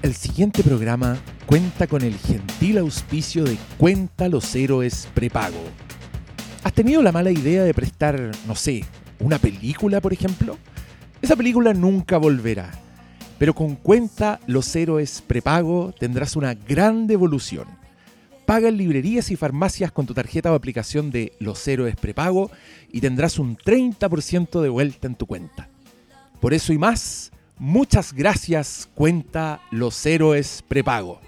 El siguiente programa cuenta con el gentil auspicio de Cuenta los Héroes Prepago. ¿Has tenido la mala idea de prestar, no sé, una película, por ejemplo? Esa película nunca volverá. Pero con Cuenta los Héroes Prepago tendrás una gran devolución. Paga en librerías y farmacias con tu tarjeta o aplicación de Los Héroes Prepago y tendrás un 30% de vuelta en tu cuenta. Por eso y más, muchas gracias, cuenta Los Héroes Prepago.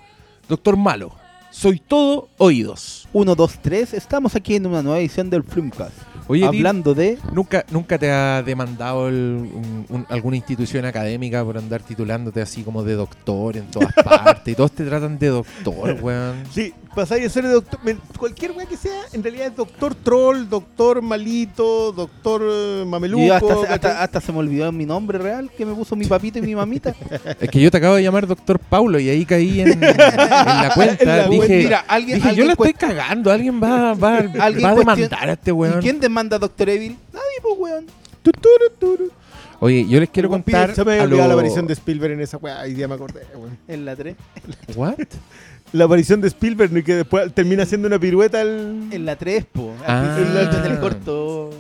Doctor Malo, soy todo oídos. 1, 2, 3, estamos aquí en una nueva edición del Flimcast. Oye, Hablando de... ¿nunca, ¿nunca te ha demandado el- un- un- alguna institución académica por andar titulándote así como de doctor en todas partes? y todos te tratan de doctor, weón. Sí, pasáis a ser doctor. men, Cualquier weá que sea, en realidad es doctor troll, doctor malito, doctor eh, mameluco. Y hasta, hasta, hasta se me olvidó mi nombre real que me puso mi papito y mi mamita. Es que yo te acabo de llamar doctor Paulo y ahí caí en, en la cuenta. En la dije. Mira, alguien, dije, yo la estoy cagando. Alguien va, va, Alguien va a demandar a este ¿Y weón. quién demanda a Doctor Evil? Nadie, pues, weón. Tu, turu, turu. Oye, yo les quiero contar. Se me había olvidado lo- la aparición de Spielberg en esa weá. Hoy día me acordé, weón. En la 3. ¿What? La aparición de Spielberg y que después termina haciendo una pirueta al. En la 3, po. Ah. En, la, en el corto.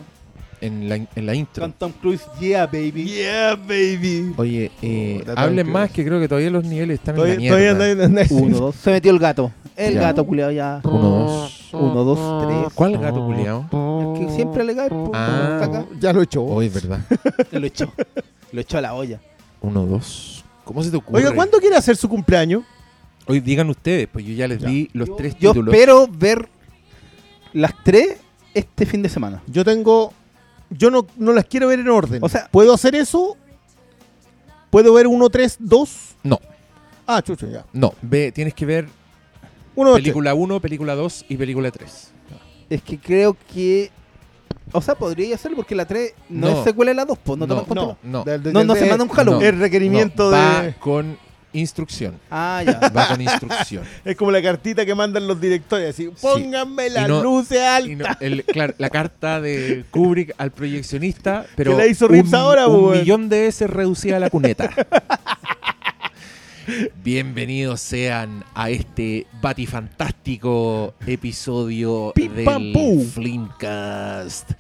En la, en la intro. Con Tom Cruise, yeah, baby. Yeah, baby. Oye, eh, Tom hablen más que creo que todavía los niveles están Todavía, en la todavía mierda. anda- anda- Uno, dos. Se metió el gato. El Ya. gato, culiado, ya. Uno, dos. Uno, dos, tres. ¿Cuál gato culiao? El que siempre le cae. Ah. Ya lo echó. Hoy, ¿verdad? Lo echó. Lo echó a la olla. Uno, dos. ¿Cómo se te ocurre? Oiga, ¿cuándo quiere hacer su cumpleaños? Hoy digan ustedes, pues yo ya les Ya. di los Yo- tres Yo títulos. espero ver las tres este fin de semana. Yo tengo. Yo no, no las quiero ver en orden. O sea- ¿puedo hacer eso? ¿Puedo ver 1, 3, 2? No. Ah, chucho, ya. No, ve, tienes que ver 1, 2, 3. película 1, película 2 y película 3. Es que creo que. O sea, podría hacerlo porque la 3 no, No. es secuela de la 2, pues no, No. No, De- de- No, no de- se manda un jalón. No. Es requerimiento No, va de. con instrucción. Ah, ya. Va con instrucción. Es como la cartita que mandan los directores. Así, pónganme las no- luces Y no- altas. el- claro, la carta de Kubrick al proyeccionista, pero Que la hizo Rips un, ahora, un weón. millón de veces reducida a la cuneta. Bienvenidos sean a este batifantástico episodio Pim, del pam, pum. Flimcast.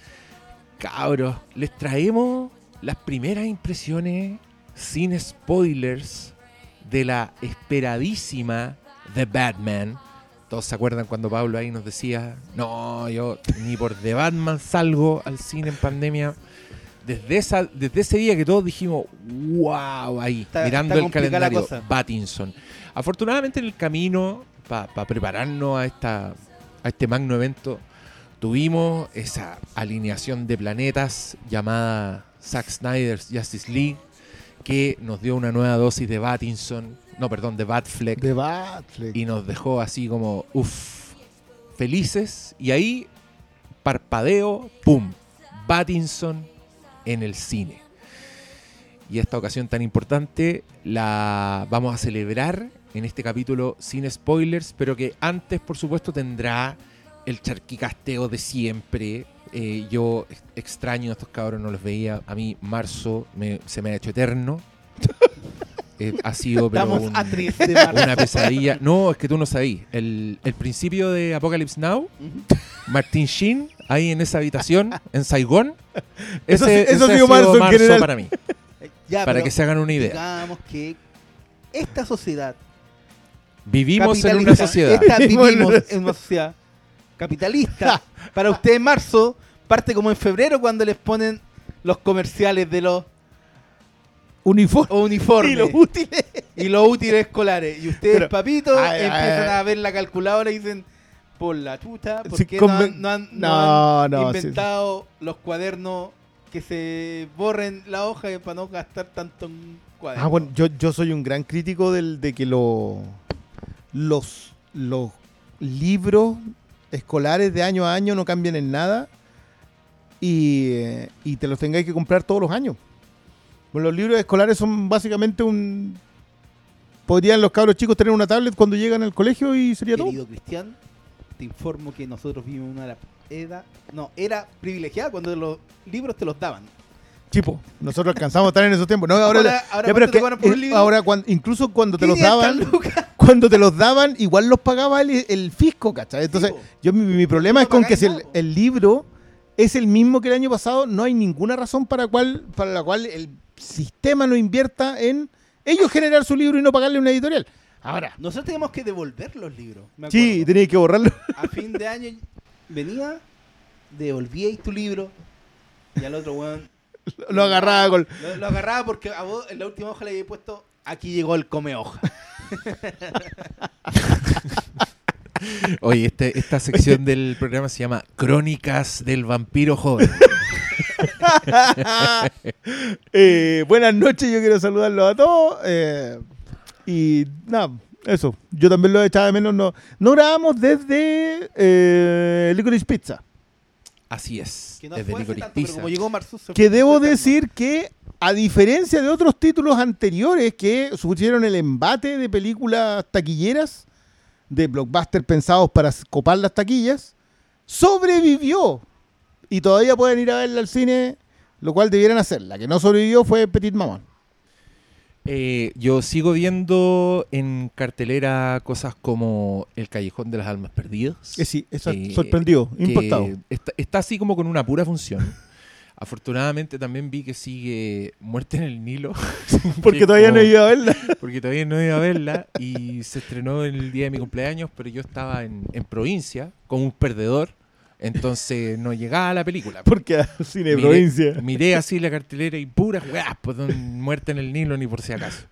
Cabros, les traemos las primeras impresiones sin spoilers de la esperadísima The Batman. Todos se acuerdan cuando Pablo ahí nos decía, no, yo ni por The Batman salgo al cine en pandemia. Desde, esa, desde ese día que todos dijimos, wow, ahí, Está- mirando está el calendario. Pattinson. Afortunadamente en el camino, para prepararnos a, esta, a este magno evento, tuvimos esa alineación de planetas llamada Zack Snyder's Justice League, que nos dio una nueva dosis de Pattinson, no, perdón, de Batfleck, De Batfleck. y nos dejó así como, uff, felices. Y ahí, parpadeo, ¡pum! Pattinson en el cine. Y esta ocasión tan importante la vamos a celebrar en este capítulo sin spoilers, pero que antes, por supuesto, tendrá el charquicasteo de siempre. Eh, yo ex- extraño a estos cabros, no los veía. A mí, marzo me- se me ha hecho eterno. Eh, ha sido pero un- a 3 de marzo. una pesadilla. No, es que tú no sabís. El, el principio de Apocalypse Now, Ujú. Martin Sheen, ahí en esa habitación, en Saigón. Eso ese- sí- eso ese ha sido marzo general. para mí, Ya, para que se hagan una idea. Digamos que esta sociedad Vivimos en una sociedad. esta- Vivimos en una sociedad capitalista. Para usted marzo parte como en febrero cuando les ponen los comerciales de los Uniforme. uniformes Y los útiles. y los útiles escolares. Y ustedes, Pero- papito, Ay, ay, empiezan ay. a ver la calculadora y dicen, por la chuta, ¿por Sí, qué no han, no han- no No, han no, sí. inventado los cuadernos que se borren la hoja para no gastar tanto en cuadernos? Ah, bueno, yo, yo soy un gran crítico del, de que lo- los, los libros escolares de año a año no cambian en nada y, eh, y te los tengáis que comprar todos los años. Bueno, los libros escolares son básicamente un... Podrían los cabros chicos tener una tablet cuando llegan al colegio y sería todo. Querido Cristian, te informo que nosotros vivimos una edad, no, era privilegiada cuando los libros te los daban. Tipo, nosotros alcanzamos a estar en esos tiempos. No, ahora, Ahora- ahora ya, pero ¿cuánto es que, por eh, libro? ahora cuan- incluso cuando te los 500 daban, cuando te los daban, igual los pagaba el, el fisco, ¿cachai? Entonces, yo mi, mi problema No es con que si el, el libro es el mismo que el año pasado, no hay ninguna razón para, cual, para la cual el sistema no invierta en ellos generar su libro y no pagarle a una editorial. Ahora, Nosotros teníamos que devolver los libros. me sí, tenías que borrarlo. A fin de año venía, devolvíais tu libro y al otro weón Lo agarraba con. lo, lo agarraba porque a vos en la última hoja le había puesto aquí llegó el come hoja. Oye, este- esta sección del programa se llama Crónicas del Vampiro Joven. Eh, buenas noches, yo quiero saludarlos a todos. eh, y nada, eso. Yo también lo echaba de menos. No, no grabamos desde eh, Licorice Pizza. Así es, Que no desde Licorice tanto, pero Pizza. como llegó Marzo, se Que debo decir que, a diferencia de otros títulos anteriores que sufrieron el embate de películas taquilleras, de blockbuster pensados para copar las taquillas, sobrevivió. Y todavía pueden ir a verla al cine, lo cual debieran hacer. La que no sobrevivió fue Petit Maman. Eh, yo sigo viendo en cartelera cosas como El Callejón de las Almas Perdidas. Que sí, eso sorprendió, impactado. Está, está así como con una pura función. Afortunadamente también vi que sigue Muerte en el Nilo. Porque que todavía no como- he ido a verla. Porque todavía no iba a verla y se estrenó el día de mi cumpleaños, pero yo estaba en, en provincia como un perdedor, entonces no llegaba a la película. Porque a cine Miré- provincia. Miré así la cartelera y pura weá, pues muerte en el Nilo ni por si acaso.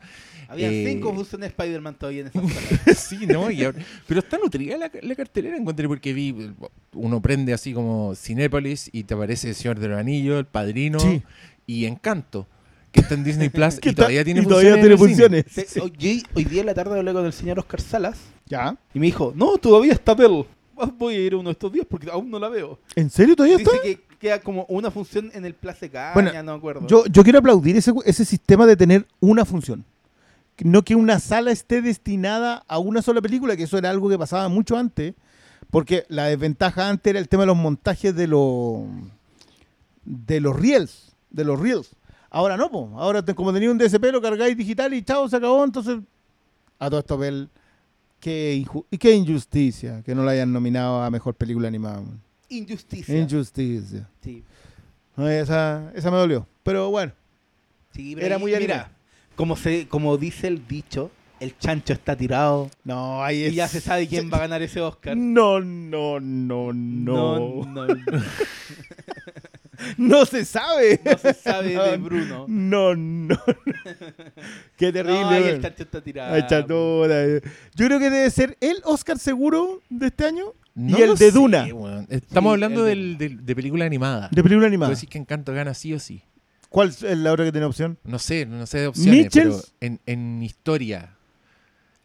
Había Eh, cinco funciones de Spider-Man todavía en esa sala. sí, ¿no? Y ahora- pero está nutrida la, la cartelera, encontré porque vi, uno prende así como Cinépolis y te aparece El Señor de los Anillos, El Padrino Sí. y Encanto, que está en Disney Plus y todavía tiene y funciones. todavía en tiene funciones. Hoy día en la tarde hablé con el señor Oscar Salas ¿Ya? y me dijo, no, todavía está Bell. Voy a ir uno de estos días porque aún no la veo. ¿En serio todavía Dice está? que queda como una función en el Place Caña, Bueno, no me acuerdo. Yo, yo quiero aplaudir ese, ese sistema de tener una función. No que una sala esté destinada a una sola película, que eso era algo que pasaba mucho antes, porque la desventaja antes era el tema de los montajes de los de los reels, de los reels. Ahora no, po. ahora te- como tenía un DSP lo cargáis digital y chao, se acabó, entonces a todo esto Bel, qué, y qué injusticia que no la hayan nominado a mejor película animada. man. Injusticia. Injusticia. Sí. No, esa, esa me dolió. Pero bueno, Sí, pero Era ahí, muy anime. Mira, como, se, como dice el dicho, el chancho está tirado no, ahí y ya se sabe quién va a ganar ese Oscar. No, no, no, no. no, no, no No se sabe. se sabe No, de Bruno. No, no. Qué terrible. No, ahí está tirado. Ay, chatora, eh. Yo creo que debe ser el Oscar seguro de este año No y el de sé, Duna. Estamos Sí, hablando el de- del, del- de película animada. de película animada. decís que Encanto gana sí o sí. ¿Cuál es la otra que tiene opción? No sé, no sé de opciones, Mitchells. pero en, en historia,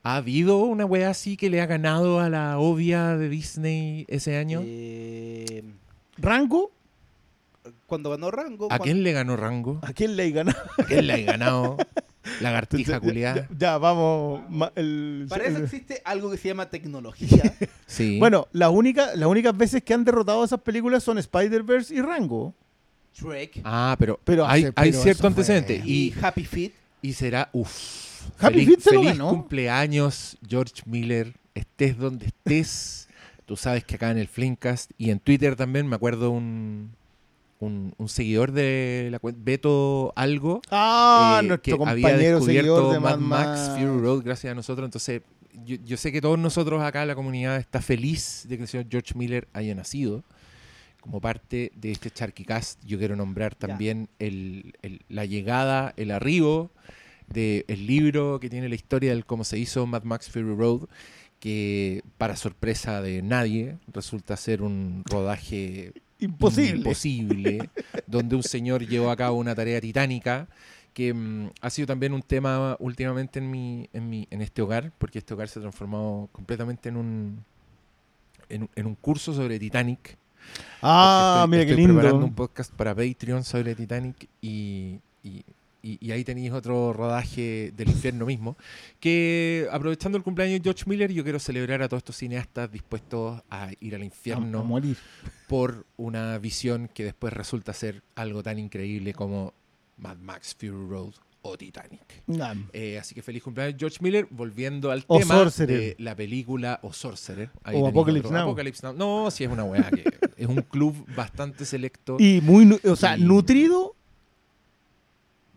¿ha habido una wea así que le ha ganado a la obvia de Disney ese año? Eh, ¿Rango? Cuando ganó Rango. ¿A cuando- quién le ganó Rango? ¿A quién le ganado? ¿A quién le ha ganado? Lagartija culiada. ya, vamos. ma- el- Para eso existe algo que se llama tecnología. Sí. bueno, las únicas, las únicas veces que han derrotado esas películas son Spider-Verse y Rango. Shrek Ah, pero, Pero hay, hace- hay pero cierto fue- antecedente. y Y, Happy Feet. y será, uff. Happy feliz, Feet se lo feliz ganó. cumpleaños, George Miller. Estés donde estés. Tú sabes que acá en el Flimcast y en Twitter también me acuerdo un, un, un seguidor de la cuenta, Beto Algo, Ah, eh, nuestro que había compañero seguidor descubierto de Mad Mad Max Max. Fury Road gracias a nosotros. Entonces, yo, yo sé que todos nosotros acá, la comunidad, está feliz de que el señor George Miller haya nacido. Como parte de este Charquicast, yo quiero nombrar también el- el- la llegada, el arribo del libro que tiene la historia del cómo se hizo Mad Max Fury Road, que para sorpresa de nadie resulta ser un rodaje Imposible. imposible, donde un señor llevó a cabo una tarea titánica que mm, ha sido también un tema últimamente en mi, en mi, en este hogar, porque este hogar se ha transformado completamente en un en, un- en un curso sobre Titanic. Ah, Estoy- mira qué estoy preparando un lindo. podcast para Patreon sobre Titanic y, y- y- y ahí tenéis otro rodaje del infierno mismo. Que aprovechando el cumpleaños de George Miller, yo quiero celebrar a todos estos cineastas dispuestos a ir al infierno a morir. por una visión que después resulta ser algo tan increíble como Mad Max Fury Road o Titanic. Nah. Eh, así que feliz cumpleaños George Miller, volviendo al O tema Sorcerer. de la película o Sorcerer. Ahí O Apocalypse. Now. Apocalypse Now. No, sí es una weá que es un club bastante selecto. Y muy, o sea, Y- nutrido,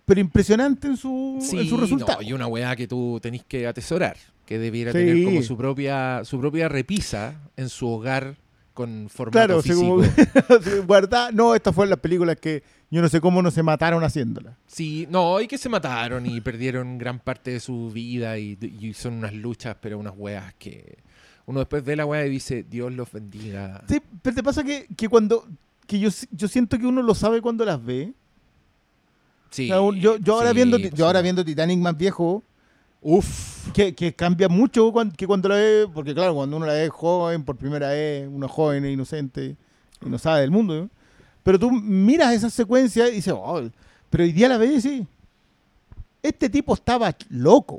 pero impresionante en su, Sí, en su resultado. no, y una weá que tú tenés que atesorar, que debiera Sí. tener como su propia, su propia repisa en su hogar con formato Claro, físico. como guarda, no, estas fueron las películas que yo no sé cómo no se mataron haciéndolas. Sí, no, y que se mataron y perdieron gran parte de su vida y, y son unas luchas, pero unas weas que uno después ve la wea y dice, Dios los bendiga. Sí, pero te pasa que, que cuando que yo, yo siento que uno lo sabe cuando las ve. Sí, O sea, un- yo, yo ahora sí, viendo pues, yo ahora sí. viendo Titanic más viejo, Uf, que, que cambia mucho que cuando la ve, porque claro, cuando uno la ve joven, por primera vez, uno joven e inocente y no sabe del mundo, ¿no? pero tú miras esas secuencias y dices, "Oh", pero hoy día la ves y dices, este tipo estaba loco.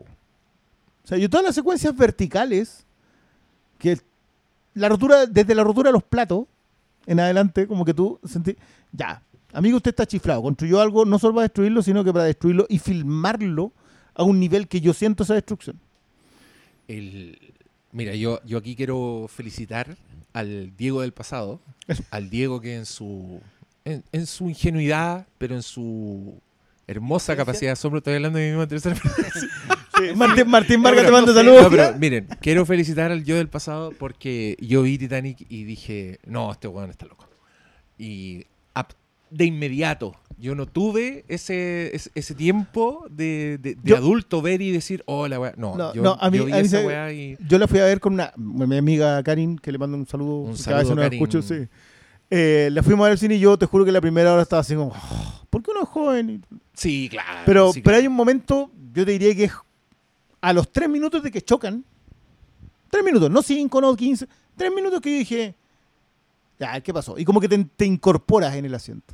O sea, yo todas las secuencias verticales, que la rotura, desde la rotura de los platos en adelante, como que tú sentís, ya, amigo, usted está chiflado, construyó algo no solo para destruirlo, sino que para destruirlo y filmarlo a un nivel que yo siento esa destrucción. el, mira, yo, yo aquí quiero felicitar al Diego del pasado, al Diego que en su, en, en su ingenuidad, pero en su hermosa capacidad de asombro, estoy hablando de mi misma tercera persona. Martín, Martín No, Vargas pero te manda no saludos. no, pero miren, quiero felicitar al yo del pasado porque yo vi Titanic y dije, no, este weón está loco. Y de inmediato, yo no tuve ese, ese, ese tiempo de, de- de Yo- adulto ver y decir, oh, la weá. No, No, yo, no, a mí- yo vi a mí esa se- weá y... Yo la fui a ver con una mi amiga Karin, que le mando un saludo. Un que cada vez saludo, no la Karin. escucho, sí. Eh, la fuimos a ver al cine y yo te juro que la primera hora estaba así como, "Oh, ¿por qué uno es joven? Sí, claro. Pero, sí, pero claro. hay un momento, yo te diría que es a los tres minutos de que chocan, tres minutos, no cinco, no quince, tres minutos que yo dije, ya, ¿qué pasó? Y como que te, te incorporas en el asiento.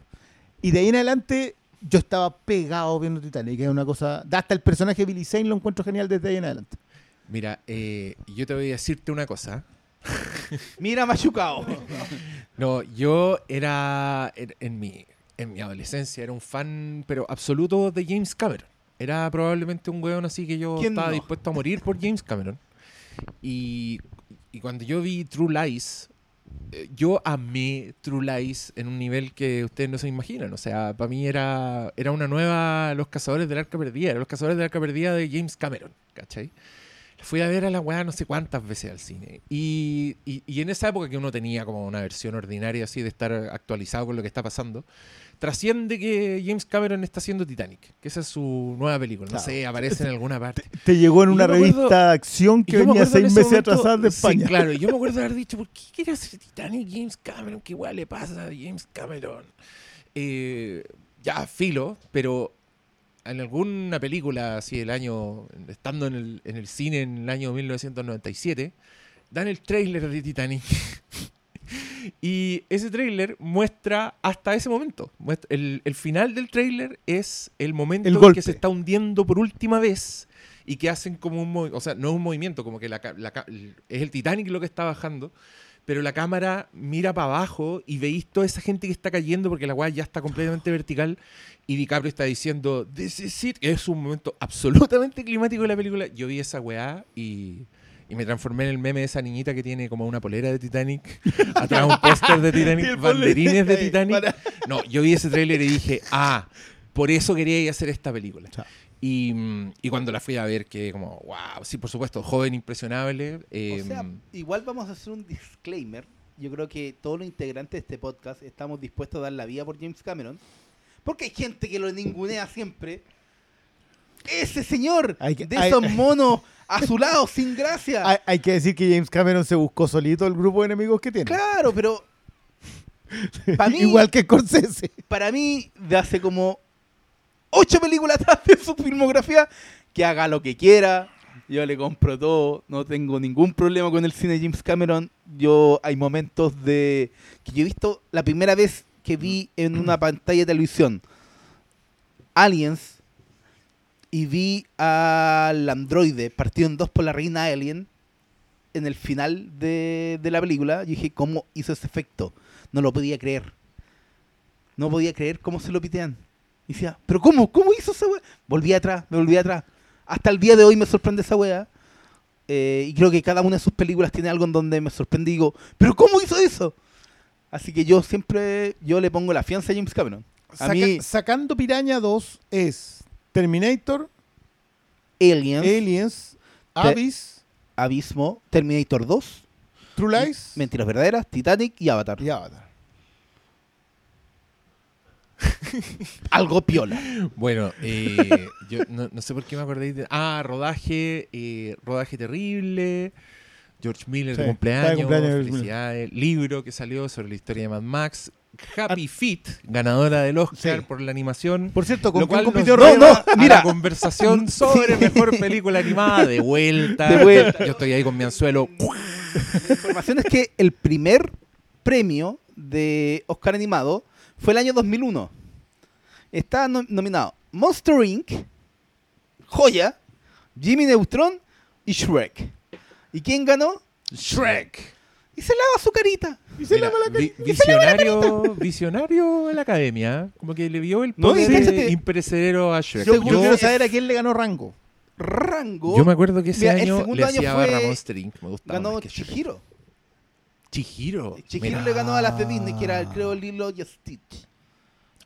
Y de ahí en adelante yo estaba pegado viendo Titanic, que es una cosa, hasta el personaje Billy Zane lo encuentro genial desde ahí en adelante. Mira, eh, yo te voy a decirte una cosa. Mira machucado. No, yo era en, en mi en mi adolescencia era un fan pero absoluto de James Cameron. Era probablemente un weón así que yo ¿Quién estaba no? dispuesto a morir por James Cameron. Y, y cuando yo vi True Lies, yo amé True Lies en un nivel que ustedes no se imaginan. O sea, para mí era, era una nueva Los Cazadores del Arca Perdida. Era Los Cazadores del Arca Perdida de James Cameron, ¿cachai? Fui a ver a la weá no sé cuántas veces al cine. Y, y- y en esa época que uno tenía como una versión ordinaria así de estar actualizado con lo que está pasando, trasciende que James Cameron está haciendo Titanic, que esa es su nueva película. No Claro. sé, aparece en alguna parte. Te llegó en Y una acuerdo- revista de acción que me venía acuerdo en seis ese meses momento- atrasada de sí, España. claro, yo me acuerdo de haber dicho, ¿por qué quiere hacer Titanic James Cameron? ¿Qué igual le pasa a James Cameron? Eh, ya, filo, pero en alguna película así del año, estando en el, en el cine en el año 1997, dan el tráiler de Titanic. y ese tráiler muestra hasta ese momento. El, el final del tráiler es el momento El en que se está hundiendo por última vez y que hacen como un movimiento, o sea, no es un movimiento, como que la, la es el Titanic lo que está bajando, pero la cámara mira para abajo y veis toda esa gente que está cayendo porque la weá ya está completamente vertical y DiCaprio está diciendo, This is it. Es un momento absolutamente climático de la película. Yo vi esa weá y, y me transformé en el meme de esa niñita que tiene como una polera de Titanic, atrás un póster de Titanic, banderines de Titanic. para- No, yo vi ese tráiler y dije, ah, por eso quería ir a hacer esta película. Chao. Y, mm, y cuando la fui a ver, que como, wow, sí, por supuesto, joven, impresionable. eh, O sea, igual vamos a hacer un disclaimer. Yo creo que todos los integrantes de este podcast estamos dispuestos a dar la vida por James Cameron. Porque hay gente que lo ningunea siempre. Ese señor Hay que- de hay- esos monos azulados sin gracia. Hay, hay que decir que James Cameron se buscó solito el grupo de enemigos que tiene. Claro, pero mí- Igual que Scorsese. para mí, de hace como ocho películas atrás de su filmografía, que haga lo que quiera. Yo le compro todo, no tengo ningún problema con el cine de James Cameron. Yo hay momentos de que yo he visto la primera vez que vi en una pantalla de televisión Aliens y vi al androide partido en dos por la reina Alien en el final de, de la película. Yo dije, ¿cómo hizo ese efecto? No lo podía creer. No podía creer cómo se lo pitean. Y decía, ¿pero cómo? ¿Cómo hizo esa weá? Volví atrás, me volví atrás. Hasta el día de hoy me sorprende esa weá. Eh, y creo que cada una de sus películas tiene algo en donde me sorprende y digo, ¿pero cómo hizo eso? Así que yo siempre, yo le pongo la fianza a James Cameron. A Saca- mí, Sacando Piraña 2 es Terminator, Aliens, Aliens, Abyss, Abismo, Terminator 2, True Lies Mentiras Verdaderas, Titanic y Avatar. y Avatar. Algo piola. Bueno, eh, yo no, no sé por qué me acordé de... Ah, rodaje, eh, rodaje terrible, George Miller Sí, de está de cumpleaños, cumpleaños felicidades, libro que salió sobre la historia de Mad Max, Happy Feet, ganadora del Oscar Sí. por la animación. Por cierto, ¿con cual compitió No, a la conversación sobre mejor película animada de vuelta. De vuelta. Yo estoy ahí con mi anzuelo. La información es que el primer premio de Oscar animado fue el año 2001. Está no- nominado Monster Inc., Joya, Jimmy Neutron y Shrek. ¿Y quién ganó? Shrek. Y se lava su carita. Y se Mira, lava la cara. vi- visionario, visionario en la academia, como que le vio el No, poder y cáchate. imperecedero a Shrek. Yo, yo Yo, quiero saber a quién le ganó rango. Rango yo me acuerdo que ese Mira, el año segundo le año hacía fue- barra Monster Inc. Me gustaba ganó más que Shrek. Chihiro. Chihiro. Chihiro Mira. le ganó a las de Disney, que era creo Lilo y Stitch.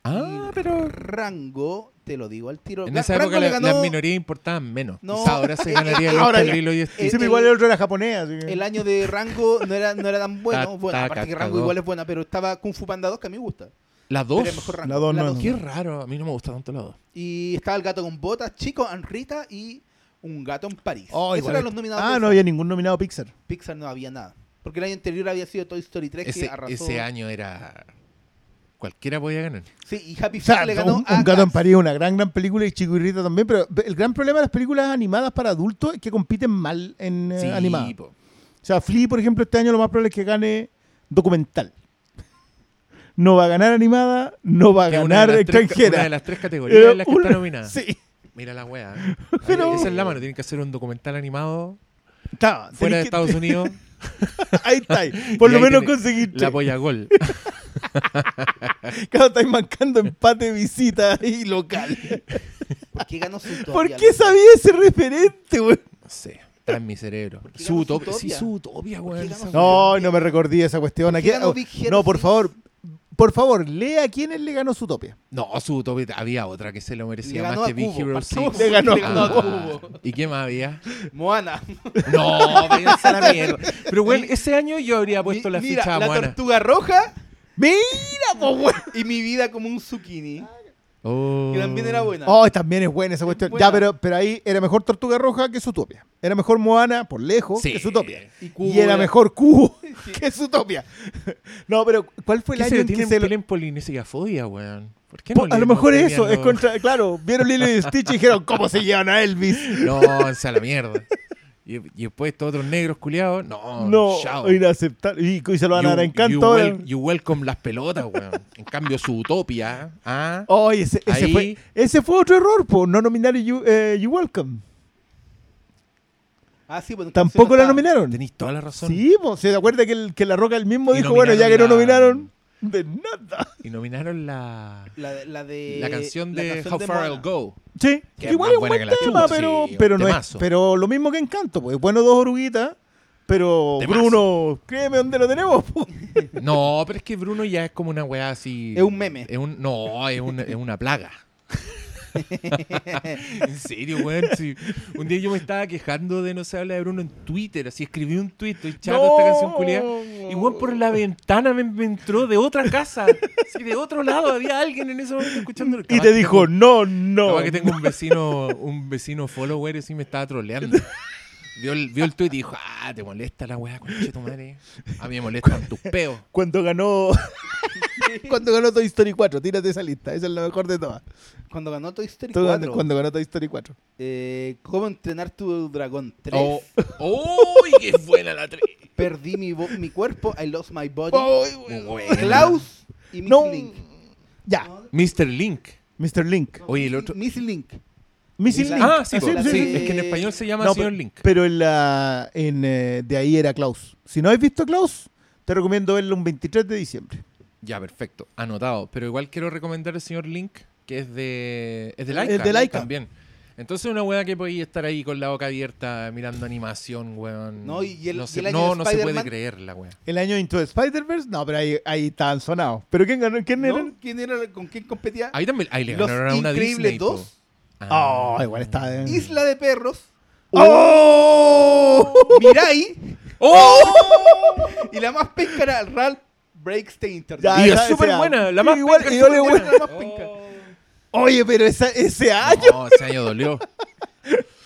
Ah, Y pero Rango, te lo digo al tiro. en esa época le la- ganó las minorías importaban menos. No. Quizá ahora se ganaría el Ahora Oscar. Lilo y Stitch. Sí, el- igual el otro era japonés. así que- El año de Rango no era, no era tan bueno. Bueno aparte que Rango igual es buena, pero estaba Kung Fu Panda 2 que a mí me gusta. La Pero 2. es mejor Rango. La dos no La es dos. Qué raro, a mí no me gusta tanto la 2. Y estaba el gato con botas, Chico, Anrita y un gato en París. Oh, Esos eran los nominados. Ah, no había ningún nominado Pixar. Pixar no había nada. Porque el año anterior había sido Toy Story 3 que Ese, arrasó. ese año era. Cualquiera podía ganar. Sí, y Happy O sea, Feet le ganó un, a un gato en. París, una gran, gran película y Chico y Rita también, pero el gran problema de las películas animadas para adultos es que compiten mal en eh, Sí, animadas. po. O sea, Flea, por ejemplo, este año lo más probable es que gane documental. No va a ganar animada, no va a Que es una ganar las tres- extranjera. una de las tres categorías Eh, en las que una- está nominada. Sí, Mira la wea. Pero- Esa es la mano. Tienen que hacer un documental animado está. fuera de que- Estados Unidos. Ahí está. Por Y lo ahí menos conseguiste. La polla gol. Claro, estáis marcando empate visita y local. ¿Por qué ganó Zootopia? ¿Por qué sabía ese referente, güey? No sé. Está en mi cerebro. ¿Por qué Su ganó utopia. Sí, Zootopia? su utopia, ¿Por qué ganó Zootopia? wea. No, no me recordé esa cuestión. ¿Por Aquí, ganó oh, Big Hero no, por Six? favor, por favor, lea quiénes le ganó su topia. No, su utopia. Había otra que se lo merecía ganó más que a Big Cubo, Hero partamos 6. Le ganó a Cubo. ¿Y qué más había? Moana. No, váyanse a la mierda. Pero, weón, ese año yo habría puesto Mi- la mira, ficha a la Moana. tortuga roja Mira, po, güey. y mi vida como un zucchini. Oh. Que también era buena. Oh, también es buena esa cuestión. buena. Ya, pero, pero ahí era mejor Tortuga Roja que Zootopia. Era mejor Moana, por lejos, Sí. que Zootopia. Y, Cubo Y era era- mejor Cubo Sí. que Zootopia. No, pero ¿cuál fue el ¿Qué año en que se lo... tienen polinesiafobia, weón? ¿Por qué Po- no a lo mejor eso, es contra... Claro, vieron Lilo y Stitch y dijeron, ¿cómo se llevan a Elvis? No, a la mierda. Y, y después estos otros negros culiados, no, No, chao. inaceptable. Y, y se lo van a dar a You- encanto you, wel- you welcome las pelotas, weón. En cambio, su utopia, ¿ah? Oye, ese, ese Ahí- fue, ese fue otro error, po, no nominar You, eh, you Welcome. Ah, sí, pues, Tampoco la nominaron. Tenéis toda la razón. Sí, po, ¿se acuerda que, el- que La Roca el mismo Y dijo, bueno, ya que no nominaron nominaron, de nada. Y nominaron la. La, la de. la canción la de canción How de Far. I'll Go. Sí, Que igual es un buen tema, chucha, pero, sí, pero, no es, pero lo mismo que Encanto, pues bueno dos oruguitas, pero Temazo. Bruno, créeme dónde lo tenemos. No, pero es que Bruno ya es como una weá así. Es un meme. Es un, no, es, un- es una plaga. en serio, weón. sí. Un día yo me estaba quejando de no se habla de Bruno en Twitter. Así escribí un tweet, estoy chato esta canción culiada. Y weón, por la ventana me, me entró de otra casa. Así, de otro lado había alguien en ese momento escuchando. Y te dijo, no, no. Capaz que tengo un vecino, un vecino follower y sí me estaba troleando. Vio el, vio el tweet y dijo, ah, te molesta la weá, conche tu madre. A mí me molestan tus peos. Cuando ganó, cuando ganó Toy Story 4, tírate esa lista, esa es la mejor de todas. Cuando ganó Toy Story Todo 4. Cuando ganó Toy Story 4. Eh, ¿Cómo entrenar tu dragón 3? Oh, ¡Uy, qué buena la 3! Perdí mi, mi cuerpo. I lost my body. Muy buena. Klaus y Miss No, Link. ya, Mr. Link. Mr. Link. Oye, el otro. Miss Link. Missing Link. Ah, sí, sí, sí, sí, es que en español se llama No, Señor Link. Pero en la, en, eh, de ahí era Klaus. Si no has visto Klaus, te recomiendo verlo un 23 de diciembre. Ya, perfecto. Anotado. Pero igual quiero recomendar al señor Link que es de, es de Es Laika. de Laika. También. Entonces una weá que podía estar ahí con la boca abierta mirando animación, weón. No, y- el- no, y se- el año no, de no se puede creer la weá. El año Into Spider-Verse, no, pero ahí, ahí estaban sonados. ¿Pero quién ganó? ¿Quién era? ¿No? ¿Quién era, ¿Con quién competía? Ahí también, ahí le Los ganaron a una Disney. po. 2. Oh, igual está. eh. Isla de Perros. ¡Oh! Mirai. ¡Oh! y la más penca era Ralph Breaks the Internet. Ya, y esa- es súper esa- buena, la más igual- penca, igual es buena. La más penca. Oye, pero esa- ese año. No, ese año dolió.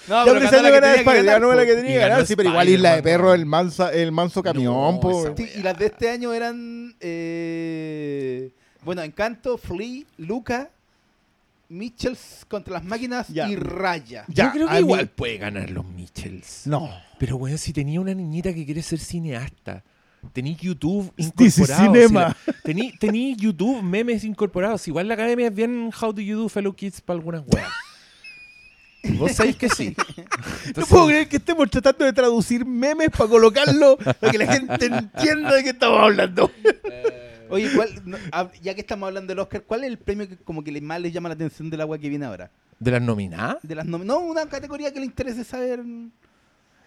No, Ya pero ese ganó año la que tenía que ganar, ganó la po. que tenía Y que ganar. ganó Sí, pero igual Isla de Perro, el, mansa, el manso camión, No, po. esa Sí, y las de este año eran. eh, bueno, Encanto, Flea, Luca, Mitchells contra las máquinas Ya. y Raya. Ya, Yo creo que mí- igual puede ganar los Mitchells. No. Pero weón, si tenía una niñita que quiere ser cineasta, tenía YouTube incorporado. cinema. Tenía tenía YouTube, memes incorporados. Igual la academia es bien How Do You Do Fellow Kids para algunas weas. Vos sabéis que sí. No Entonces, puedo creer que estemos tratando de traducir memes para colocarlo para que la gente entienda de qué estamos hablando. Oye, ¿cuál, no, ya que estamos hablando del Oscar, ¿cuál es el premio que como que más le llama la atención del agua que viene ahora? ¿De las nominadas? De las nomi- no, una categoría que le interese saber.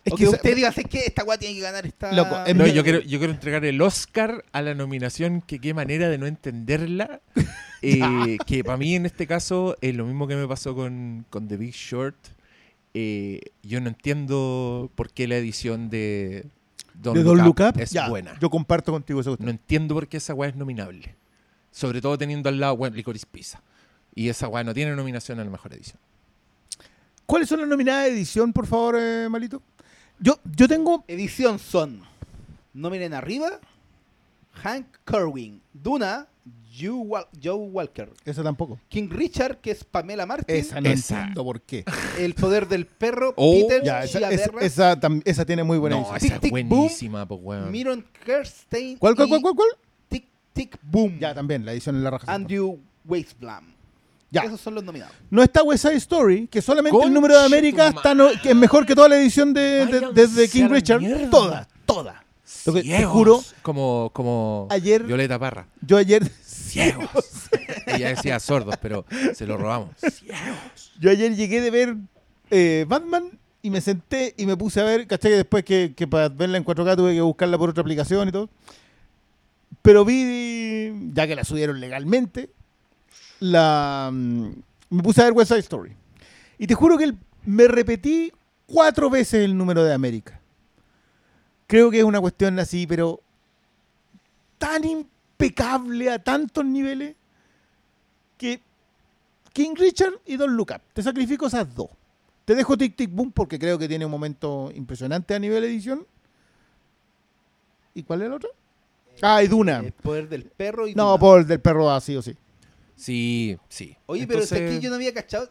Es o que que, usted diga, es que esta agua tiene que ganar esta. Loco, No, yo quiero, yo quiero entregar el Oscar a la nominación, que qué manera de no entenderla. Eh, que para mí en este caso es lo mismo que me pasó con, con The Big Short. Eh, yo no entiendo por qué la edición de Don't, de Look Don Up Look Up, es ya, buena. Yo comparto contigo esa No cuestión. entiendo por qué esa weá es nominable. Sobre todo teniendo al lado, bueno, Licorice Pizza. Y esa weá no tiene nominación a la mejor edición. ¿Cuáles son las nominadas de edición, por favor, eh, Malito? Yo, yo tengo. Edición son. No miren arriba. Hank Kerwin. Duna. Joe, Wal- Joe Walker. Esa tampoco. King Richard, que es Pamela Martin. Esa no Esa. entiendo por qué. El poder del perro. Oh. Peter Ya, esa, esa, esa, tam- esa tiene muy buena no, edición. esa es buenísima, pues weón. Miron Kerstein. ¿Cuál, cuál, cuál, cuál, cuál? Tic Tic Boom. Ya, también, la edición en la raja. Andrew Weisblam. Ya. Esos son los nominados. No está West Side Story, que solamente el número de América está no- que es mejor que toda la edición de, de- King Richard. mierda. Toda, toda. Lo que te juro, Como, como Ayer- Violeta Parra. yo ayer, Ciegos. Ella decía sordos, pero se lo robamos. Ciegos. yo ayer llegué de ver eh, Batman y me senté y me puse a ver, ¿cachai? Que después que, que para verla en 4K tuve que buscarla por otra aplicación y todo. Pero vi, ya que la subieron legalmente, la mm, me puse a ver West Side Story. Y te juro que el- me repetí cuatro veces el número de América. Creo que es una cuestión así, pero tan impecable a tantos niveles que King Richard y Don Look Up. Te sacrifico esas dos. Te dejo Tic Tic Boom porque creo que tiene un momento impresionante a nivel edición. ¿Y cuál es el otro? Ah, y Duna. El poder del perro y No, Duna. por el del perro así o sí. Sí, sí. Oye, pero Entonces, es que yo no había cachado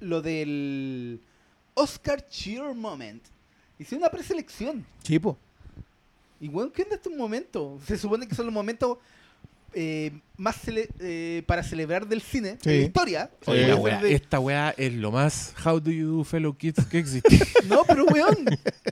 lo del Oscar Cheer Moment. Hice una preselección. Chipo. Y bueno, ¿qué onda estos momentos? Se supone que son los momentos eh, más cele- eh, para celebrar del cine, Sí. de la historia. Oye, la de- esta weá es lo más How do you do fellow kids que existe. No, pero weón,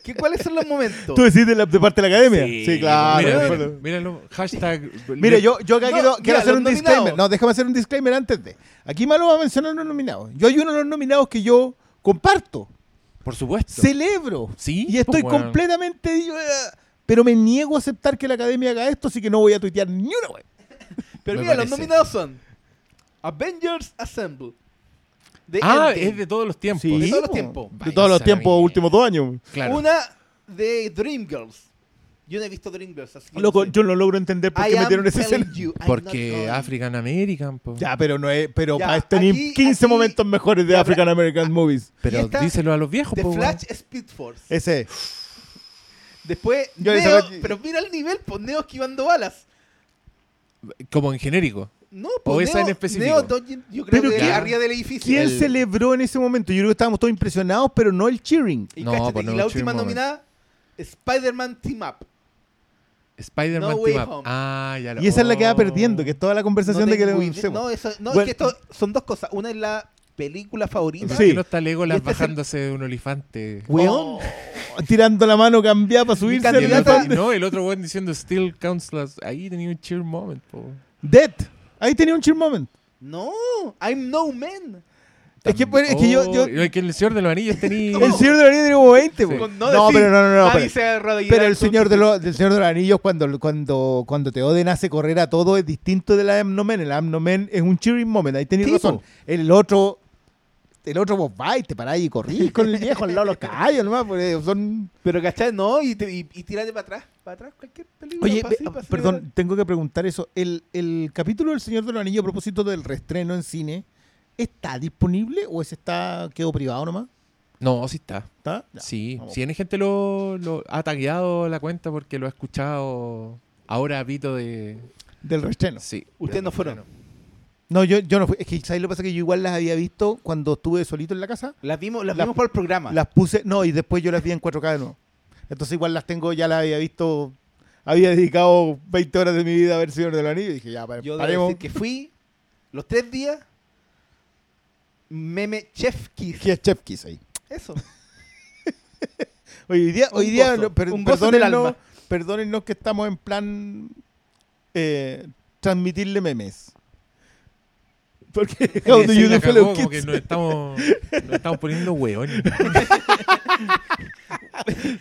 ¿qué, ¿cuáles son los momentos? ¿Tú decís de, la, de parte de la academia? Sí, claro. Mira, mira, hashtag. Mire, yo, yo acá No, quiero, mira, quiero hacer un nominados. disclaimer. No, déjame hacer un disclaimer antes de. Aquí Malo va a mencionar los nominados. Yo hay uno de los nominados que yo comparto, Por supuesto. celebro. Sí, Y estoy pues, weón. completamente. eh, Pero me niego a aceptar que la academia haga esto, así que no voy a tuitear ni una web. pero me mira, los parece. nominados son Avengers Assemble. De Ah, Endgame. es de todos los tiempos. de todos los po. tiempos. De todos los tiempos, últimos dos años. Claro. Una de Dreamgirls. Yo no he visto Dreamgirls, así que no sé. yo no logro entender por I qué metieron telling escena. you, Porque. African American, po. Ya, pero no es. Pero Ya, para tener aquí- 15 aquí- momentos mejores de Ya, African American Movies. Pero díselo a los viejos, The po. Flash Speed Force. Ese. Después, Yo Neo, esa- pero mira el nivel, pues Neo esquivando balas. Como en genérico. No, O pues esa Neo, en específico. Neo dodging, yo creo Pero que ¿qué- arriba del edificio. ¿Quién El- celebró en ese momento? Yo creo que estábamos todos impresionados, pero no el cheering. Y, No, cáchate, pues no, y la Cheer última Moment. nominada, Spider-Man Team Up. Spider-Man No Way Team Up. Home. Ah, ya lo Y esa es la que va oh. perdiendo, que es toda la conversación de que tengo le. No, eso, no Bueno. es que esto son dos cosas. Una es la película favorita. ¿Por Sí. no está Legolas este es el- bajándose de un olifante? Weón, Oh. tirando la mano cambiada para subirse al elefante. no, el otro weón diciendo still counts. Ahí tenía un cheer moment, po. Dead. Ahí tenía un cheer moment. No, I'm no man. Es que, pues, es que yo, yo- Oh, es que el Señor de los Anillos tenía... El Señor de los Anillos tiene como 20, po. Con No, decir, pero no, no, no. Pero, pero el Señor de, los, del Señor de los Anillos, cuando, cuando, cuando Teoden hace correr a todo, es distinto del Amnomen. El Amnomen es un cheering moment, ahí tenéis Sí, razón. El otro, el otro vos vais, te parás y corrís con el viejo al lado de los caballos nomás, porque son... Pero, ¿cachai? No, y, te- y, y tírate para atrás. Para atrás, cualquier película. Oye, pa' perdón, tengo que preguntar eso. El, el capítulo del Señor de los Anillos a propósito del reestreno en cine, ¿está disponible o ese está quedó privado nomás? No, sí está. ¿Está? Ya, Sí, vamos. si hay gente lo, lo ha tagueado la cuenta porque lo ha escuchado ahora a pito de... Del reestreno. Sí. Ustedes no fueron. No, yo, yo no fui. Es que, ¿sabes lo que pasa? Que yo igual las había visto cuando estuve solito en la casa. Las vimos, las La- vimos por el programa. Las puse, no, y después yo las vi en 4K de nuevo. Entonces igual las tengo, ya las había visto, había dedicado 20 horas de mi vida a ver Señor del Anillo y dije, ya, pa- Yo debo decir que fui los tres días. Meme Chef Kiss. Que es Chef Kiss ahí. Eso. Hoy día, hoy Un día gozo, per- un perdónennos, perdónennos que estamos en plan eh, transmitirle memes. Porque how do you fellow kids? que nos estamos, nos estamos poniendo hueones.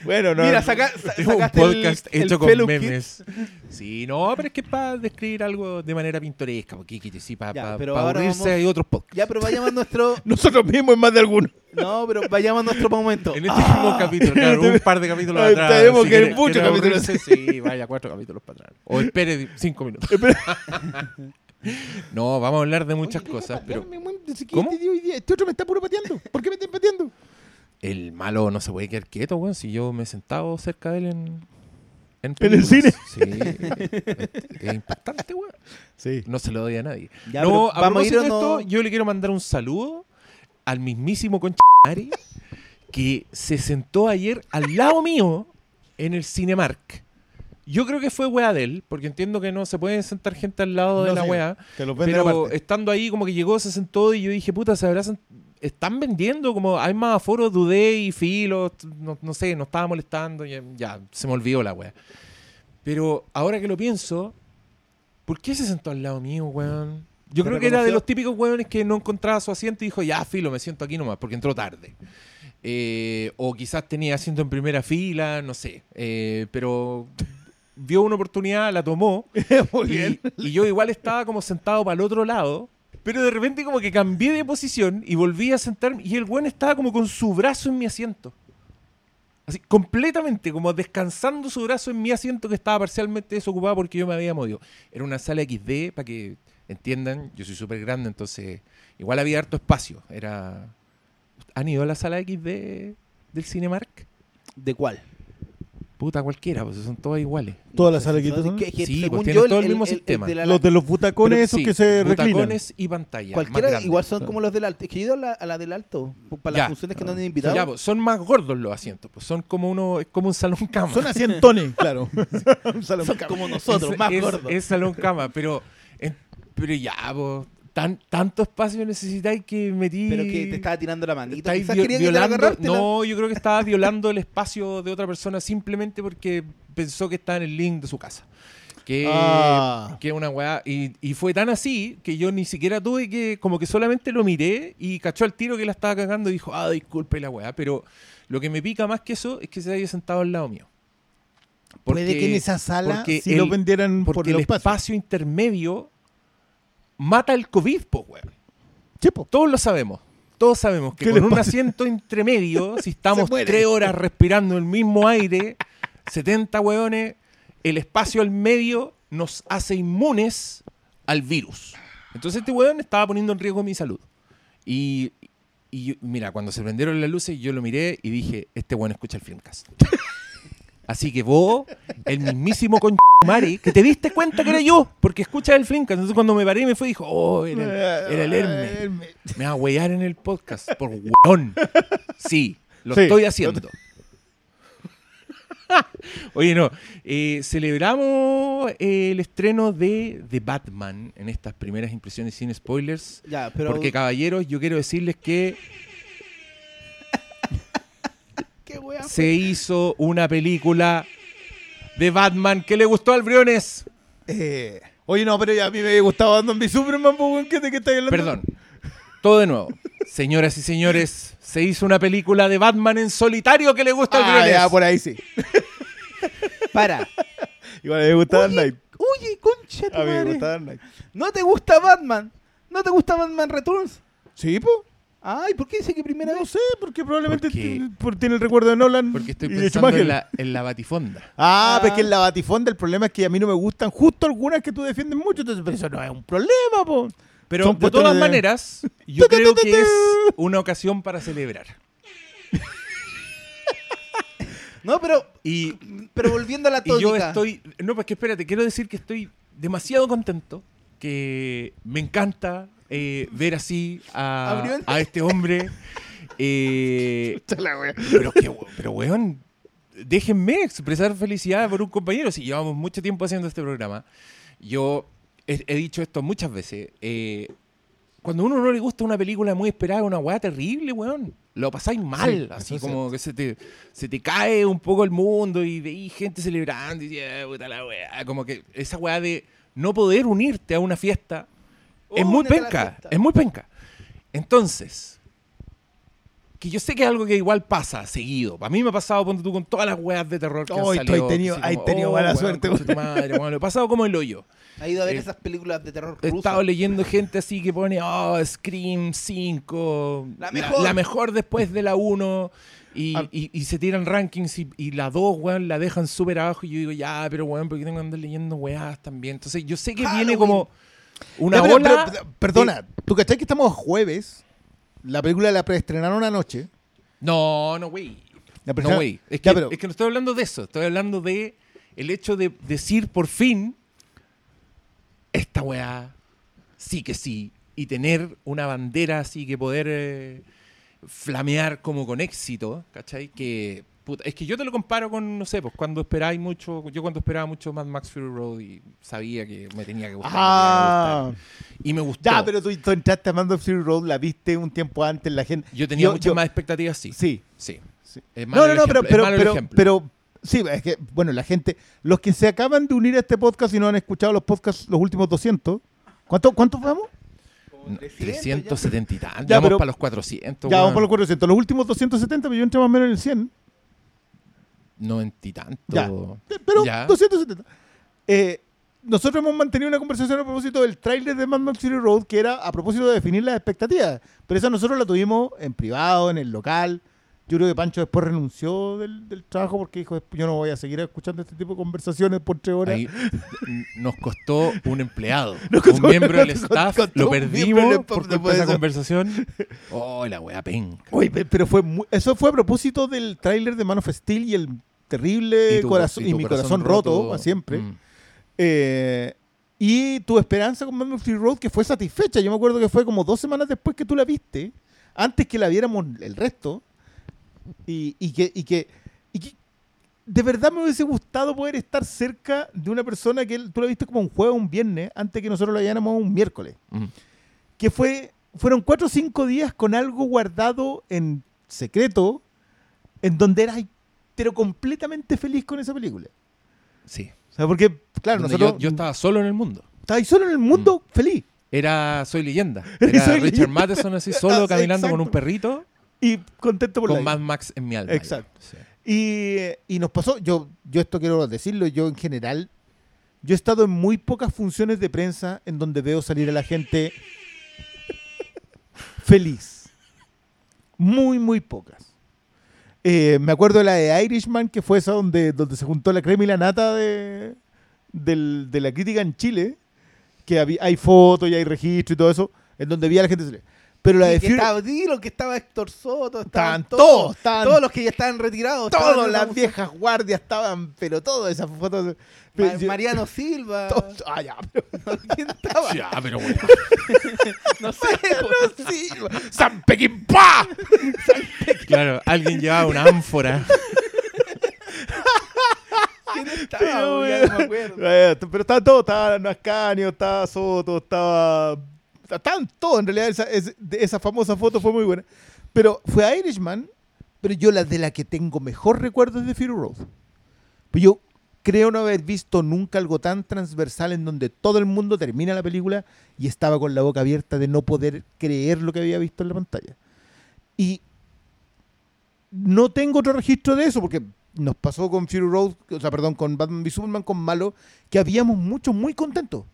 Bueno, no. Mira, saca, sa- Tengo un sacaste el- podcast el, hecho con fellow kid. memes. Sí, no, pero es que es para describir algo de manera pintoresca, porque que sí, para Ya, pero ahora aburrirse vamos- hay otros podcasts. Ya, pero vayamos a nuestro. Nosotros mismos en más de alguno. No, pero vayamos a nuestro momento. En este mismo capítulo, claro, un par de capítulos Ay, atrás. tenemos si que ir muchos capítulos. Sí, vaya, cuatro capítulos para atrás. O espere cinco minutos. no, vamos a hablar de muchas Oye, cosas, pero. Este, día hoy día- este otro me está puro pateando. ¿Por qué me están pateando? el malo no se puede quedar quieto, weón. Si yo me he sentado cerca de él en. En, ¿En el películas. Sí, es impactante, weón. Sí. No se lo doy a nadie. Ya, no, a vamos a ir de no. esto, yo le quiero mandar un saludo al mismísimo Conchari que se sentó ayer al lado mío en el Cinemark. Yo creo que fue weá de él, porque entiendo que no se puede sentar gente al lado de la señor. weá. Te los Pero aparte. estando ahí, como que llegó, se sentó y yo dije, puta, se sent- Están vendiendo, como hay más aforos, dudé y filo, no, no sé, nos estaba molestando, ya, ya, se me olvidó la weá. Pero ahora que lo pienso, ¿por qué se sentó al lado mío, weón? Yo ¿Te creo que era de los típicos weones que no encontraba su asiento y dijo, ya, filo, me siento aquí nomás, porque entró tarde. Eh, o quizás tenía asiento en primera fila, no sé. Eh, pero vio una oportunidad, la tomó. Muy Y, bien. y yo igual estaba como sentado para el otro lado, pero de repente como que cambié de posición y volví a sentarme y el buen estaba como con su brazo en mi asiento. Así, completamente, como descansando su brazo en mi asiento que estaba parcialmente desocupado porque yo me había movido. Era una sala XD, para que entiendan, yo soy súper grande, entonces igual había harto espacio. Era... ¿Han ido a la sala XD del Cinemark? ¿De cuál? Puta, cualquiera, pues son todas iguales. Todas las salas que ¿Sabes son? Que Sí, según pues tienen yo, todo el mismo sistema. de la- Los de los butacones Pero esos sí, que se reclinan. butacones y pantalla. Cualquiera igual son como los del alto. Es que yo he ido a la, a la del alto para Ya. las funciones que no han invitado. Ya, pues, son más gordos los asientos, pues son como uno, es como un salón cama. Son asientones, claro. Un salón son cama. como nosotros, es, más es- gordos. Es salón cama, pero, en- pero ya, pues, tan, tanto espacio necesitáis que metí. Pero que te estaba tirando la manita. Quizás vi- quería que te la violando. agarrártela. No, yo creo que estaba violando el espacio de otra persona simplemente porque pensó que estaba en el link de su casa. Que, Ah. que una weá. Y, y fue tan así que yo ni siquiera tuve que. Como que solamente lo miré y cachó al tiro que la estaba cagando y dijo, ah, disculpe la weá. Pero lo que me pica más que eso es que se haya sentado al lado mío. Puede que en esa sala si lo el- vendieran por Porque los el espacios. espacio intermedio mata el COVID, po, weón. Sí, po. Todos lo sabemos. Todos sabemos que ¿Qué con un asiento intermedio, si estamos tres horas respirando el mismo aire, 70 hueones, el espacio al medio nos hace inmunes al virus. Entonces este hueón estaba poniendo en riesgo mi salud. Y, mira, cuando se prendieron las luces, yo lo miré y dije, este hueón escucha el Filmcast. Así que vos, el mismísimo conchumare, que te diste cuenta que era yo, porque escuchas el Filmcast. Entonces cuando me paré y me fue, dijo, oh, era el, era el Hermes. Me va a huear en el podcast por hueón. Sí, lo Sí, estoy haciendo. Oye, no. eh, celebramos el estreno de The Batman en estas primeras impresiones sin spoilers. Ya, pero. Porque, caballeros, yo quiero decirles que ¿Qué wea? se hizo una película de Batman que le gustó al Briones. Eh, Oye, no, pero ya a mí me había gustado Batman v Superman, weón, ¿qué de qué estás hablando? Perdón. Todo de nuevo. Señoras y señores, se hizo una película de Batman en solitario que le gusta al Ah, Briones. ya, por ahí sí. Para. Igual me gusta Dark Knight. Oye, concha tu A mí me gusta Dark Knight. ¿No te gusta Batman? ¿No te gusta Batman Returns? Sí, po. Ay, ¿por qué dice que primera No vez? sé, porque probablemente Porque- por- tiene el recuerdo de Nolan Porque estoy pensando en la, en la batifonda. Ah, Ah. pero es que en la batifonda el problema es que a mí no me gustan justo algunas que tú defiendes mucho, entonces pero eso no es un problema, po. Pero Son de todas de- maneras, yo creo que es una ocasión para celebrar. No, pero, Y, pero volviendo a la y yo tónica. estoy... No, pues que espérate, quiero decir que estoy demasiado contento, que me encanta eh, ver así a, este hombre. eh, pero, que, pero, weón, déjenme expresar felicidad por un compañero. Si llevamos mucho tiempo haciendo este programa, yo he, he dicho esto muchas veces. eh, cuando a uno no le gusta una película muy esperada, una weá terrible, weón. Lo pasáis mal, Sí, así es como que se te, se te cae un poco el mundo y veis gente celebrando y "Ah, puta la weá. Como que esa weá de no poder unirte a una fiesta es muy a la penca, es muy penca. Entonces, que yo sé que es algo que igual pasa seguido. A mí me ha pasado, ponte tú, con todas las weas de terror que han Oh, has salido. tenido- así has como, tenido oh, mala weón, suerte, tu madre, weón, lo he pasado como el hoyo. Ha ido a ver Eh, esas películas de terror He estado leyendo gente así que pone, oh, Scream 5, La mejor. la mejor después de la 1, y, Ah. y- y se tiran rankings y, y la 2, weón, la dejan súper abajo, y yo digo, ya, pero weón, ¿por qué tengo que andar leyendo weas también? Entonces yo sé que viene como una Ya, pero- ola... pero- pero- perdona, ¿tú cachai que estamos jueves? La película la preestrenaron anoche. No, no, güey. No, güey. Que, es que no estoy hablando de eso. Estoy hablando de el hecho de decir por fin esta weá sí que sí. Y tener una bandera así que poder eh, flamear como con éxito. ¿Cachai? Que. Puta, es que yo te lo comparo con, no sé, pues cuando esperáis mucho. Yo cuando esperaba mucho Mad Max Fury Road y sabía que me tenía que gustar. me tenía que Ah, gustar. Y me gustó. ya, pero tú, tú entraste a Mando of Fury Road, la viste un tiempo antes, la gente. Yo tenía muchas más expectativas, sí. Sí. Sí. Sí. Es malo No, no, no, pero, pero, malo el pero, ejemplo. pero, sí, es que, bueno, la gente, los que se acaban de unir a este podcast y no han escuchado los podcasts, los últimos 200, ¿cuánto, ¿cuántos vamos? 300 ya. 370 y tanto. Ya, vamos pero- para los 400. ya vamos por los 400. Los últimos 270, pero yo entré más o menos en el 100. 90 y tanto. Ya. Pero Ya. 270. Eh, nosotros hemos mantenido una conversación a propósito del tráiler de Mad Max Fury Road, que era a propósito de definir las expectativas. Pero esa nosotros la tuvimos en privado, en el local. Yo creo que Pancho después renunció del, del trabajo porque dijo, yo no voy a seguir escuchando este tipo de conversaciones por tres horas. Ahí nos costó un empleado, costó- un miembro del staff, lo perdimos por culpa de esa conversación. Oh, la wea penca. Oye, pe- pero fue muy- eso fue a propósito del tráiler de Man of Steel y el terrible tu- corazón y, tu mi corazón, roto, a siempre. Mm. Eh, y tu esperanza con Max Fury Road que fue satisfecha. Yo me acuerdo que fue como dos semanas después que tú la viste, antes que la viéramos el resto. Y, y que, y, que, y que de verdad me hubiese gustado poder estar cerca de una persona que tú la viste como un jueves, un viernes, antes que nosotros la viéramos un miércoles. Mm. Que fue, fueron cuatro o cinco días con algo guardado en secreto, en donde eras pero completamente feliz con esa película. Sí. O sea, porque, claro, Donde nosotros yo, yo estaba solo en el mundo. estabas solo en el mundo feliz. Era Soy Leyenda. Era Soy Richard Leyenda. Madison así solo caminando con un perrito Y contento por con la Mad. Max en mi alma. Exacto. Sí. Y, y nos pasó, yo, yo esto quiero decirlo, yo en general, yo he estado en muy pocas funciones de prensa en donde veo salir a la gente feliz. Muy, muy pocas. Eh, me acuerdo de la de Irishman, que fue esa donde, donde se juntó la crema y la nata de, del- de la crítica en Chile, que hay fotos y hay registro y todo eso, en donde vi a la gente. Pero la de que Fury- estaba Dilo, que estaba Héctor Soto, estaban Estaban todos, todos, estaban- todos los que ya estaban retirados. estaban en las viejas guardias estaban, pero todas esas fotos. Ma- pero Mariano Silva. todos- ah, ya, pero- ¿Quién estaba? Ya, pero bueno. No sé. sí, ¡San Pekín Pa! Claro, alguien llevaba una ánfora. ¿Quién Pero, estaba? Ya no me acuerdo. Pero estaban todos, estaba Nascanio, estaba Soto, estaba. Todos, en realidad, esa, esa famosa foto fue muy buena. Pero fue Irishman, pero yo la de la que tengo mejor recuerdo es de Fury Road. Pues yo creo no haber visto nunca algo tan transversal en donde todo el mundo termina la película y estaba con la boca abierta de no poder creer lo que había visto en la pantalla. Y no tengo otro registro de eso porque nos pasó con Fury Road, o sea, perdón, con Batman v Superman, con Malo, que habíamos muchos muy contentos.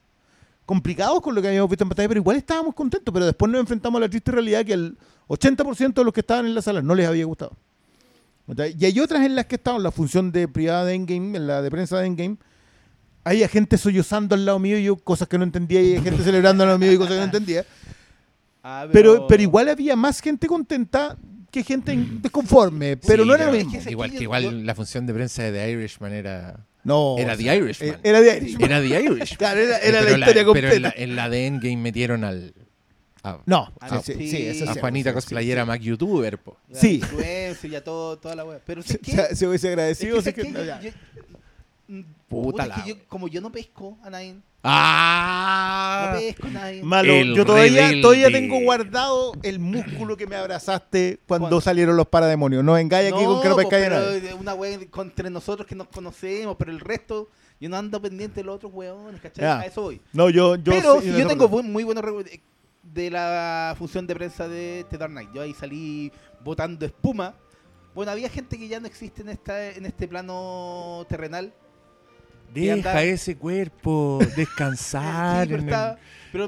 Complicados con lo que habíamos visto en pantalla, pero igual estábamos contentos. Pero después nos enfrentamos a la triste realidad que el 80% de los que estaban en la sala no les había gustado. Y hay otras en las que estaban, la función de privada de Endgame, en la de prensa de Endgame, hay gente sollozando al lado mío y yo cosas que no entendía y hay gente celebrando al lado mío y cosas que no entendía. Ah, Pero, pero igual había más gente contenta que gente in- desconforme, pero Sí, no era lo pero mismo. es que Igual que igual la función de prensa de The Irishman era. No, Era o The sea, Irishman. eh, Era The Irishman. Era The Irishman. Claro, era, era Pero la historia completa. Pero en la, en la de Endgame metieron al. A, No, Ah, sí, sí, sí, eso a sí, Juanita cosplayera sí. Mac YouTuber, po. La Sí. y a todo, toda la wea. Pero que, se- se hubiese es agradecido. que, sí sé que- que no, yo- ya. yo- mm, Puta puta, es la- que yo, como yo no pesco a nadie, no ¡Ah! pesco a nadie. Malo, El yo todavía, rebelde. todavía tengo guardado el músculo que me abrazaste cuando ¿Cuándo? salieron los parademonios. No vengáis aquí con que no po, pescáis a nadie. una wea entre nosotros que nos conocemos, pero el resto, yo no ando pendiente de los otros weones, ¿cachai? Ya. A eso voy. No, yo, yo pero sí, si no yo te tengo bu- muy buenos recuerdos de- de la función de prensa de The Dark Knight. Yo ahí salí botando espuma. Bueno, había gente que ya no existe en esta en este plano terrenal. Deja andaba- ese cuerpo descansar. Sí, pero, estaba-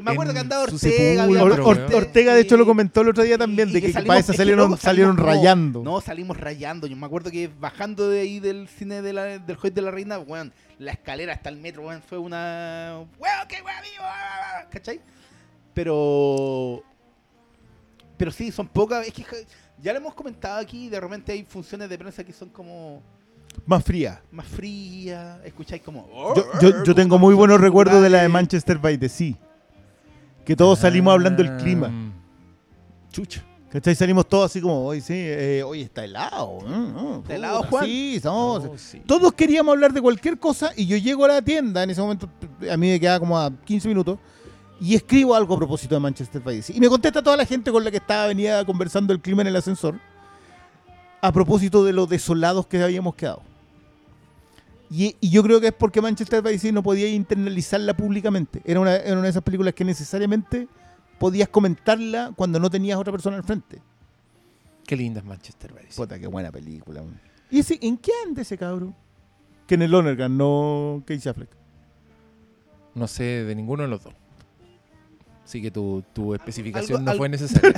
me acuerdo que andaba Ortega. había sepulcro, más Or- weón. gente, Ortega, de hecho, lo comentó el otro día también, Y- de y que, salimos- para esa es que salieron, salieron rayando. No, salimos rayando. Yo me acuerdo que bajando de ahí del cine de la, del juez de la reina, weón, la escalera hasta el metro, weón, fue una. ¡Weón, qué weón vivo! ¿Cachai? Pero. Pero sí, son pocas. Es que ya lo hemos comentado aquí, de repente hay funciones de prensa que son como Más fría. más frías. Escucháis como. Yo, yo- yo tengo muy buenos recuerdos de la de Manchester by the Sea. Que todos salimos hablando del clima. Ah, Chucha. ¿Cachai? Salimos todos así como, hoy sí, eh, hoy está helado. mm, mm, ¿Está helado, Juan? Sí, no, Oh, sí. Todos queríamos hablar de cualquier cosa y yo llego a la tienda, en ese momento a mí me quedaba como a 15 minutos, y escribo algo a propósito de Manchester by the Sea. Y me contesta toda la gente con la que estaba venía conversando el clima en el ascensor, a propósito de lo desolados que habíamos quedado. Y, y yo creo que es porque Manchester by the Sea no podía internalizarla públicamente. Era una, era una de esas películas que necesariamente podías comentarla cuando no tenías otra persona al frente. Qué linda es Manchester by the Sea. Puta, qué buena película. man. ¿Y ese, en qué anda ese cabro? Que en el Lonergan, no Casey Affleck. No sé de ninguno de los dos. Así que tu, tu especificación algo- no algo- fue necesaria.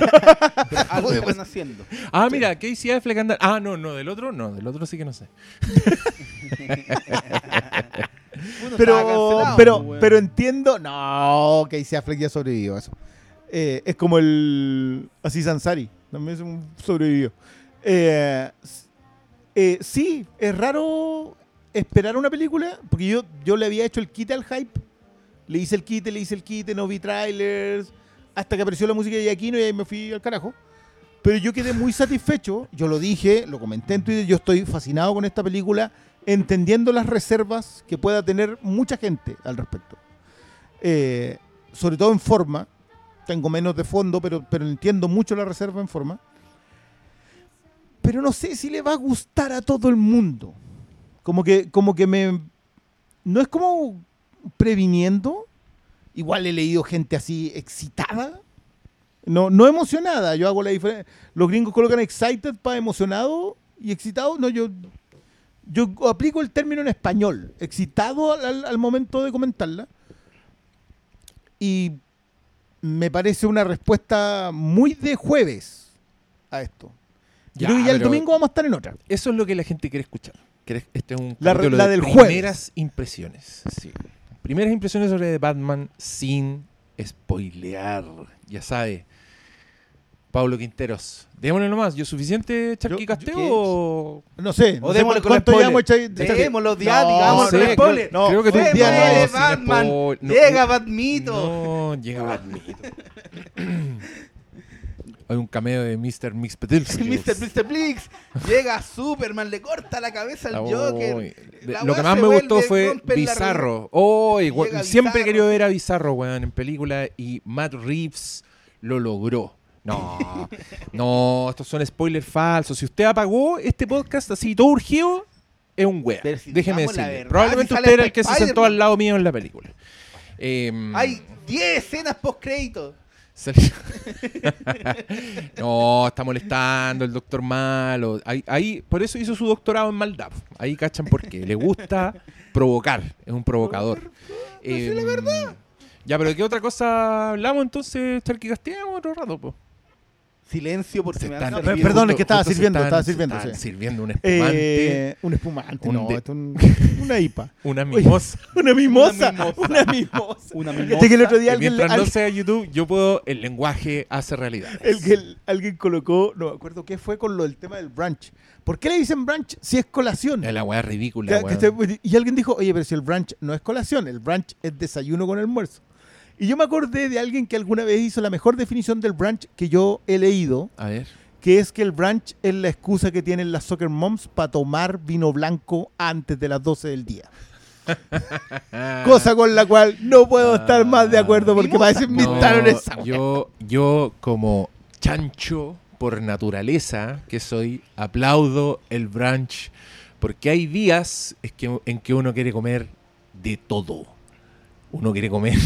Pero algo están haciendo. ah, mira, Casey Affleck anda... Ah, no, no, del otro no, del otro sí que no sé. Pero, cancelado, pero, pues, pero entiendo. No, Casey Affleck ya sobrevivió a eso. Eh, es como el Aziz Ansari. También es un sobrevivió. Eh, eh, sí, es raro esperar una película. Porque yo, yo le había hecho el quite al hype. Le hice el quite, le hice el quite, no vi trailers. Hasta que apareció la música de Yaquino y ahí me fui al carajo. Pero yo quedé muy satisfecho. Yo lo dije, lo comenté en Twitter. Yo estoy fascinado con esta película, entendiendo las reservas que pueda tener mucha gente al respecto. Eh, sobre todo en forma. Tengo menos de fondo, pero, pero entiendo mucho la reserva en forma. Pero no sé si le va a gustar a todo el mundo. Como que, como que me. No es como previniendo. Igual he leído gente así excitada. No, no emocionada. Yo hago la diferencia. Los gringos colocan excited para emocionado y excitado. No, yo, yo aplico el término en español. Excitado al, al- al momento de comentarla. Y me parece una respuesta muy de jueves a esto. Yo Ya, creo que ya el domingo vamos a estar en otra. Eso es lo que la gente quiere escuchar. Este es un La- de del jueves. primeras impresiones. Sí. Primeras impresiones sobre Batman sin spoilear. Ya sabe. Pablo Quinteros. Démosle nomás. ¿Yo suficiente charquicasteo o...? No sé. O no démosle con cuánto spoiler. llevamos Démoslo ya, No, digamos, sé, con creo- spoiler. No, creo que tú no, Batman. no, Llega no, Batmito. No, llega Batmito. Hay un cameo de Mr. Mixpedilski. Mr. Mr. Blix llega Superman, le corta la cabeza al Joker. La Lo que más me gustó fue Bizarro. Oh, igual- siempre he querido ver a Bizarro, weón, en película y Matt Reeves lo logró. No, no, estos son spoilers falsos. Si usted apagó este podcast así todo urgido, es un si Déjeme decirle. Probablemente si usted era el que se sentó al lado mío en la película. Em, Hay 10 escenas post créditos. salió- no, está molestando el doctor malo. Ahí, ahí- por eso hizo su doctorado en maldad. Ahí cachan por qué. Le gusta provocar. Es un provocador. la Em, verdad. Ya, pero ¿qué otra cosa hablamos entonces? Charqui Castellanos otro rato, po. Silencio porque Se me están- van a per- servir. perdón, es que estaba sirviendo, están- estaba sirviendo, están sí. sirviendo un espumante, Eh, un espumante, un no, de- esto es un- una IPA. una Oye, mimosa. Una mimosa. Una mimosa. Una mimosa. Una Fíjate mimosa. que el otro día Que alguien, mientras no sea YouTube, yo puedo, el lenguaje hace realidad. el que el- alguien colocó, no me acuerdo qué fue con lo del tema del brunch. ¿Por qué le dicen brunch si es colación? Es la weá ridícula, Que- que weón. este- y alguien dijo, oye, pero si el brunch no es colación, el brunch es desayuno con almuerzo. Y yo me acordé de alguien que alguna vez hizo la mejor definición del brunch que yo he leído, A ver. que es que el brunch es la excusa que tienen las soccer moms para tomar vino blanco antes de las 12 del día. Cosa con la cual no puedo estar más de acuerdo porque Mimosa. parece No, inventaron esa wea. yo, yo como chancho por naturaleza que soy, aplaudo el brunch porque hay días es que, en que uno quiere comer de todo. Uno quiere comer,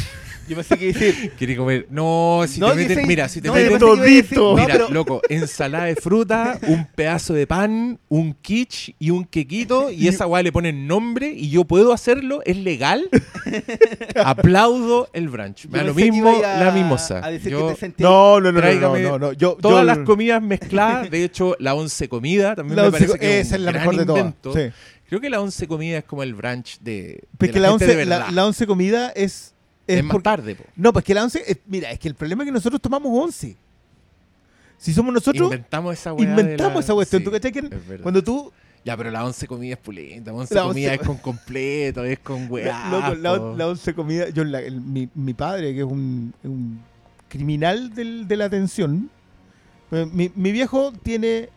Yo pensé que decir. quiere comer. No, si No, te metes, dice- mira, si te no, todito. Mira, pero- loco, ensalada de fruta, un pedazo de pan, un quiche y un quequito, y esa weá le ponen nombre y yo puedo hacerlo, es legal. Aplaudo el brunch. Me da lo mismo a- la mimosa. A decir Yo- que te sentías- No, no, no, no, no, Tráigame no, no. Yo, todas yo- las comidas mezcladas, de hecho, la once comida también la me once- parece que es esa un es la gran mejor de todas. invento. Sí. Creo que la once comida es como el brunch de, de Porque la, la, gente once, de la, verdad. la once comida es. Es es más porque- tarde, po. No, pues que la once. es- mira, es que el problema es que nosotros tomamos once. Si somos nosotros, Inventamos esa weá. inventamos la- esa cuestión. sí, ¿Tú cachai que cuando tú. Ya, pero la once comida es pulenta. La once La comida once- es con completo, es con weá. loco, la, la once comida. Yo, la- el- mi, mi padre, que es un, un criminal del- de la atención. eh, Mi, mi viejo tiene.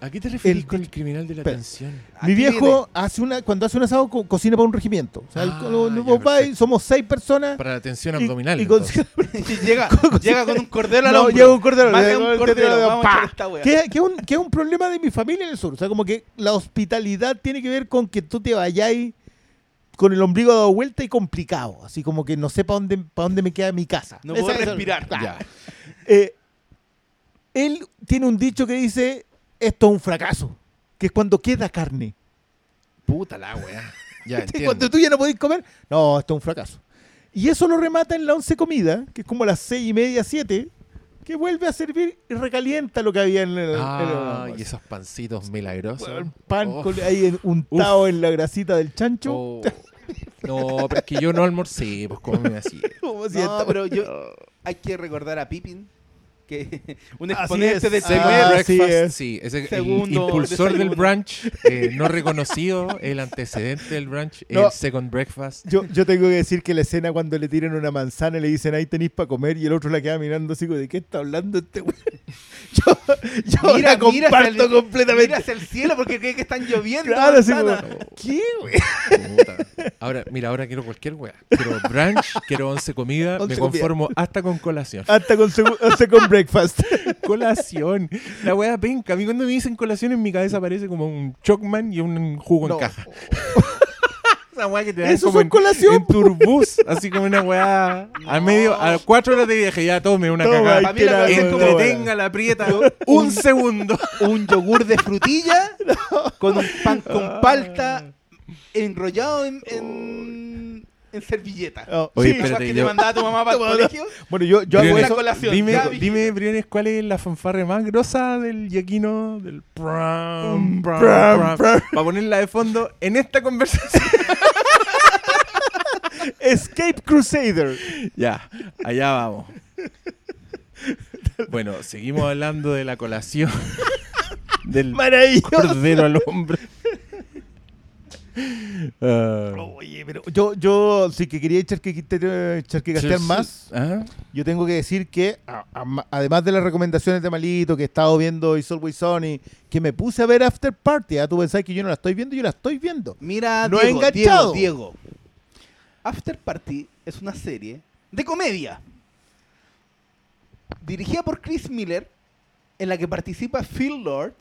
¿A qué te referís el- con el criminal de la atención? Mi viejo hace una cuando hace un asado co- cocina para un regimiento. O sea, Ah, lo- ya, lo- y perfecto. somos seis personas. Para la tensión y- abdominal. y cocina- llega, llega con un cordero al No, llega un cordero, Mata llega un el cordero, cordero, vamos pa. a echar esta wea. Que, que, un, que es un problema de mi familia en el sur. O sea, como que la hospitalidad tiene que ver con que tú te vayáis con el ombligo dado vuelta y complicado. Así como que no sé para dónde, pa' dónde me queda mi casa. No Esa- puedo respirar. claro. Ya. Eh, él tiene un dicho que dice, esto es un fracaso. Que es cuando queda carne. Puta la weá. Ya. Cuando tú ya no podés comer, no, esto es un fracaso. Y eso lo remata en la once comida, que es como las seis y media, siete, que vuelve a servir y recalienta lo que había en el, en el Ah, y esos pancitos milagrosos. Bueno, pan Oh. con ahí untado en la grasita del chancho. Oh. No, pero es que yo no almorcé, pues cómo me así. Como si No, pero yo hay que recordar a Pippin, que un exponente es. del Ah, es. sí, ese el Segundo impulsor del brunch, eh, no reconocido, el antecedente del brunch, No. el second breakfast. yo, yo tengo que decir que la escena cuando le tiran una manzana y le dicen ahí tenéis para comer y el otro la queda mirando así como de qué está hablando este güey. Yo, yo la comparto hacia el- completamente. Mira hacia el cielo porque cree que están lloviendo. Claro, así como. ¿qué, güey? Ahora, mira, ahora quiero cualquier weá. Quiero brunch, quiero once comida, Once me comida. conformo hasta con colación. Hasta con, hasta con breakfast. Colación. La weá penca. A mí cuando me dicen colación en mi cabeza parece como un chocman y un jugo No. en caja. Esa weá que te dan ¿Eso como en, colación, en turbús. Así como una weá. Al No. medio, a cuatro horas de viaje, ya tome una cagada. ahí Pa' mí la tira, weá es como- Entretenga la aprieta un segundo. Un yogur de frutilla con un pan con palta enrollado en, en, en servilleta. Oh, Oye, sí. Espérate, que yo- te mandaba tu mamá para el colegio. Bueno, yo, yo hago eso. colación. Dime, Ya, dime, Briones, ¿cuál es la fanfarre más grosa del yaquino? Del pram, pram, pram, pram, pram. Para ponerla de fondo en esta conversación. Escape Crusader. ya, allá vamos. Bueno, seguimos hablando de la colación del Maravilloso. cordero al hombro. Ah. Oye, pero yo, yo sí que quería echar que, echar que gastear más. ¿Ah? Yo tengo que decir que, a- a- además de las recomendaciones de Malito, que he estado viendo It's Always Sunny, que me puse a ver After Party. ¿ah? Tú pensás que yo no la estoy viendo, yo la estoy viendo. Mira, No he enganchado. Diego, Diego. After Party es una serie de comedia dirigida por Chris Miller en la que participa Phil Lord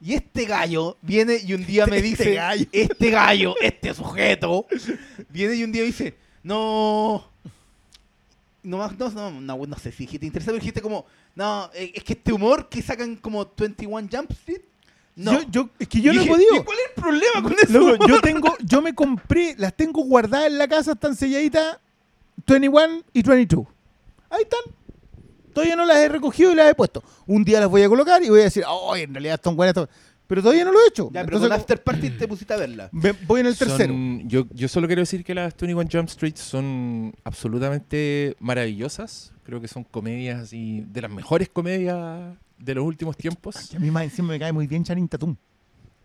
Y este gallo viene y un día me Este dice, gallo. este gallo, este sujeto, viene y un día me dice, no, no, no, no, no, no sé si dijiste interesante, pero dijiste como, no, eh, es que este humor que sacan como 21 Jump Street, no. Yo, yo- es que yo no he podido. ¿y ¿Cuál es el problema con eso? Loco, yo tengo, yo me compré, las tengo guardadas en la casa, están selladitas 21 y 22. Ahí están. Todavía no las he recogido y las he puesto. Un día las voy a colocar y voy a decir, oh, en realidad están buenas. estas". Pero todavía no lo he hecho. Ya, pero Entonces, con After Party te pusiste a verla. ve- voy en el tercero. Son- yo, yo solo quiero decir que las 21 Jump Street son absolutamente maravillosas. Creo que son comedias así, de las mejores comedias de los últimos tiempos. A mí más encima me cae muy bien Channing Tatum.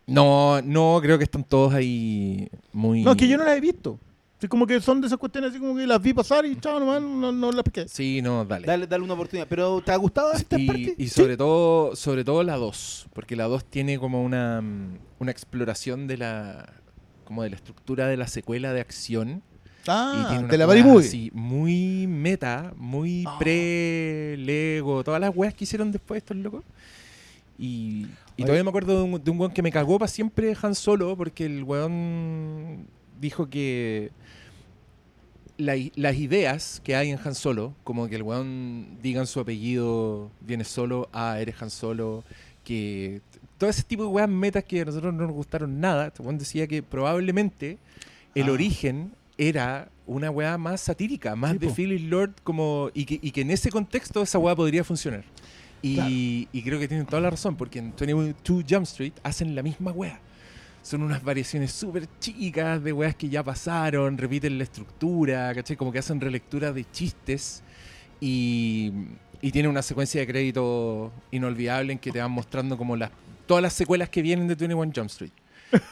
No, no, creo que están todos ahí muy... No, es que yo no las he visto. Es como que son de esas cuestiones así como que las vi pasar y chao nomás, no, no las pesqué. Sí, no, dale. Dale, dale una oportunidad. ¿Pero te ha gustado Party? Y, y sobre todo sobre todo la 2, porque la 2 tiene como una, mm, una exploración de la como de la estructura de la secuela de acción y Ah, tiene de la Body Movie. así muy meta, muy Ah. pre Lego, todas las weas que hicieron después estos locos. Y, y todavía me acuerdo de un, de un weón que me cagó para siempre Han Solo porque el weón dijo que la las ideas que hay en Han Solo, como que el weón digan su apellido, viene solo, ah, eres Han Solo, que todo ese tipo de weas metas que a nosotros no nos gustaron nada, este weón decía que probablemente el Ah. origen era una weá más satírica, más de. Phyllis Lord, como, y, que, y que en ese contexto esa weá podría funcionar. Y, Claro. y creo que tienen toda la razón, porque en 22 Jump Street hacen la misma weá. Son unas variaciones súper chicas de weas que ya pasaron, repiten la estructura, ¿cachai? Como que hacen relecturas de chistes y, y tiene una secuencia de crédito inolvidable en que te van mostrando como las todas las secuelas que vienen de 21 Jump Street.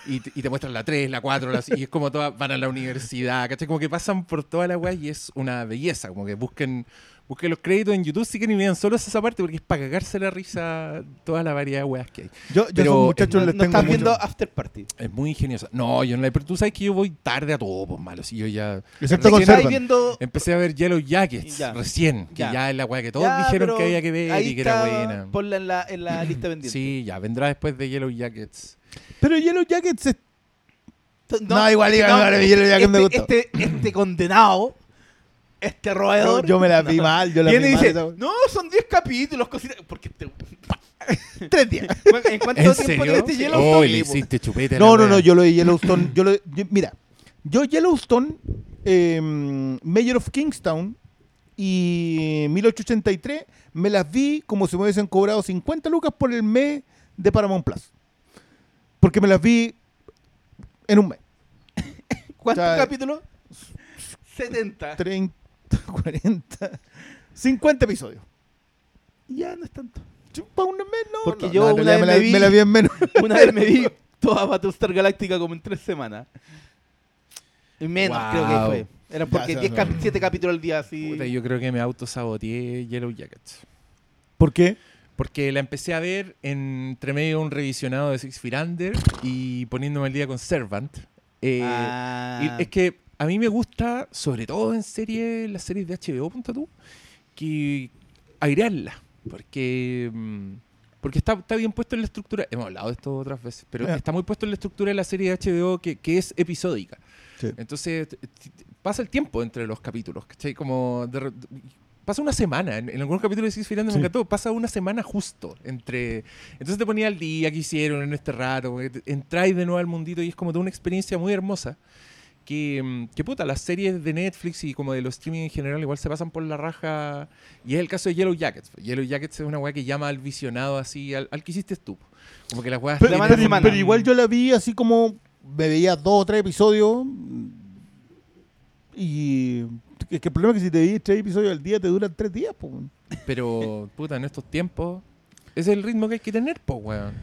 Y te, y te muestran la 3, la 4, la, y es como todas van a la universidad, ¿cachai? Como que pasan por toda la wea y es una belleza, como que busquen, busquen los créditos en YouTube si quieren y vean solo esa parte porque es para cagarse la risa toda la variedad de weas que hay. Yo, yo Pero esos muchachos No, les no tengo estás mucho. viendo After Party. Es muy ingeniosa. No, yo no la pero tú sabes que yo voy tarde a todo, pues malo. Si yo ya Excepto con viendo... empecé a ver Yellow Jackets Ya. recién, que Ya. ya, es la weá que todos Ya, dijeron que había que ver ahí y que era buena. Ponla en la, en la lista pendiente. Sí, ya, vendrá después de Yellow Jackets. Pero Yellow Jackets es- No, No, igual diga, no, Yellow Jackets me este, gustó. este, este condenado, este yo, roedor... yo me la vi mal, yo la Viene vi y mal. dice, esa- no, son 10 capítulos, cositas... Porque este... Tres días. ¿En cuánto ¿En tiempo serio? tiene este Oh, Yellowstone? le hiciste chupete No, no, no, yo lo de Yellowstone. yo lo yo- mira, yo Yellowstone, eh, Mayor of Kingstown y 1883 me las vi como si me hubiesen cobrado 50 lucas por el mes de Paramount Plus. Porque me las vi en un mes. ¿Cuántos O sea, capítulos? 70. 30, 40, 50 episodios. Ya no es tanto. Para un mes no. Porque no, yo no, en una vez me, la, me vi- me la vi en menos. Una vez me vi toda Battlestar Galáctica como en tres semanas. Y menos Wow. creo que fue. Eran porque Ya, 10 no. cap- 7 capítulos al día así. Puta, yo creo que me autosaboteé Yellow Jackets. ¿Por qué? Porque la empecé a ver entre medio de un revisionado de Six Feet Under y poniéndome al día con Servant. Eh, Ah. y es que a mí me gusta, sobre todo en series, las series de HBO, punta tú, que airearla. Porque, mm, porque está, está bien puesto en la estructura. Hemos hablado de esto otras veces, pero está muy puesto en la estructura de la serie de HBO que, que es episódica. Sí. Entonces, pasa el tiempo entre los capítulos, ¿cachai? Como de pasa una semana, en, en algunos capítulos de Six Feet Under Sí. me encantó, pasa una semana justo entre... Entonces te ponía al día que hicieron en este rato, entráis de nuevo al mundito y es como toda una experiencia muy hermosa. Que, mm, que puta, las series de Netflix y como de los streaming en general igual se pasan por la raja. Y es el caso de Yellow Jackets. Yellow Jackets es una weá que llama al visionado así, al, al que hiciste tú. Como que las weas Pero, pero- pero igual yo la vi así como me veía dos o tres episodios y es que el problema es que si te vi tres episodios al día te duran tres días. po. Pero, puta, en estos tiempos, ese es el ritmo que hay que tener, pues, weón.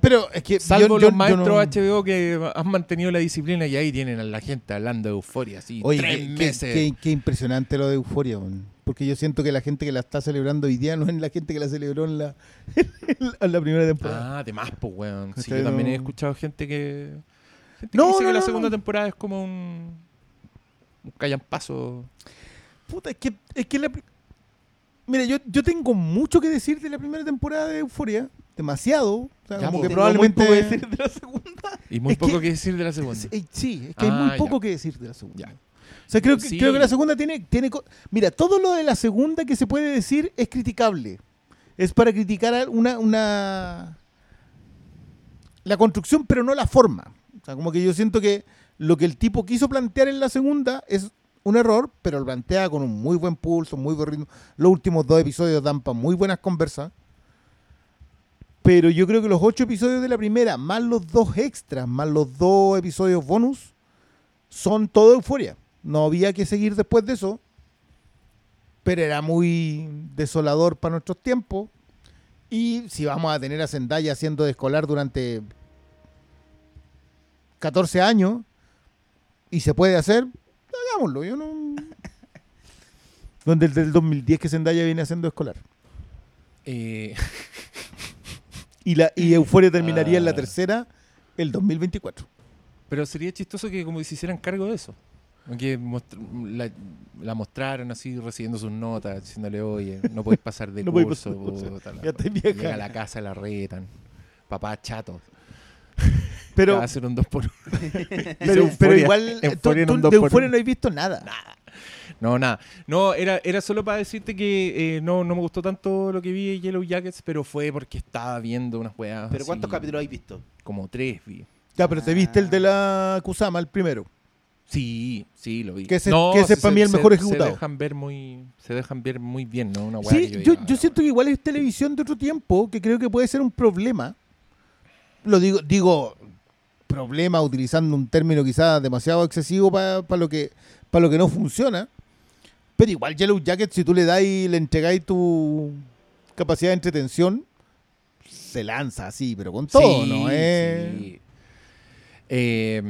Pero es que Salvo yo- los yo- yo maestros no- HBO que han mantenido la disciplina y ahí tienen a la gente hablando de euforia, así, Oye, tres qué, meses. qué- qué impresionante lo de Euforia, weón. porque yo siento que la gente que la está celebrando hoy día no es la gente que la celebró en la, en la primera temporada. Ah, de más, pues, weón. Sí, yo también he escuchado gente que. Gente No, que dice no, que la segunda temporada es como un. Un callampazo. Puta, es que, es que la Mira, yo, yo tengo mucho que decir de la primera temporada de Euforia. Demasiado. O sea, Ya, como pues, que muy probablemente. poco que decir de la segunda. Y muy Es poco que- que, decir de la segunda. Sí, Sí, es que hay Ah, muy ya. poco que decir de la segunda. Ya. O sea, creo que, Sí. creo que la segunda tiene, tiene... co- Mira, todo lo de la segunda que se puede decir es criticable. Es para criticar una, una... La construcción, pero no la forma. O sea, como que yo siento que lo que el tipo quiso plantear en la segunda es un error, pero lo plantea con un muy buen pulso, muy buen ritmo. Los últimos dos episodios dan para muy buenas conversas. Pero yo creo que los ocho episodios de la primera, más los dos extras, más los dos episodios bonus, son todo euforia. No había que seguir después de eso. Pero era muy desolador para nuestros tiempos. Y si vamos a tener a Zendaya haciendo de escolar durante 14 años y se puede hacer, hagámoslo. Yo no. Donde desde el 2010 que Zendaya viene haciendo escolar. Eh, Y, la, y Euforia terminaría en la Ah. tercera el 2024. pero sería chistoso que como se hicieran cargo de eso. Que mostr- la, la mostraran así recibiendo sus notas, diciéndole, oye, no podéis pasar de No curso. pasar ya estáis Llega a la casa, la retan. Papá chato. Pero, Va a hacer un 2 por 1 pero, pero igual, tú, tú de Euforia no has visto nada. No, nada. No, era, era solo para decirte que eh, no, no me gustó tanto lo que vi de Yellow Jackets, pero fue porque estaba viendo unas weas. ¿Pero así, cuántos capítulos habéis visto? Como tres vi. Ya, pero te viste el de la Kusama, el primero. Sí, sí, lo vi. Que ese- que ese sí, para se- mí el se- mejor Se ejecutado. dejan ver muy, se dejan ver muy bien, ¿no? Una wea Sí, que yo, yo siento que igual es televisión de otro tiempo, que creo que puede ser un problema. Lo digo, digo problema utilizando un término quizás demasiado excesivo para lo que para lo que no funciona. Pero igual Yellow Jacket, si tú le das y le entregáis tu capacidad de entretención, se lanza así, pero con todo, Sí, ¿no? Eh, sí. Eh,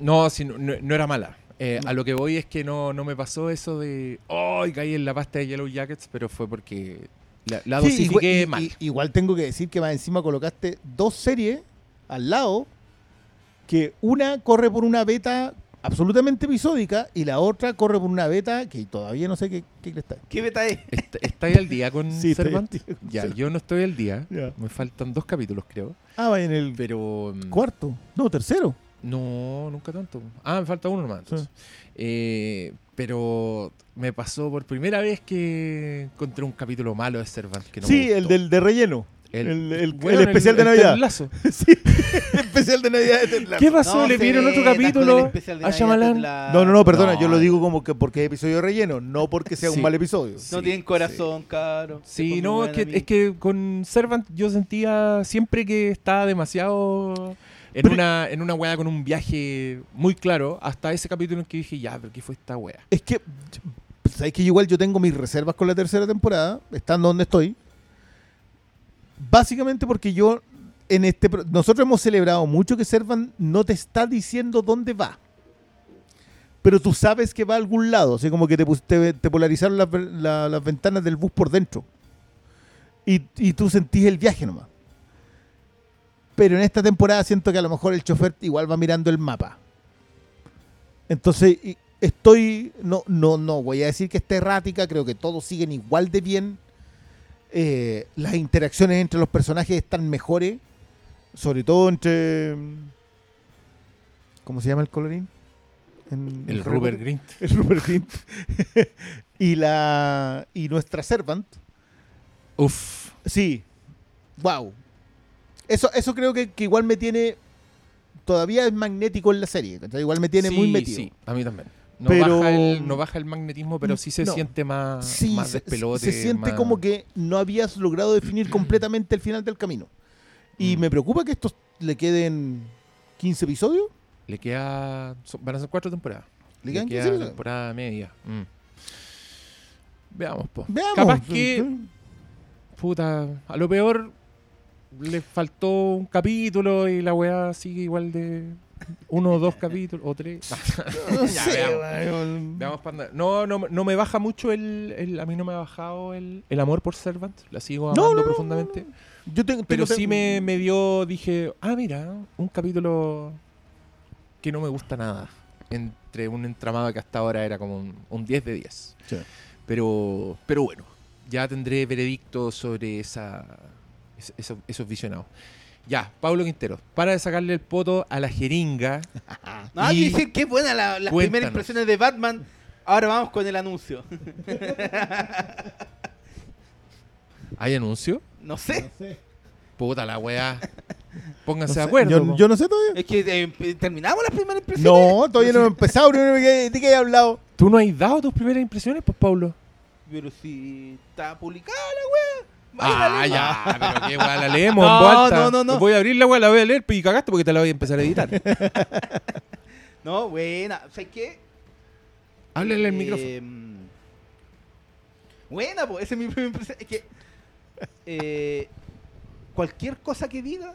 no, sí, no, no- era mala. Eh, A lo que voy es que no, no me pasó eso de, oh, caí en la pasta de Yellow Jackets, pero fue porque la, la dosifiqué igual, mal. y- igual tengo que decir que más encima colocaste dos series al lado, que una corre por una beta absolutamente episódica y la otra corre por una beta que todavía no sé qué, qué cresta es. ¿Qué beta es? ¿Est- ¿Estáis al día con Sí, estoy con Ya, yo no estoy al día. Ya. Me faltan dos capítulos, creo. Ah, va en el Pero. mm, cuarto, no, tercero. No, nunca tanto. Ah, me falta uno nomás. Eh, pero me pasó por primera vez que encontré un capítulo malo de Servant. Que no me sí, el del de relleno. El- el, el- Weón, el especial de el Navidad. Sí, el especial de Navidad de Ted Lasso. ¿Qué pasó? No ¿Le se pidieron otro capítulo a Shyamalan? la- No, no, no, perdona, No. yo lo digo como que porque es episodio relleno, no porque sea Sí. un mal episodio. No tienen corazón, caro. Sí, no, es que, es que con Servant yo sentía siempre que estaba demasiado en Pero- una en una weá con un viaje muy claro, hasta ese capítulo en que dije, ya, pero ¿qué fue esta weá? Es que, sabes que igual yo tengo mis reservas con la tercera temporada, estando donde estoy. Básicamente porque yo, en este, nosotros hemos celebrado mucho que Servan no te está diciendo dónde va. Pero tú sabes que va a algún lado, así como que te, te, te polarizaron las, ventanas del bus por dentro. Y, y tú sentís el viaje nomás. Pero en esta temporada siento que a lo mejor el chofer igual va mirando el mapa. Entonces, estoy. No, no, no voy a decir que esté errática, creo que todos siguen igual de bien. Eh, las interacciones entre los personajes están mejores. Sobre todo entre. ¿Cómo se llama el colorín? En- El Harry Rupert. Grint. El Rupert Grint. y la. Y nuestra Servant. Uf. Sí. Wow. Eso, eso creo que, que igual me tiene. Todavía es magnético en la serie. Igual me tiene muy metido. Sí, a mí también. No, Pero- baja el, no baja el magnetismo, pero sí se No. siente más, Sí, más despelote. se siente más- como que no habías logrado definir completamente el final del camino. Y Mm. me preocupa que estos le queden 15 episodios. Le queda. son- van a ser cuatro temporadas. Le quedan 15 queda episodios. temporada media. Mm. Veamos, po. Veamos. Capaz que, puta, a lo peor le faltó un capítulo y la weá sigue igual de uno o dos capítulos o tres. No Ya, sé, veamos. No, no, no me baja mucho el, el- A mí no me ha bajado el, el amor por Servant. La sigo amando no, no, profundamente. Yo tengo- Pero tengo- sí me, me dio. Dije, ah, mira, un capítulo que no me gusta nada. Entre un entramado que hasta ahora era como un, un 10 de 10. Sí. Pero, pero bueno, ya tendré veredicto sobre esa Es- eso- esos visionados. Ya, Pablo Quintero, para de sacarle el poto a la jeringa. No, hay que Y- decir qué buena la- las Cuéntanos. primeras impresiones de Batman. Ahora vamos con el anuncio. ¿Hay anuncio? No sé. Puta la weá. Pónganse No de acuerdo. Yo, no sé todavía. Es que eh, terminamos las primeras impresiones. No, todavía no he empezado. primero que- ¿De qué he hablado? ¿Tú no has dado tus primeras impresiones, pues, Pablo? Pero si está publicada la wea. Ah, ya, pero qué weá, la leemos No, en voz alta. no, no, no. Voy a abrir la weá, la voy a leer, pero y cagaste porque te la voy a empezar a editar. No, buena. ¿Sabes qué? Háblale al Eh, micrófono. Buena, pues. Esa es mi impresión. Es que eh, cualquier cosa que diga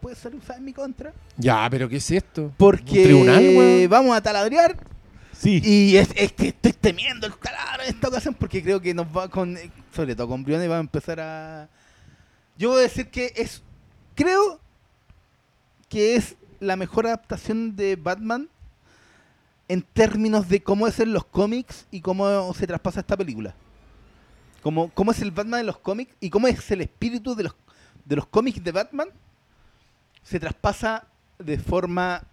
puede ser usada en mi contra. Ya, pero ¿qué es esto? Porque ¿Un tribunal, weón? vamos a taladrear Sí. Y es, es que estoy temiendo el taladro en esta ocasión porque creo que nos va con, sobre todo con Briones, va a empezar a... Yo voy a decir que es, creo que es la mejor adaptación de Batman en términos de cómo es en los cómics y cómo se traspasa esta película. Cómo, cómo es el Batman en los cómics y cómo es el espíritu de los, de los cómics de Batman se traspasa de forma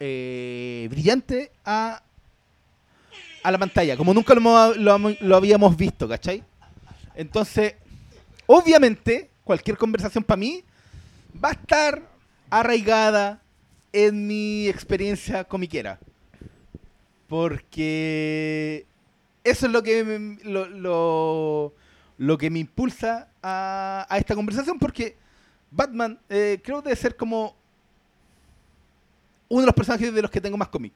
eh, brillante a, a la pantalla, como nunca lo, habíamos visto, ¿cachai? Entonces, obviamente, cualquier conversación para mí va a estar arraigada en mi experiencia comiquera. Porque eso es lo que me, lo, lo- que me impulsa a, a esta conversación, porque Batman eh, creo debe ser como uno de los personajes de los que tengo más cómic.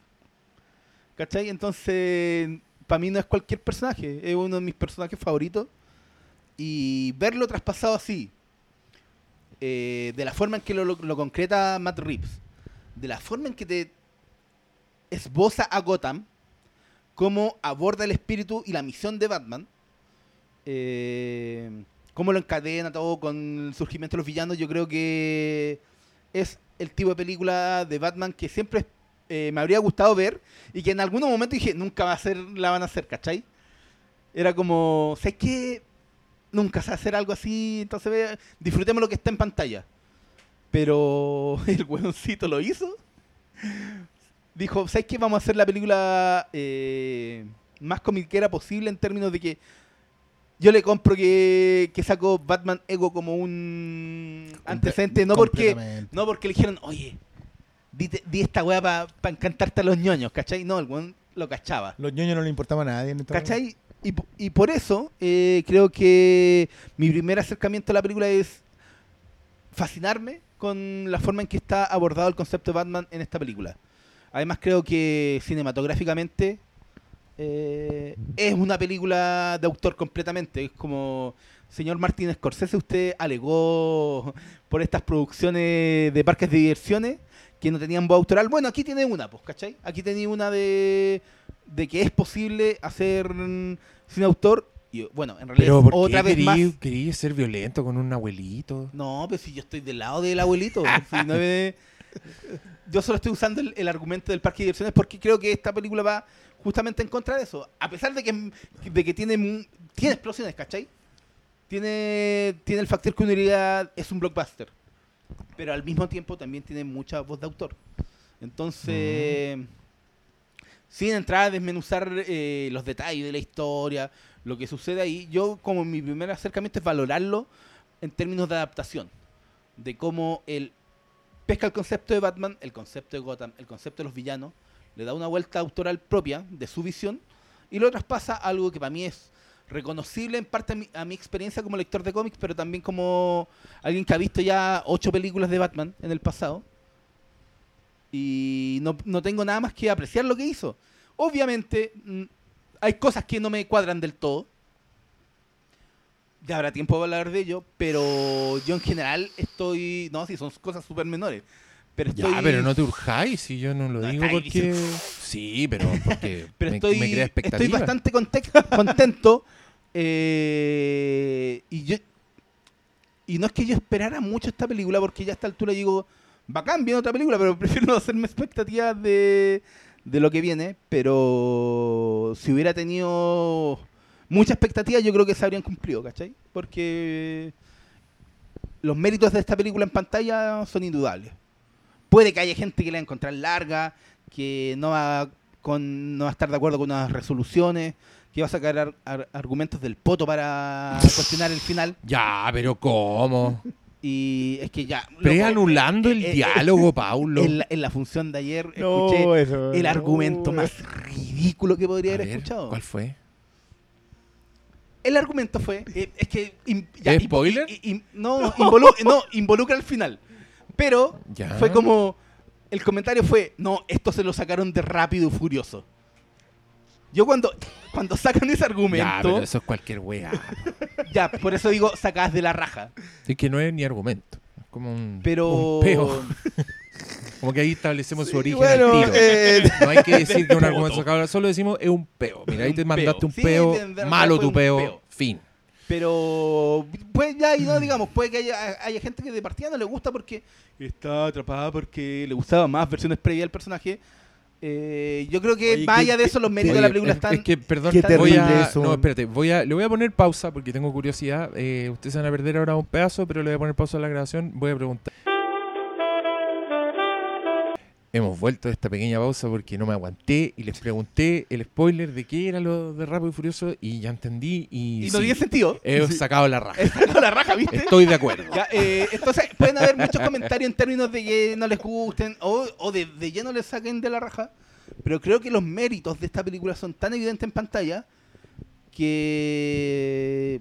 ¿Cachai? Entonces, para mí no es cualquier personaje, es uno de mis personajes favoritos. Y verlo traspasado así, eh, de la forma en que lo, concreta Matt Reeves, de la forma en que te esboza a Gotham, cómo aborda el espíritu y la misión de Batman, eh, cómo lo encadena todo con el surgimiento de los villanos, yo creo que es el tipo de película de Batman que siempre eh, me habría gustado ver y que en algún momento dije, nunca va a ser, la van a hacer, ¿cachai? Era como, sé que nunca se va a hacer algo así, entonces ve, disfrutemos lo que está en pantalla. Pero el hueoncito lo hizo. Dijo, ¿sabes qué? Vamos a hacer la película eh, más comiquera posible en términos de que yo le compro que, que sacó Batman Ego como un antecedente, no porque, no porque le dijeron, oye, di, di esta weá para encantarte a los ñoños, ¿cachai? No, el weón lo cachaba. Los ñoños no le importaba a nadie. en esta- ¿Cachai? Y, y por eso eh, creo que mi primer acercamiento a la película es fascinarme con la forma en que está abordado el concepto de Batman en esta película. Además creo que cinematográficamente eh, es una película de autor completamente. Es como, señor Martin Scorsese, usted alegó por estas producciones de parques de diversiones que no tenían voz autoral. Bueno, aquí tiene una, pues, ¿cachai? Aquí tenía una de, de que es posible hacer mm, sin autor. Y bueno, en realidad Pero es ¿por otra qué vez más. querí, querí ser violento con un abuelito? No, pero si yo estoy del lado del abuelito. si no me- Yo solo estoy usando el, el argumento del parque de diversiones porque creo que esta película va justamente en contra de eso. A pesar de que, de que tiene, tiene explosiones, ¿cachai? Tiene, tiene el factor que uno diría es un blockbuster. Pero al mismo tiempo también tiene mucha voz de autor. Entonces, sin entrar a desmenuzar eh, los detalles de la historia, lo que sucede ahí, yo como mi primer acercamiento es valorarlo en términos de adaptación. De cómo él pesca el concepto de Batman, el concepto de Gotham, el concepto de los villanos, le da una vuelta autoral propia de su visión y lo traspasa a algo que para mí es reconocible en parte a mi, experiencia como lector de cómics, pero también como alguien que ha visto ya ocho películas de Batman en el pasado. Y no, no tengo nada más que apreciar lo que hizo. Obviamente, mm, hay cosas que no me cuadran del todo. Ya habrá tiempo de hablar de ello, pero yo en general estoy... No, sí, son cosas súper menores. Pero estoy... Ya, pero no te urjáis si yo no lo No, digo porque... Sí, pero porque pero me, estoy, me crea estoy bastante conte- contento. eh, y yo y no es que yo esperara mucho esta película, porque ya a esta altura digo, bacán, viene otra película, pero prefiero no hacerme expectativas de, de lo que viene. Pero si hubiera tenido mucha expectativa, yo creo que se habrían cumplido, ¿cachai? Porque los méritos de esta película en pantalla son indudables. Puede que haya gente que la va a encontrar larga, que no va, con, no va a estar de acuerdo con unas resoluciones, que va a sacar ar- ar- argumentos del poto para cuestionar el final. Ya, pero ¿cómo? Y es que ya. loco, Preanulando el eh, eh, diálogo, Paulo. En la, en la función de ayer escuché eso, el no, argumento más ridículo que podría A haber ver, escuchado. ¿Cuál fue? El argumento fue. eh, es que. in- ya, ¿Es in- spoiler? in- in- no, involu- no, involucra al final. Pero Ya. fue como. El comentario fue: No, esto se lo sacaron de rápido y furioso. Yo cuando, cuando sacan ese Ya, argumento. pero eso es cualquier wea. Ya, por eso digo sacadas de la raja. es que no es ni argumento. Es como un, Pero. un peo. Como que ahí establecemos su origen bueno, al tiro. eh, No hay que decir que un argumento sacado, solo decimos es un peo. Mira, ahí te mandaste un Sí, peo, malo tu peo. fin. Pero pues ya y no digamos, puede que haya, haya gente que de partida no le gusta porque está atrapada porque le gustaba más versiones previas del personaje. Eh, yo creo que Oye, más allá de eso, los méritos Oye, de la película es, están. es que, perdón, qué voy a, eso. no, espérate, voy a, le voy a poner pausa porque tengo curiosidad. Eh, ustedes se van a perder ahora un pedazo, pero le voy a poner pausa a la grabación. Voy a preguntar. Hemos vuelto de esta pequeña pausa porque no me aguanté y les pregunté el spoiler de qué era lo de Rápido y Furioso y ya entendí y, y sí, no tiene sentido. he sacado la raja. Es sacado la raja, ¿viste? Estoy de acuerdo. Ya, eh, entonces, pueden haber muchos comentarios en términos de que no les gusten o, o de, de lleno les saquen de la raja. Pero creo que los méritos de esta película son tan evidentes en pantalla que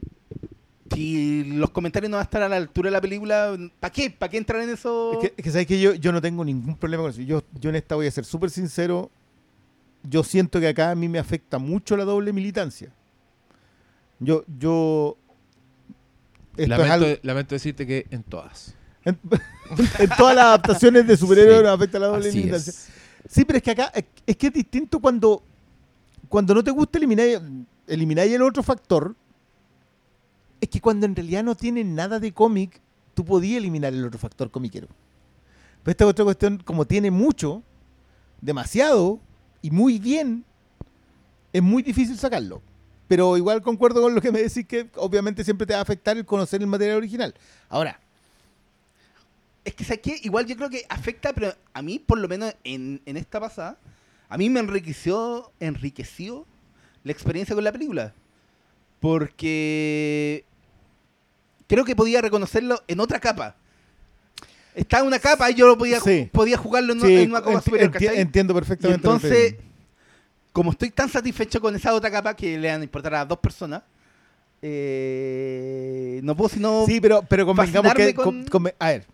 si los comentarios no van a estar a la altura de la película, ¿para qué? ¿Para qué entrar en eso? Es que, es que sabes que yo, yo no tengo ningún problema con eso. Yo, yo en esta voy a ser súper sincero. Yo siento que acá a mí me afecta mucho la doble militancia. Yo, yo. Lamento, algo- lamento decirte que en todas. en, en todas las adaptaciones de superhéroes Sí, nos afecta la doble militancia. es. Sí, pero es que acá es, es que es distinto cuando, cuando no te gusta eliminar, eliminar el otro factor. Es que cuando en realidad no tiene nada de cómic, tú podías eliminar el otro factor comiquero. Pero esta otra cuestión, como tiene mucho, demasiado y muy bien, es muy difícil sacarlo. Pero igual concuerdo con lo que me decís que obviamente siempre te va a afectar el conocer el material original. Ahora, Es que, ¿sabes qué? Igual yo creo que afecta, pero a mí, por lo menos en, en esta pasada, a mí me enriqueció, enriqueció la experiencia con la película. Porque creo que podía reconocerlo en otra capa. Estaba en una capa y yo lo podía, Sí. podía jugarlo en, sí, en una capa enti- superior, enti- ¿cachai? entiendo perfectamente. entonces, como estoy tan satisfecho con esa otra capa que le van a importar a dos personas, eh, no puedo sino... Sí, pero, pero convengamos que. con- con- conve- a ver,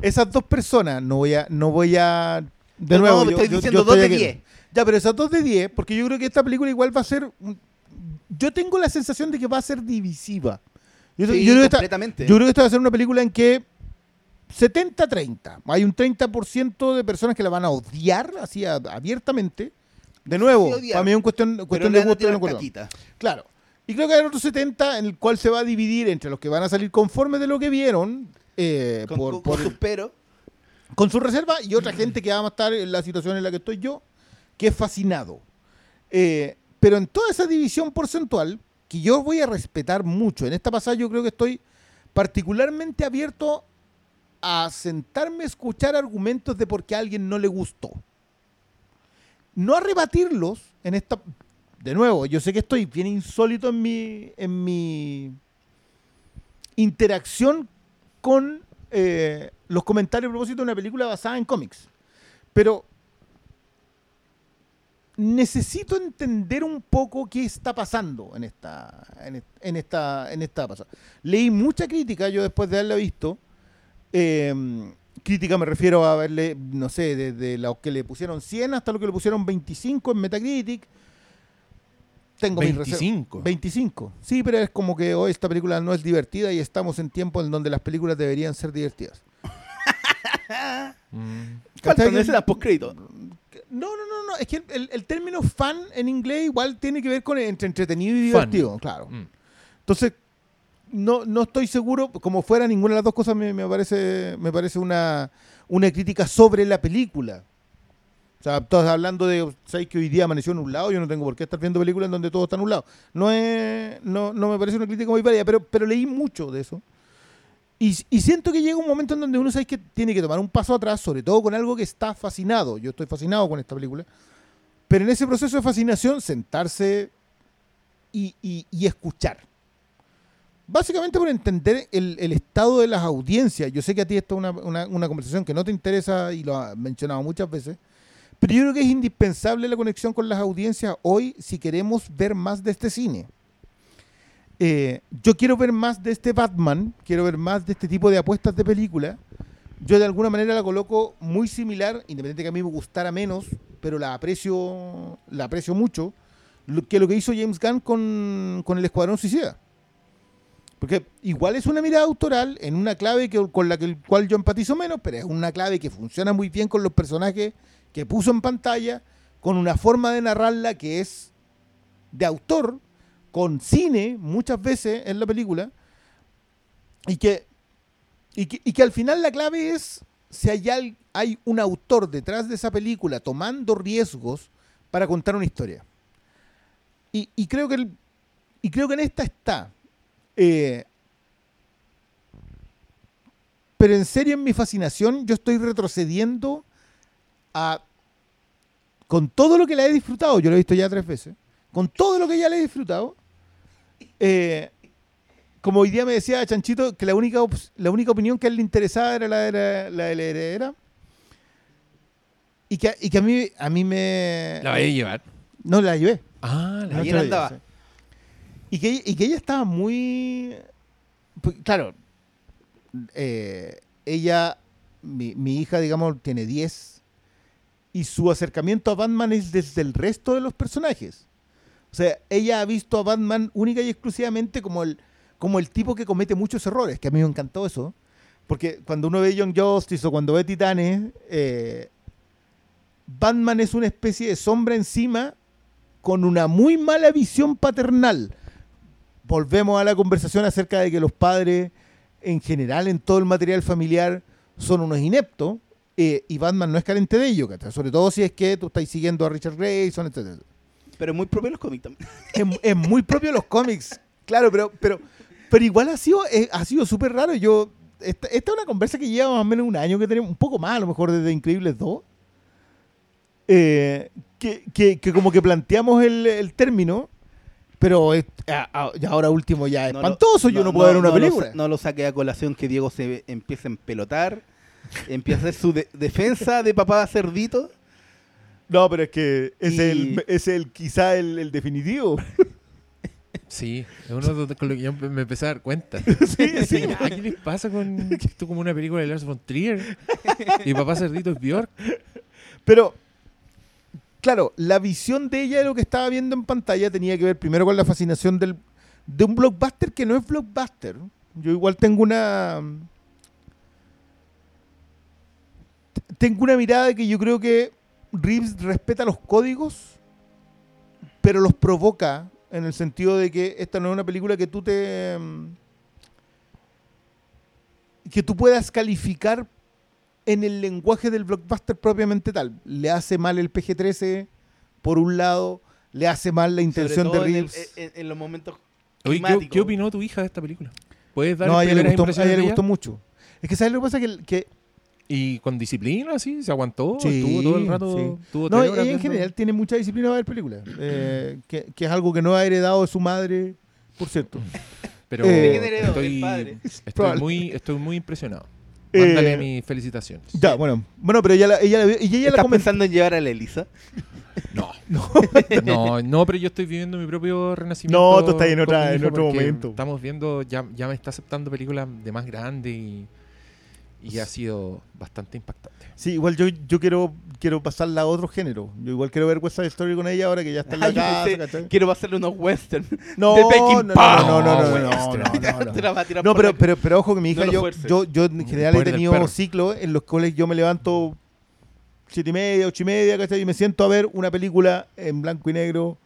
esas dos personas, no voy a. No voy a de No, nuevo, no, yo- estoy yo- diciendo yo dos estoy de aquí. 10. Ya, pero esas dos de 10, porque yo creo que esta película igual va a ser. un- Yo tengo la sensación de que va a ser divisiva. Yo, Sí, yo creo que esta, completamente. yo creo que esta va a ser una película en que 70-30. Hay un 30% de personas que la van a odiar así a- abiertamente. De nuevo, Sí, para mí es un cuestión, Pero de gusto y caquita. Claro. Y creo que hay otro 70 en el cual se va a dividir entre los que van a salir conformes de lo que vieron eh, Con, por, con- por- sus peros. con su reserva y otra gente que va a estar en la situación en la que estoy yo, que es fascinado. Eh, pero en toda esa división porcentual, que yo voy a respetar mucho, en esta pasada yo creo que estoy particularmente abierto a sentarme a escuchar argumentos de por qué a alguien no le gustó. No a rebatirlos en esta... De nuevo, yo sé que estoy bien insólito en mi, en mi interacción con eh, los comentarios a propósito de una película basada en cómics. Pero necesito entender un poco qué está pasando en esta, en, est- en esta, en esta pasada. Leí mucha crítica yo después de haberla visto. Eh, crítica me refiero a verle, no sé, desde los que le pusieron 100 hasta lo que le pusieron 25 en Metacritic. Tengo mis reservas. 25. 25. Sí, pero es como que hoy esta película no es divertida y estamos en tiempos en donde las películas deberían ser divertidas. Mm. Faltan ¿Cachai? escenas Es que el, el término fan en inglés igual tiene que ver con entre entretenido y divertido, claro. Mm. Entonces, no, no estoy seguro, como fuera ninguna de las dos cosas, me, me parece, me parece una, una crítica sobre la película. O sea, estás hablando de, ¿sabes que hoy día amaneció en un lado? Yo no tengo por qué estar viendo películas en donde todo está en un lado. No, es, no, no me parece una crítica muy válida, pero, pero leí mucho de eso. Y, siento que llega un momento en donde uno sabe que tiene que tomar un paso atrás, sobre todo con algo que está fascinado. Yo estoy fascinado con esta película. Pero en ese proceso de fascinación, sentarse y, escuchar. Básicamente por entender el, estado de las audiencias. Yo sé que a ti esto es una conversación que no te interesa y lo has mencionado muchas veces. Pero yo creo que es indispensable la conexión con las audiencias hoy si queremos ver más de este cine. Eh, yo quiero ver más de este Batman, quiero ver más de este tipo de apuestas de película. Yo de alguna manera la coloco muy similar, independiente que a mí me gustara menos, pero la aprecio, la aprecio mucho, que lo que hizo James Gunn con, con el Escuadrón Suicida. Porque igual es una mirada autoral en una clave que, con la que, cual yo empatizo menos, pero es una clave que funciona muy bien con los personajes que puso en pantalla, con una forma de narrarla que es de autor, con cine muchas veces en la película, y que, y que, y que al final la clave es si hay, hay un autor detrás de esa película tomando riesgos para contar una historia. Y, y creo, que el- y creo que en esta está. Eh, pero en serio, en mi fascinación, yo estoy retrocediendo a. Con todo lo que la he disfrutado, yo lo he visto ya tres veces, con todo lo que ya le he disfrutado, eh, como hoy día me decía Chanchito que la única, la única opinión que a él le interesaba era la de la, la de la heredera. Y que, y que a mí, a mí me. ¿La vaya a llevar? No la llevé. Ah, la andaba. sí. Y que, y que ella estaba muy. pues, claro, eh, ella, mi, mi hija, digamos, tiene 10. Y su acercamiento a Batman es desde el resto de los personajes. O sea, ella ha visto a Batman única y exclusivamente como el, como el tipo que comete muchos errores, que a mí me encantó eso. Porque cuando uno ve Young Justice o cuando ve Titanes, eh, Batman es una especie de sombra encima con una muy mala visión paternal. Volvemos a la conversación acerca de que los padres, en general, en todo el material familiar, son unos ineptos. eh, y Batman no es carente de ello, sobre todo si es que tú estás siguiendo a Richard Grayson, etc. Pero es muy propio de los cómics también. Es, es muy propio de los cómics, claro, pero, pero, pero igual ha sido eh, ha sido súper raro. Yo esta, esta es una conversa que lleva más o menos un año que tenemos, un poco más, a lo mejor desde Increíbles 2. eh, que, que- que como que planteamos el, el término, pero es- a- a- ya ahora último ya No lo- espantoso, yo no, puedo ver una lo película. sa- no lo saqué a colación que Diego se empieza a empelotar, empieza a hacer su de- defensa de papá cerdito. No, pero es que es Y- el, es el quizá el, el definitivo. Sí, es uno de- con lo que yo me empecé a dar cuenta. sí, sí. Ya, ¿Qué les pasa con esto como una película de Lars von Trier? Y papá cerdito es Bjork. Pero, claro, la visión de ella de lo que estaba viendo en pantalla tenía que ver primero con la fascinación del, de un blockbuster que no es blockbuster. Yo igual tengo una. Tengo una mirada que yo creo que Reeves respeta los códigos, pero los provoca en el sentido de que esta no es una película que tú te. mm, que tú puedas calificar en el lenguaje del blockbuster propiamente tal. Le hace mal el PG-13, por un lado, le hace mal la intención de en el- Reeves. En, en los momentos Oye, ¿qué, opinó tu hija de esta película? ¿Puedes dar no, a ella le gustó, a ella le gustó mucho. Es que, ¿sabes lo que pasa? Que, que ¿Y con disciplina, así? ¿Se aguantó? Sí, ¿Estuvo todo el rato? sí. ¿Tuvo no, ella en general tiene mucha disciplina para ver películas. eh, que, que es algo que no ha heredado de su madre, por cierto. Pero Eh, estoy, padre. estoy, muy, estoy muy impresionado. Eh, Mándale mis felicitaciones. Ya, bueno. Bueno, pero ella la, ella la, ella la ¿Estás comentó. pensando en llevar a la Elisa? No, no, no, pero yo estoy viviendo mi propio renacimiento. No, tú estás en otra- en otro momento. Estamos viendo, ya, ya me está aceptando películas de más grande y, y ha sido bastante impactante. Sí, igual yo, yo quiero, quiero pasarla a otro género. Yo igual quiero ver West Side Story con ella ahora que ya está en la Ah, casa. quiero pasarle unos western. No, de no, no, no, no, no, no, Western. no, no, no. Pero, pero, pero ojo que mi hija, yo, yo, yo en general he tenido ciclos en los cuales yo me levanto siete y media, ocho y media, ¿cachai? Y me siento a ver una película en blanco y negro,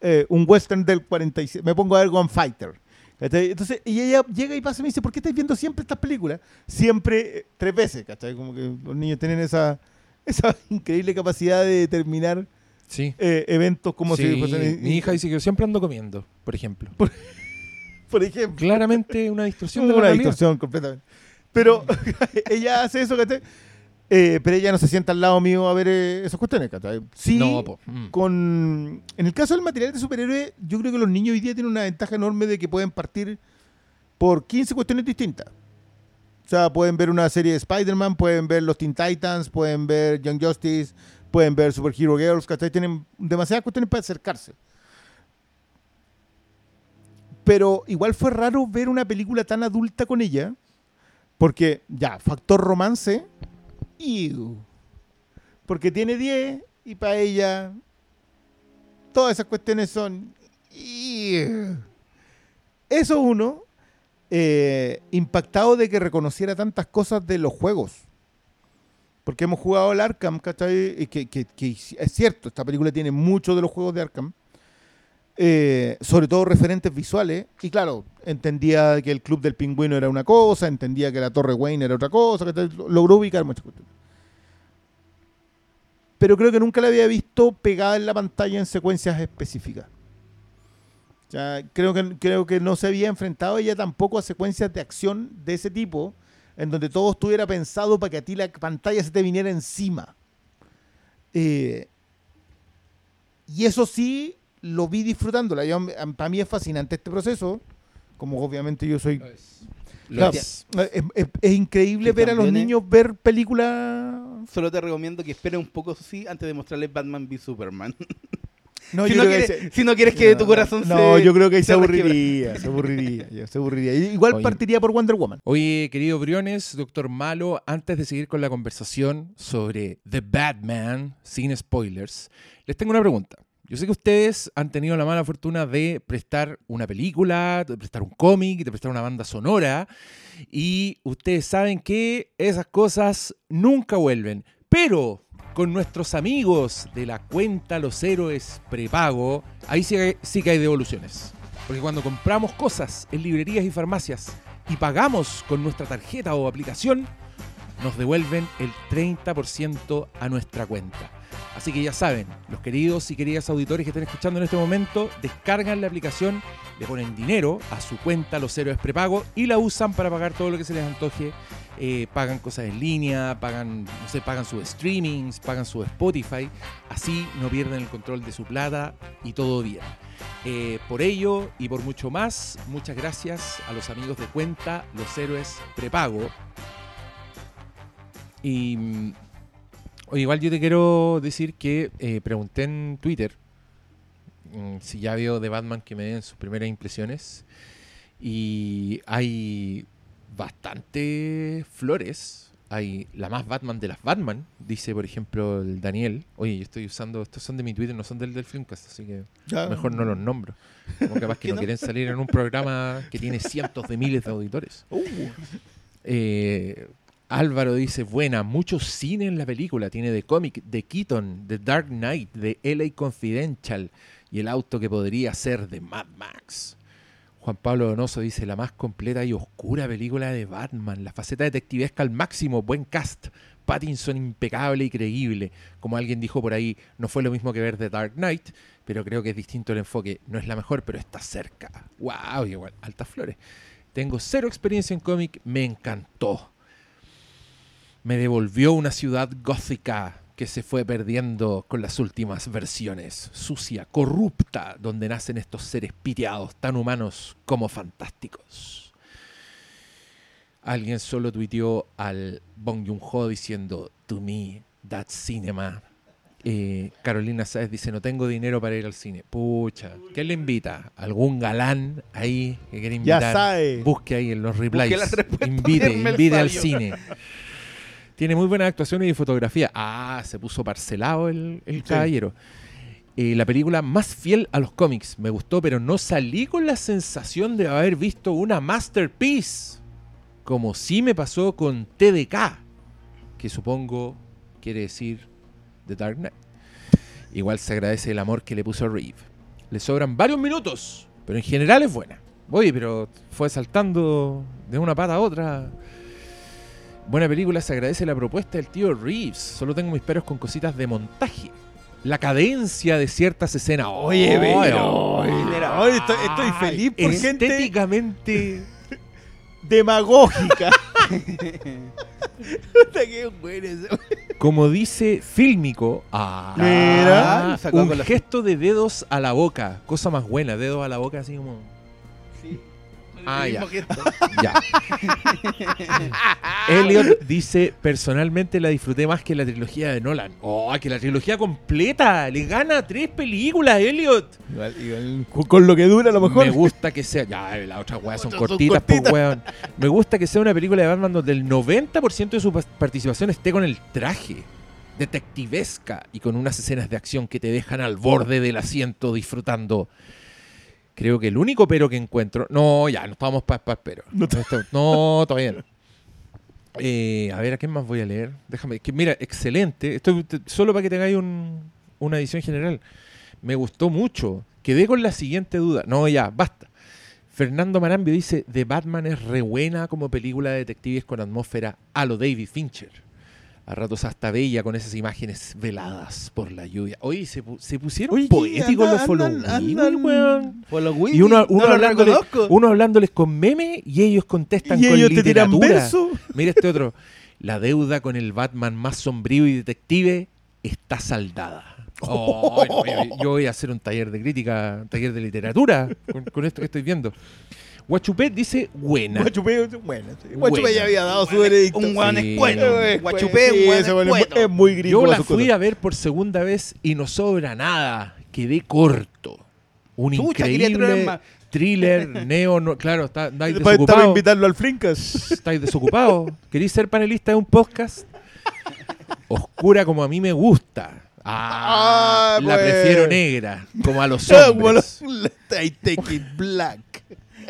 eh, un western del 47. Me pongo a ver One Fighter. ¿Cachai? Entonces, y ella llega y pasa y me dice, ¿por qué estáis viendo siempre estas películas? Siempre eh, tres veces, ¿cachai? Como que los niños tienen esa, esa increíble capacidad de determinar Sí. eh, eventos como Sí, si fuesen... mi hija dice que yo siempre ando comiendo, por ejemplo. por ejemplo. Claramente una distorsión de la una realidad. distorsión completamente. Pero ella hace eso, ¿cachai? Eh, pero ella no se sienta al lado mío a ver eh, esas cuestiones, ¿cachai? Sí, No. Mm. con... En el caso del material de superhéroe, yo creo que los niños hoy día tienen una ventaja enorme de que pueden partir por 15 cuestiones distintas. O sea, pueden ver una serie de Spider-Man, pueden ver los Teen Titans, pueden ver Young Justice, pueden ver Super Hero Girls, ¿cachai? Tienen demasiadas cuestiones para acercarse. Pero igual fue raro ver una película tan adulta con ella, porque ya, factor romance, iu. porque tiene 10 y para ella todas esas cuestiones son... iu. Eso uno, eh, impactado de que reconociera tantas cosas de los juegos. Porque hemos jugado el Arkham, ¿cachai? Que, que- es cierto, esta película tiene muchos de los juegos de Arkham. Eh, sobre todo referentes visuales. Y claro, entendía que el Club del Pingüino era una cosa, entendía que la Torre Wayne era otra cosa, ¿cachai? logró ubicar muchas cuestiones. Pero creo que nunca la había visto pegada en la pantalla en secuencias específicas. O sea, creo que, creo que no se había enfrentado ella tampoco a secuencias de acción de ese tipo, en donde todo estuviera pensado para que a ti la pantalla se te viniera encima. Eh, y eso sí, lo vi disfrutándola. Yo, para mí es fascinante este proceso, como obviamente yo soy... Lo Claro, es. es, es- es increíble ver a los niños ver películas... Solo te recomiendo que esperes un poco, sí, antes de mostrarles Batman v Superman. No, si, yo no que quieres, se- si no quieres que tu corazón no, se. No, yo creo que ahí se aburriría, se aburriría, se aburriría. Igual Oye. partiría por Wonder Woman. Oye, querido Briones, doctor Malo, antes de seguir con la conversación sobre The Batman, sin spoilers, les tengo una pregunta. Yo sé que ustedes han tenido la mala fortuna de prestar una película, de prestar un cómic, de prestar una banda sonora, y ustedes saben que esas cosas nunca vuelven. Pero con nuestros amigos de la cuenta Los Héroes Prepago, ahí sí, sí que hay devoluciones. Porque cuando compramos cosas en librerías y farmacias y pagamos con nuestra tarjeta o aplicación, nos devuelven el 30% a nuestra cuenta. Así que ya saben, los queridos y queridas auditores que estén escuchando en este momento, descargan la aplicación, le ponen dinero a su cuenta Los Héroes Prepago y la usan para pagar todo lo que se les antoje. Eh, pagan cosas en línea, pagan, no sé, pagan sus streamings, pagan su Spotify. Así no pierden el control de su plata y todo bien. Eh, por ello y por mucho más, muchas gracias a los amigos de cuenta Los Héroes Prepago. Y mm, oye, igual yo te quiero decir que eh, pregunté en Twitter mm, si ya vio de Batman que me den sus primeras impresiones. Y hay bastante flores. Hay la más Batman de las Batman, dice por ejemplo el Daniel. Oye, yo estoy usando, estos son de mi Twitter, no son del del Filmcast, así que mejor no los nombro. Como capaz que ¿Qué no, no? quieren salir en un programa que tiene cientos de miles de auditores. Uh, Eh, Álvaro dice, buena, mucho cine en la película. Tiene de cómic, de Keaton, de Dark Knight, de LA Confidential y el auto que podría ser de Mad Max. Juan Pablo Donoso dice, la más completa y oscura película de Batman. La faceta detectivesca al máximo, buen cast. Pattinson impecable y creíble. Como alguien dijo por ahí, no fue lo mismo que ver The Dark Knight, pero creo que es distinto el enfoque. No es la mejor, pero está cerca. ¡Wow! Igual, altas flores. Tengo cero experiencia en cómic, me encantó. Me devolvió una ciudad gótica que se fue perdiendo con las últimas versiones. Sucia, corrupta, donde nacen estos seres piteados, tan humanos como fantásticos. Alguien solo tuiteó al Bong Joon-ho diciendo, To me, that's cinema. Eh, Carolina Sáez dice, no tengo dinero para ir al cine. Pucha, ¿quién le invita? ¿Algún galán ahí que quiere Ya invitar? sabe. Busque ahí en los replies. Invite, invite al cine. Tiene muy buenas actuaciones y fotografía. Ah, se puso parcelado el, el Sí. caballero. Eh, la película más fiel a los cómics. Me gustó, pero no salí con la sensación de haber visto una masterpiece. Como sí me pasó con TDK, que supongo quiere decir The Dark Knight. Igual se agradece el amor que le puso a Reeve. Le sobran varios minutos, pero en general es buena. Oye, pero fue saltando de una pata a otra. Buena película, se agradece la propuesta del tío Reeves. Solo tengo mis peros con cositas de montaje. la cadencia de ciertas escenas. Oye, pero- estoy, estoy feliz por gente estéticamente. demagógica. Como dice Fílmico, ah, Mira. Un gesto de dedos a la boca, cosa más buena, dedos a la boca así como... Ah, ya. Ya. Elliot dice, personalmente la disfruté más que la trilogía de Nolan. Oh, que la trilogía completa, le gana tres películas, Elliot. Igual, igual, con- lo que dura a lo mejor. Me gusta que sea. Ya, las otras weas son son cortitas, pues cortitas. weón. Me gusta que sea una película de Batman donde el 90% de su participación esté con el traje. Detectivesca y con unas escenas de acción que te dejan al borde del asiento disfrutando. Creo que el único pero que encuentro. No, ya, no estamos para pa, pero. No, está- no, todavía no. Eh, a ver, ¿a quién más voy a leer? Déjame. Que, mira, excelente. Esto solo para que tengáis un- una edición general. Me gustó mucho. Quedé con la siguiente duda. No, ya, basta. Fernando Marambio dice: The Batman es re buena como película de detectives con atmósfera a lo David Fincher. A ratos hasta bella con esas imágenes veladas por la lluvia. Oye, se, pu- se pusieron Oye, poéticos andan- los follow andan- me, andan- weón. Por los Y uno, uno no hablándoles, reconozco. uno hablándoles con meme y ellos contestan y con ellos te tiran literatura. verso. Mira este otro. La deuda con el Batman más sombrío y detective está saldada. Oh, yo, yo voy a hacer un taller de crítica, un taller de literatura con, con esto que estoy viendo. Guachupet dice buena. Guachupé, bueno, sí. Buena. Guachupé ya había dado su veredicto. Un guan Sí. escueno. Eh, Guachupé, sí, un guan es muy- es gringo. Yo la fui cosas. a ver por segunda vez y no sobra nada. Quedé corto. Un Chucha, increíble thriller, neo, no, claro, está, estáis Para, para desocupado. invitarlo al Flinkas. ¿Estáis desocupados? ¿Queréis ser panelista de un podcast? Oscura como a mí me gusta. Ah, Ah, la pues. prefiero negra, como a los hombres. I take it black.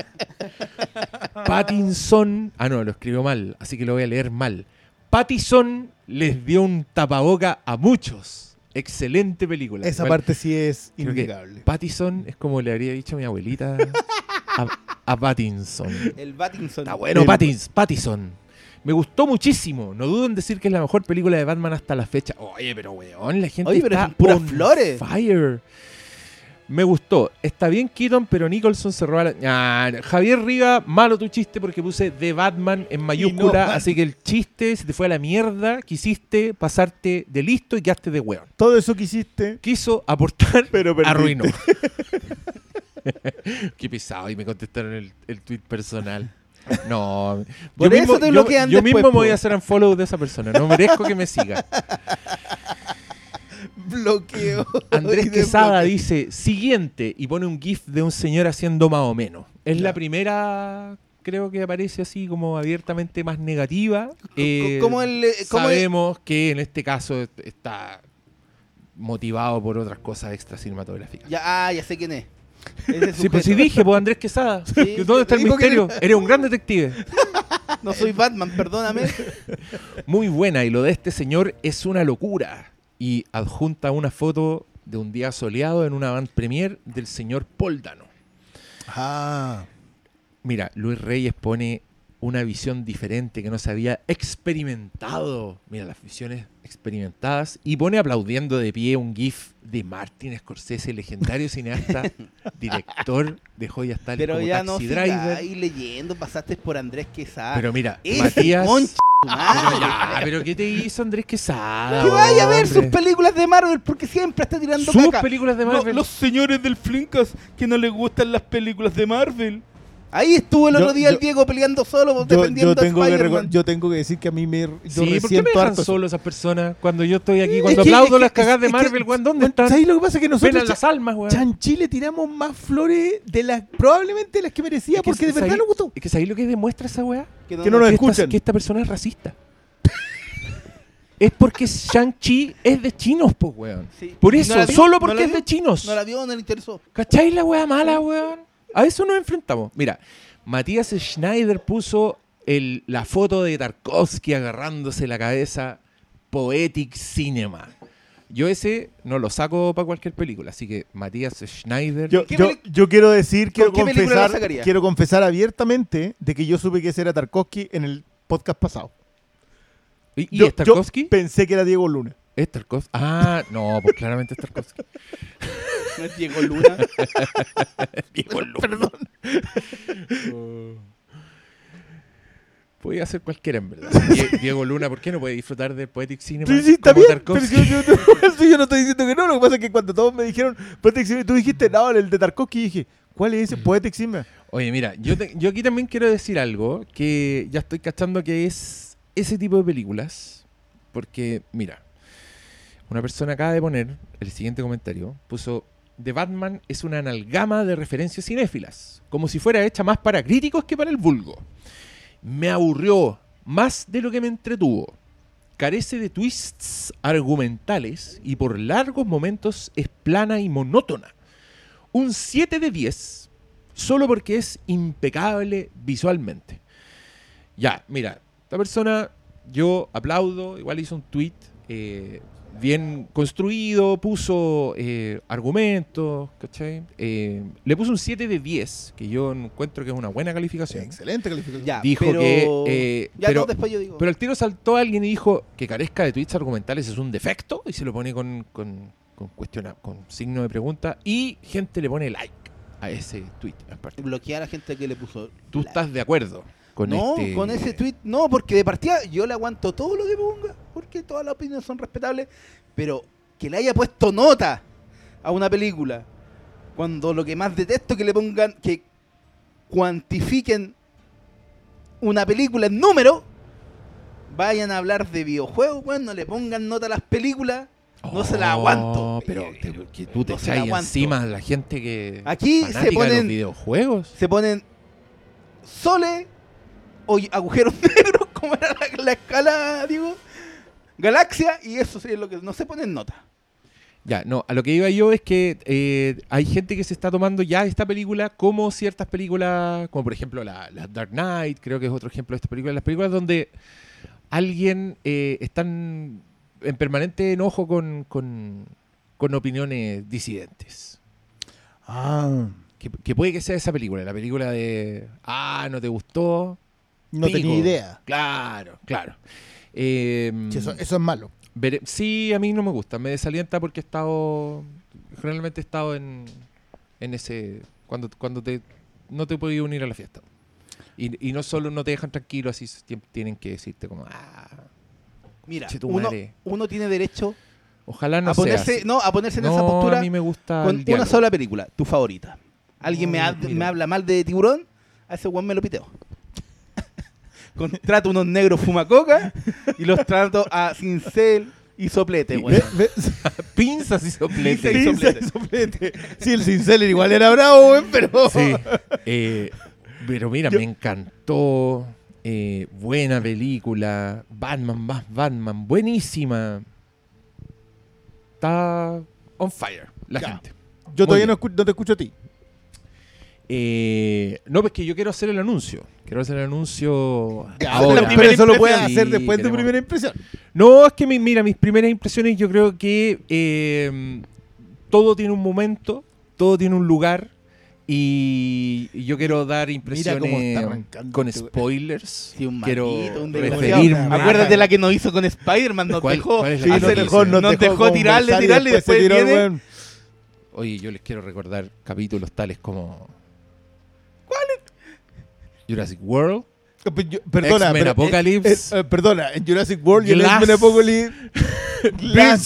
Pattinson, ah no, lo escribió mal, así que lo voy a leer mal. Pattinson les dio un tapaboca a muchos. Excelente película. Esa parte sí es innegable. Pattinson es como le habría dicho a mi abuelita a, a Pattinson. El Battinson. Está bueno, Pattins, Pattison. Me gustó muchísimo. No dudo en decir que es la mejor película de Batman hasta la fecha. Oye, pero weón, la gente Oye, pero está puras on flores. Fire. Me gustó. Está bien Keaton, pero Nicholson se roba la... Ah, Javier Riga, malo tu chiste porque puse The Batman en mayúscula, así que el chiste se te fue a la mierda. Quisiste pasarte de listo y quedaste de weón. Todo eso que hiciste, Quiso aportar, pero perdiste. arruinó. Qué pesado. Y me contestaron el, el tweet personal. No. Por eso te yo, bloquean yo después, mismo me voy a hacer un follow de esa persona. No merezco que me siga. Bloqueo. Andrés Quesada dice siguiente y pone un GIF de un señor haciendo más o menos. Es la primera, creo que aparece así como abiertamente más negativa. Eh, ¿Cómo el- eh, el- sabemos que en este caso est- está motivado por otras cosas extra cinematográficas. Ya, ah, ya sé quién es. Ese Sí, pues sí dije, pues Andrés Quesada. Sí. ¿Dónde está el ¿Y por qué misterio? Eres un gran detective. No soy Batman, perdóname. Muy buena y lo de este señor es una locura. Y adjunta una foto de un día soleado en una band premier del señor Poldano. Ah. Mira, Luis Reyes pone una visión diferente que no se había experimentado. Mira, las visiones experimentadas. Y pone aplaudiendo de pie un GIF de Martin Scorsese, legendario cineasta, director de joyas tales Pero como ya no Taxi Driver. ahí leyendo, pasaste por Andrés Quesada. Pero mira, Matías. Pero, madre. ya, pero ¿qué te hizo Andrés Quesada? Que vaya a ver sus películas de Marvel porque siempre está tirando Sus caca. películas de Marvel. los señores del Flinkas que no les gustan las películas de Marvel. Ahí estuvo el Yo- otro día yo- el Diego peleando solo, Yo, defendiendo yo tengo a que yo tengo que decir que a mí me. Yo Sí, ¿por qué me dejan solo esas personas? Cuando yo estoy aquí, Es cuando que- aplaudo es las que- cagadas de es que- Marvel, weón, ¿dónde están? ¿Sabes lo que pasa? Que nosotros. Las almas, weón. Chanchi le tiramos más flores de las. Probablemente las que merecía, Es que porque de verdad ¿sabéis- nos gustó. Es que ¿sabéis lo que demuestra esa weá? que no nos que escuchan. Esta, que esta persona es racista. es porque Shang-Chi es de chinos, pues, weón. Sí. Por ¿No eso, vio? solo ¿No porque es de chinos. No la vio, no le interesó. ¿Cachai la weá mala, weón? A eso nos enfrentamos. Mira, Matías Schneider puso el, la foto de Tarkovsky agarrándose la cabeza Poetic Cinema. Yo ese no lo saco para cualquier película, así que Matías Schneider... Yo, ¿Qué yo- peli- yo quiero decir, quiero confesar, quiero confesar abiertamente de que yo supe que ese era Tarkovsky en el podcast pasado. ¿Y, y yo, es Tarkovsky? yo pensé que era Diego Luna. ¿Es Tarkovsky? Ah, no, pues claramente es Tarkovsky. No es Diego Luna. Diego Luna. Perdón. Podía ser cualquiera, en verdad. Die- Diego Luna, ¿por qué no puede disfrutar de Poetic Cinema Sí, sí, está como bien. Pero Tarkovsky? yo, yo- yo- sí, yo no estoy diciendo que no. Lo que pasa es que cuando todos me dijeron Poetic Cinema, tú dijiste, no, el de Tarkovsky, y dije, ¿cuál es ese Poetic Cinema? Oye, mira, yo, te- yo aquí también quiero decir algo que ya estoy cachando que es ese tipo de películas. Porque, mira, una persona acaba de poner el siguiente comentario. Puso, The Batman es una analgama de referencias cinéfilas, como si fuera hecha más para críticos que para el vulgo. Me aburrió más de lo que me entretuvo. Carece de twists argumentales y por largos momentos es plana y monótona. Un 7 de 10 solo porque es impecable visualmente. Ya, mira, esta persona yo aplaudo, igual hizo un tweet eh, bien construido, puso eh, argumentos, ¿cachai? Eh, le puso un 7 de 10, que yo encuentro que es una buena calificación. Excelente calificación. Ya, Dijo pero... que, eh, ya, pero- no, después yo digo. Pero al tiro saltó alguien y dijo que carezca de tweets argumentales es un defecto y se lo pone con, con, con, cuestiona- con signo de pregunta y gente le pone like a ese tweet en particular. bloquear a la gente que le puso. ¿Tú like. estás de acuerdo con no, este? con ese tweet, no, porque de partida yo le aguanto todo lo que ponga, porque todas las opiniones son respetables, pero que le haya puesto nota a una película, cuando lo que más detesto es que le pongan, que cuantifiquen una película en número, vayan a hablar de videojuegos, bueno, no le pongan nota a las películas, no se la Oh, aguanto. Pero Eh, te- que tú te no echas encima a la gente que. Aquí se ponen- los videojuegos. se ponen Sole o y- agujeros negros, como era la, la escala, digo, galaxia, y eso sí es lo que no se pone en nota. Ya, no, a lo que iba yo es que eh, hay gente que se está tomando ya esta película como ciertas películas, como por ejemplo la, la Dark Knight, creo que es otro ejemplo de estas películas, las películas donde alguien eh, están en permanente enojo con, con, con opiniones disidentes. Ah, Que, que puede que sea esa película, la película de, ah, no te gustó. No pico. tenía idea. Claro, claro. Eh, Sí, eso, eso es malo. Vere- sí, a mí no me gusta, me desalienta porque he estado, generalmente he estado en, en ese, cuando, cuando te, no te puedes unir a la fiesta. Y, y no solo no te dejan tranquilo, así tienen que decirte como, ah, Mira, uno, tiene derecho ojalá no a ponerse, así". no, a ponerse en esa postura a mí me gusta con el una sola película, tu favorita. Alguien me, ha- me habla mal de tiburón, a ese weón me lo piteo. Contrato unos negros fumacoca y los trato a cincel y soplete, Y- weón. Ve- ve- Pinzas y sopletes. Pinzas y soplete. soplete. Sí, el Cinceller igual era bravo, weón, pero. Sí. Eh, pero mira, me encantó. eh, buena película. Batman más Batman. Buenísima. Está on fire la Ya. gente. Yo todavía Muy no, escu- no te escucho a ti. Eh, no, pues que yo quiero hacer el anuncio. Quiero hacer el anuncio Ya, ahora. pero, eso lo puedes Sí, hacer después de tu primera impresión. No, es que mi- mira, mis primeras impresiones yo creo que eh, todo tiene un momento, todo tiene un lugar y yo quiero dar cómo impresiones con spoilers. Sí, un quiero maldito, un referirme. Acuérdate la que nos hizo con Spider-Man, nos ¿Cuál- dejó. cuál es la Sí, nos dejó, nos dejó tirarle, tirarle y después tiró, viene-. Oye, yo les quiero recordar capítulos tales como. Jurassic World, Pues yo- Perdona, pero, Apocalypse. eh, eh, perdona, en Jurassic World y en Glass. X-Men Apocalypse.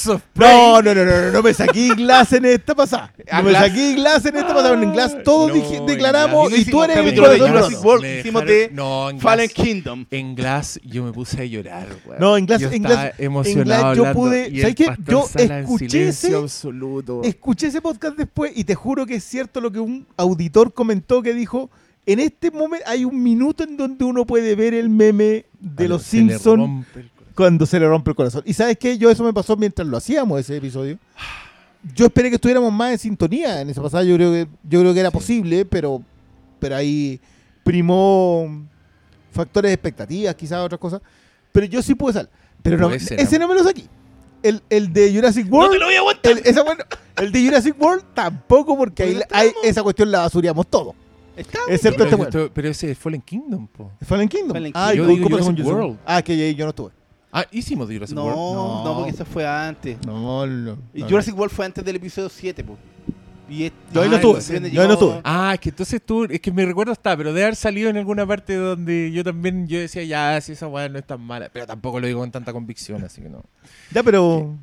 Of No, no, no, no, no, no me saqué Glass en esta pasada. A No me saqué Glass en esta pasada. En Glass todos No, dije- declaramos y tú eres el de Jurassic. World. Hicimos de no, en Fallen Kingdom. En Glass yo me puse a llorar, weón. No, en Glass- Yo en Glass- emocionado en Glass yo pude- ¿sabes qué? Yo escuché ese- absoluto. Escuché ese podcast después y te juro que es cierto lo que un auditor comentó que dijo, en este momento hay un minuto en donde uno puede ver el meme de A los se Simpsons cuando se le rompe el corazón. Y sabes qué, yo eso me pasó mientras lo hacíamos ese episodio. Yo esperé que estuviéramos más en sintonía en esa pasada. Yo creo que, yo creo que era Sí. posible, pero, pero ahí primó factores de expectativas, quizás otras cosas. Pero yo sí pude salir. Pero no, ser, ese no me lo saqué. El, el de Jurassic No World. te lo voy a aguantar. el, esa, bueno, el de Jurassic World tampoco, porque ahí, ahí esa cuestión la basuriamos todo. Está Excepto este Pero, ese es Fallen Kingdom, po. Fallen Kingdom. Fallen Ah, Kingdom. ¿y Yo cómo- digo Jurassic Jurassic World. Ah, que ahí yo no estuve. Ah, hicimos Jurassic No, World. no, No. porque eso fue antes. No, no. Y no. Jurassic World fue antes del episodio 7, po. Y es- Yo ahí Ah, no estuve, el viernes yo ahí no estuve. Ah, es que entonces tú, es que mi recuerdo está, pero de haber salido en alguna parte donde yo también, yo decía, ya, si esa weá no es tan mala, pero tampoco lo digo con tanta convicción, así que no. Ya, pero.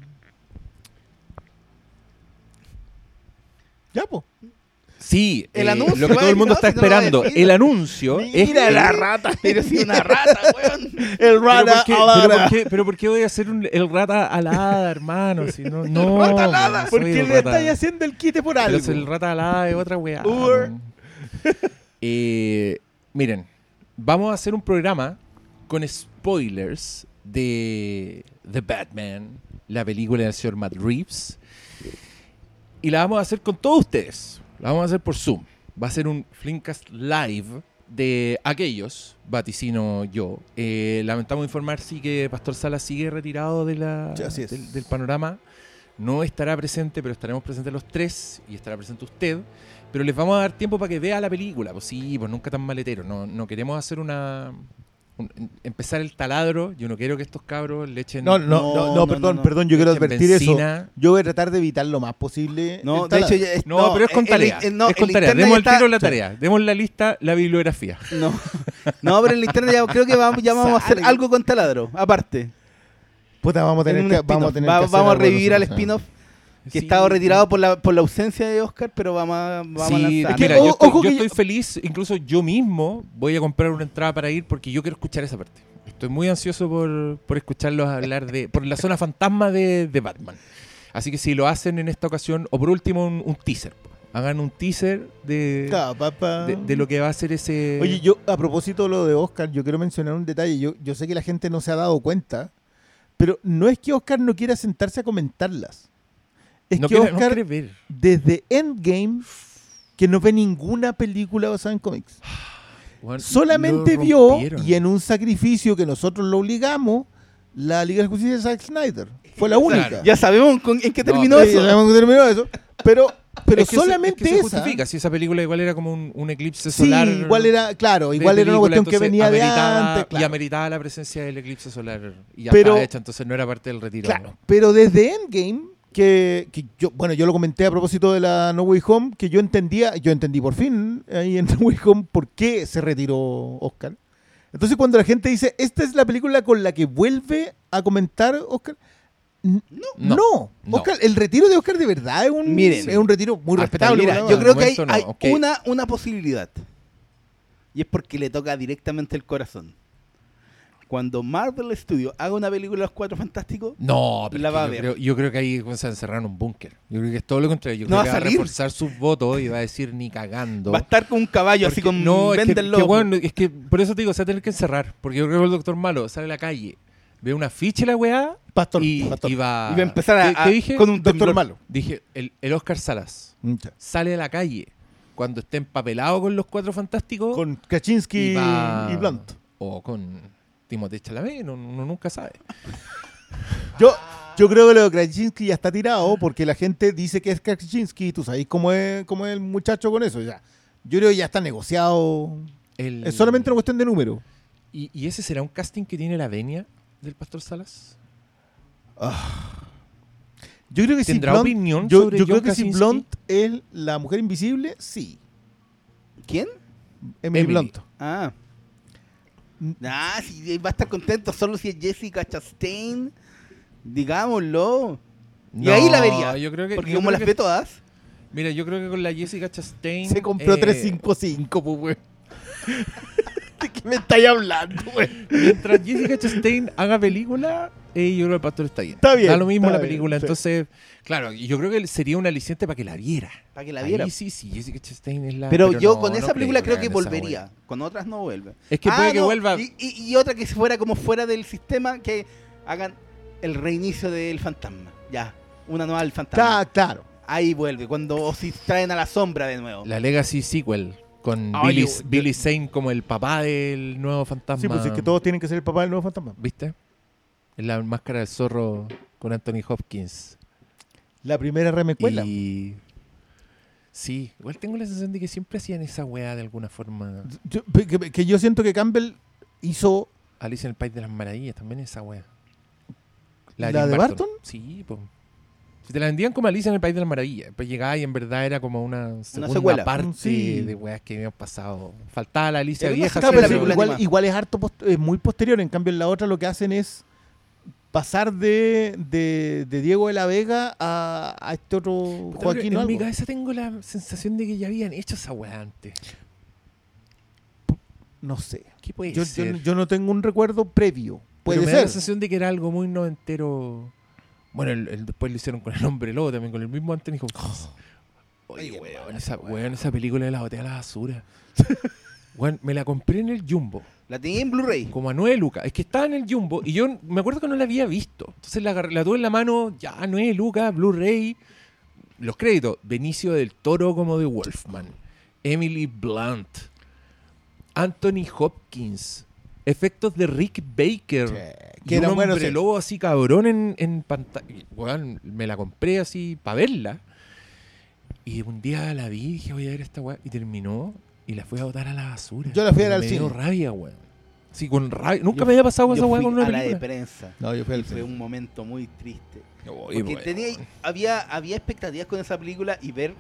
Ya, po. Sí, El eh, anuncio, lo que todo el mundo está esperando, el anuncio es Mira que- la rata. Pero si una rata, weón. El Pero rata ¿por, qué, alada. pero, por qué, pero por qué voy a hacer un- el rata alada, hermano? Si no, no, rata alada, Porque el le rata- estáis haciendo el quite por Pero algo. es el rata alada de otra weá. Eh, miren, vamos a hacer un programa con spoilers de The Batman, la película del señor Matt Reeves. Y la vamos a hacer con todos ustedes. La vamos a hacer por Zoom. Va a ser un Flimcast Live de aquellos, vaticino yo. Eh, lamentamos informar sí que Pastor Sala sigue retirado de la, Sí, así es. del, del panorama. No estará presente, pero estaremos presentes los tres y estará presente usted. Pero les vamos a dar tiempo para que vea la película. Pues sí, pues nunca tan maletero. No, no queremos hacer una. Un- empezar el taladro. Yo no quiero que estos cabros le echen. No, no, no, No, no, no, perdón, no, no. perdón, yo quiero advertir eso. Yo voy a tratar de evitar lo más posible. No, de hecho, ya es- No, pero es con el- tarea. el- no, es con tarea. interna Demos el tiro está- la tarea. Demos la lista, la bibliografía. No, no, pero en la internet ya creo que vamos, ya vamos a hacer algo con taladro, aparte. Puta, vamos a En tener que, vamos a tener Va- que hacer vamos a revivir al spin-off que Sí. estaba retirado por la, por la ausencia de Oscar, pero vamos a, vamos Sí, a es que mira, O- yo, estoy, ojo yo que estoy yo- feliz, incluso yo mismo voy a comprar una entrada para ir porque yo quiero escuchar esa parte. Estoy muy ansioso por, por escucharlos hablar de. por la zona fantasma de, de Batman. Así que si lo hacen en esta ocasión, o por último, un, un teaser. Hagan un teaser de, de lo que va a ser ese. Oye, yo a propósito de lo de Oscar, yo quiero mencionar un detalle. Yo, yo sé que la gente no se ha dado cuenta, pero no es que Oscar no quiera sentarse a comentarlas. Es no que quiere, no Oscar, quiere ver. desde Endgame, que no ve ninguna película basada en cómics. Solamente vio, y en un sacrificio que nosotros lo obligamos, la Liga de Justicia de Zack Snyder. Fue la única. Claro. Ya sabemos con- en qué No, terminó Sí, eso. ya sabemos que terminó eso. Pero, pero Es que se- solamente es que se esa. justifica. Si esa película igual era como un, un eclipse Sí, solar. igual era, claro, igual era una cuestión que venía de antes. Y claro. ameritaba la presencia del eclipse solar. Y ya Pero- estaba hecha, entonces no era parte del retiro. Claro, ¿no? pero desde Endgame, que, que yo, bueno, yo lo comenté a propósito de la No Way Home, que yo entendía, yo entendí por fin ahí en No Way Home por qué se retiró Oscar. Entonces cuando la gente dice, esta es la película con la que vuelve a comentar Oscar, no, No, no. Oscar, el retiro de Oscar de verdad es un, Miren. es un retiro muy respetable. Mira, yo creo que hay, no, hay una, una posibilidad. Y es porque le toca directamente el corazón. Cuando Marvel Studios haga una película de los Cuatro Fantásticos, No, pero La va a yo, ver. creo, yo creo que ahí se va a encerrar en un búnker. Yo creo que es todo lo contrario. Yo No creo va que va a salir. reforzar sus votos y va a decir ni cagando. va a estar con un caballo así con no, es que, bueno, es que por eso te digo, se va a tener que encerrar. Porque yo creo que el doctor malo sale a la calle, ve una ficha la weá Pastor, y, pastor. y va. y va a empezar a, ¿Qué- a- qué dije? con un Doctor temblor. Malo. Dije, el, el Oscar Salas Mucha. sale a la calle cuando esté empapelado con los cuatro fantásticos Con Kaczynski y Blunt. o con Timothée Chalamet, uno, uno nunca sabe. Yo, yo creo que lo de Krasinski ya está tirado porque la gente dice que es Krasinski y tú sabes cómo es, cómo es el muchacho con eso. Ya. Yo creo que ya está negociado. El- Es solamente una cuestión de número. ¿Y, y ese será un casting que tiene la venia del Pastor Salas? Yo creo que si ¿Tendrá Blunt, opinión yo, sobre yo creo John que si? Blunt es la mujer invisible, sí. ¿Quién? Emily, Emily. Blunt. Ah. Ah, si va a estar contento solo si es Jessica Chastain. Digámoslo. Y ahí la vería. Yo creo que, Porque yo como creo las que- ve todas. Mira, yo creo que con la Jessica Chastain. Se compró eh, 355, pues, güey. ¿De qué me estáis hablando, güey? Mientras Jessica Chastain haga película, eh, yo creo que el pastor está bien. Está bien, Da lo mismo la bien, película. sí. Entonces, claro, y yo creo que sería un aliciente para que la viera. Para que la Ahí viera. sí, sí, Jessica Chastain es la. Pero, yo no, con no esa película creo que volvería. Con otras no vuelve. Es que puede que no, vuelva. Y, y- y otra que fuera como fuera del sistema, que hagan el reinicio del fantasma. Ya. Una nueva del fantasma. Está claro. Ahí vuelve. Cuando o si traen a la sombra de nuevo. La Legacy Sequel. Con Ay, Billy, yo- Billy Zane como el papá del nuevo fantasma. Sí, pues es que todos tienen que ser el papá del nuevo fantasma. ¿Viste? En la máscara del zorro con Anthony Hopkins. La primera remecuela. Y. Sí, igual tengo la sensación de que siempre hacían esa weá de alguna forma. Yo- que, que yo siento que Campbell hizo Alice en el País de las Maravillas también esa weá. ¿La de Barton? Sí, pues. Si te la vendían como Alicia en el País de las Maravillas, pues llegaba y en verdad era como una segunda secuela. parte Sí. de weas que habían pasado. Faltaba la Alicia vieja. pero igual, es harto post- es muy posterior. En cambio, en la otra lo que hacen es pasar de, de, de Diego de la Vega a, a este otro Joaquín pero o en mi algo. cabeza tengo la sensación de que ya habían hecho esa wea antes. No sé. ¿Qué puede Yo, ser? yo no tengo un recuerdo previo. Puede Pero me da ser. la sensación de que era algo muy noventero. Bueno, el, el- después lo hicieron con el hombre lobo también, con el mismo Anthony Hopkins. Oye, weón, esa, weón, esa película de la botella a la basura. Weón, me la compré en el Jumbo, La tenía en Blu-ray. como a 9 lucas. Es que estaba en el Jumbo y yo me acuerdo que no la había visto. Entonces la, tuve en la mano, ya 9 lucas, Blu-ray. Los créditos, Benicio del Toro como de Wolfman, Emily Blunt, Anthony Hopkins, efectos de Rick Baker. Y que un eran buenos, hombre lobo así cabrón en, en pantalla. Me la compré así para verla. Y un día la vi y dije, voy a ver esta weá. Y terminó y la fui a botar a la basura. Yo la fui a Y al Me dio cine. rabia, weón. Sí, con rabia. Nunca Yo me había pasado Yo esa weá fui con una a la de película. prensa. No, yo fui al fue cine. un momento muy triste. Oye, Porque weón. tenía, había, había expectativas con esa película y ver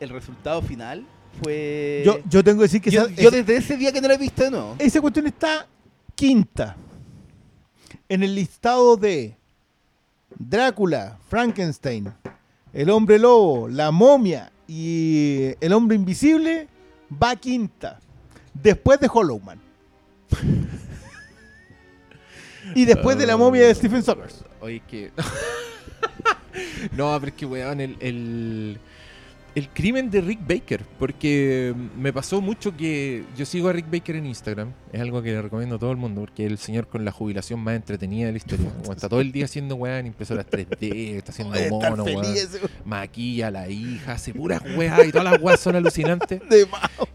el resultado final fue... Yo, yo tengo que decir que yo, esa, yo esa- desde ese día que no la he visto de nuevo. esa cuestión está quinta en el listado de Drácula, Frankenstein, el hombre lobo, la momia y el hombre invisible. Va quinta. Después de Hollow Man. y después de la momia de Stephen Sommers. Oye, que. no, pero es que, weón, el, el crimen de Rick Baker. Porque me pasó mucho que yo sigo a Rick Baker en Instagram. Es algo que le recomiendo a todo el mundo. Porque es el señor con la jubilación más entretenida de la historia. Weón, está todo el día haciendo, weón, impresoras 3D, está haciendo mono, weón. Maquilla a la hija, hace puras weas y todas las weas son alucinantes.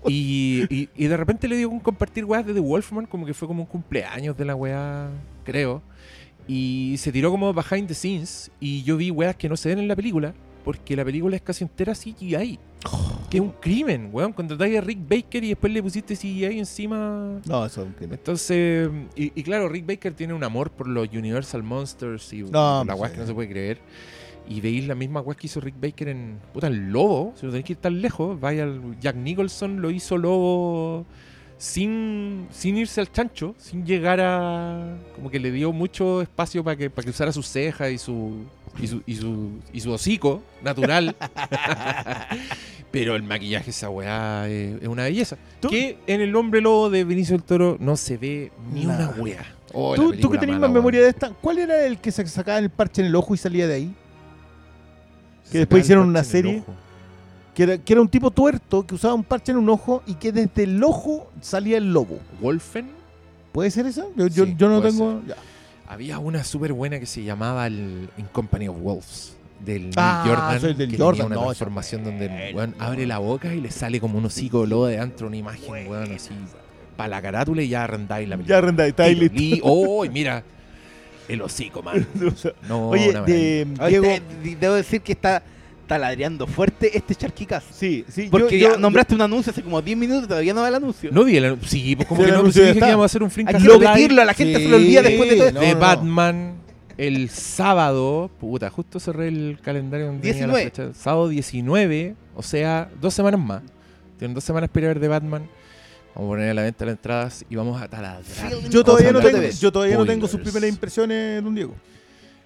Y, y- y de repente le dio un compartir weas de The Wolfman, como que fue como un cumpleaños de la wea, creo. Y se tiró como behind the scenes. Y yo vi weas que no se ven en la película, porque la película es casi entera CGI. Que es un crimen, weón. Contratáis a Rick Baker y después le pusiste CGI encima. No, eso es un crimen. Entonces, y, y claro, Rick Baker tiene un amor por los Universal Monsters y No, la pues, weá que no se puede creer. Y veis la misma weá que hizo Rick Baker en puta el Lobo, si no tenéis que ir tan lejos, vaya al Jack Nicholson lo hizo Lobo sin, sin irse al chancho, sin llegar a como que le dio mucho espacio para que para que usara sus cejas y su y su, y su, y su hocico natural. Pero el maquillaje esa weá es, es una belleza. Tú- Que en el hombre lobo de Benicio del Toro no se ve ni Nada. una weá. Oh, la ¿Tú, tú que tenías mala, más memoria de esta, ¿cuál era el que se sacaba el parche en el ojo y salía de ahí? Se que después hicieron una serie. Que era, que era un tipo tuerto que usaba un parche en un ojo y que desde el ojo salía el lobo. Wolfen. ¿Puede ser esa? Yo, yo, Sí, yo no tengo. ya. Había una súper buena que se llamaba el In Company of Wolves. Del Neil Ah, Jordan. soy del que Jordan, tenía una no, transformación donde el weón no. abre la boca y le sale como un hocico lobo de antro, una imagen, weón, así. Para la carátula y ya arrendáis la Ya Renda, está listo. Li- ¡Oh! mira! El hocico, man. No, Oye, de maravilla. Diego. Eh, debo decir que está taladreando fuerte este charquicas. Sí, sí. Porque yo- ya yo- nombraste un anuncio hace como 10 minutos y todavía no va el anuncio. No vi el anuncio. Sí, pues como Sí, que el no, anuncio sí ya dije está. que íbamos a hacer un Hay que repetirlo, a la gente se lo olvida después de todo esto. no, de no. Batman el sábado, puta, justo cerré el calendario donde tenía la 19. fecha, sábado 19, o sea, dos semanas más. Tienen dos semanas para ir a ver de Batman. Vamos a poner a la venta las entradas y vamos a taladrar. Yo todavía, no tengo, yo todavía no tengo sus primeras impresiones, don Diego.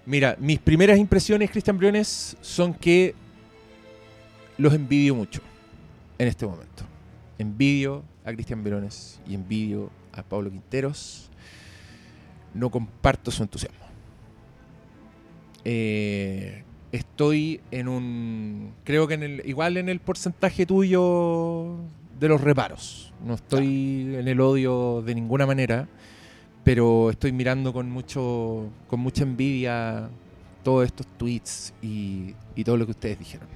Mira, mis primeras impresiones, Cristian Briones, son que los envidio mucho en este momento. Envidio a Cristian Briones y envidio a Pablo Quinteros. No comparto su entusiasmo. Eh, estoy en un. Creo que en el, igual en el porcentaje tuyo de los reparos. No estoy en el odio de ninguna manera pero estoy mirando con mucho con mucha envidia todos estos tweets y, y todo lo que ustedes dijeron.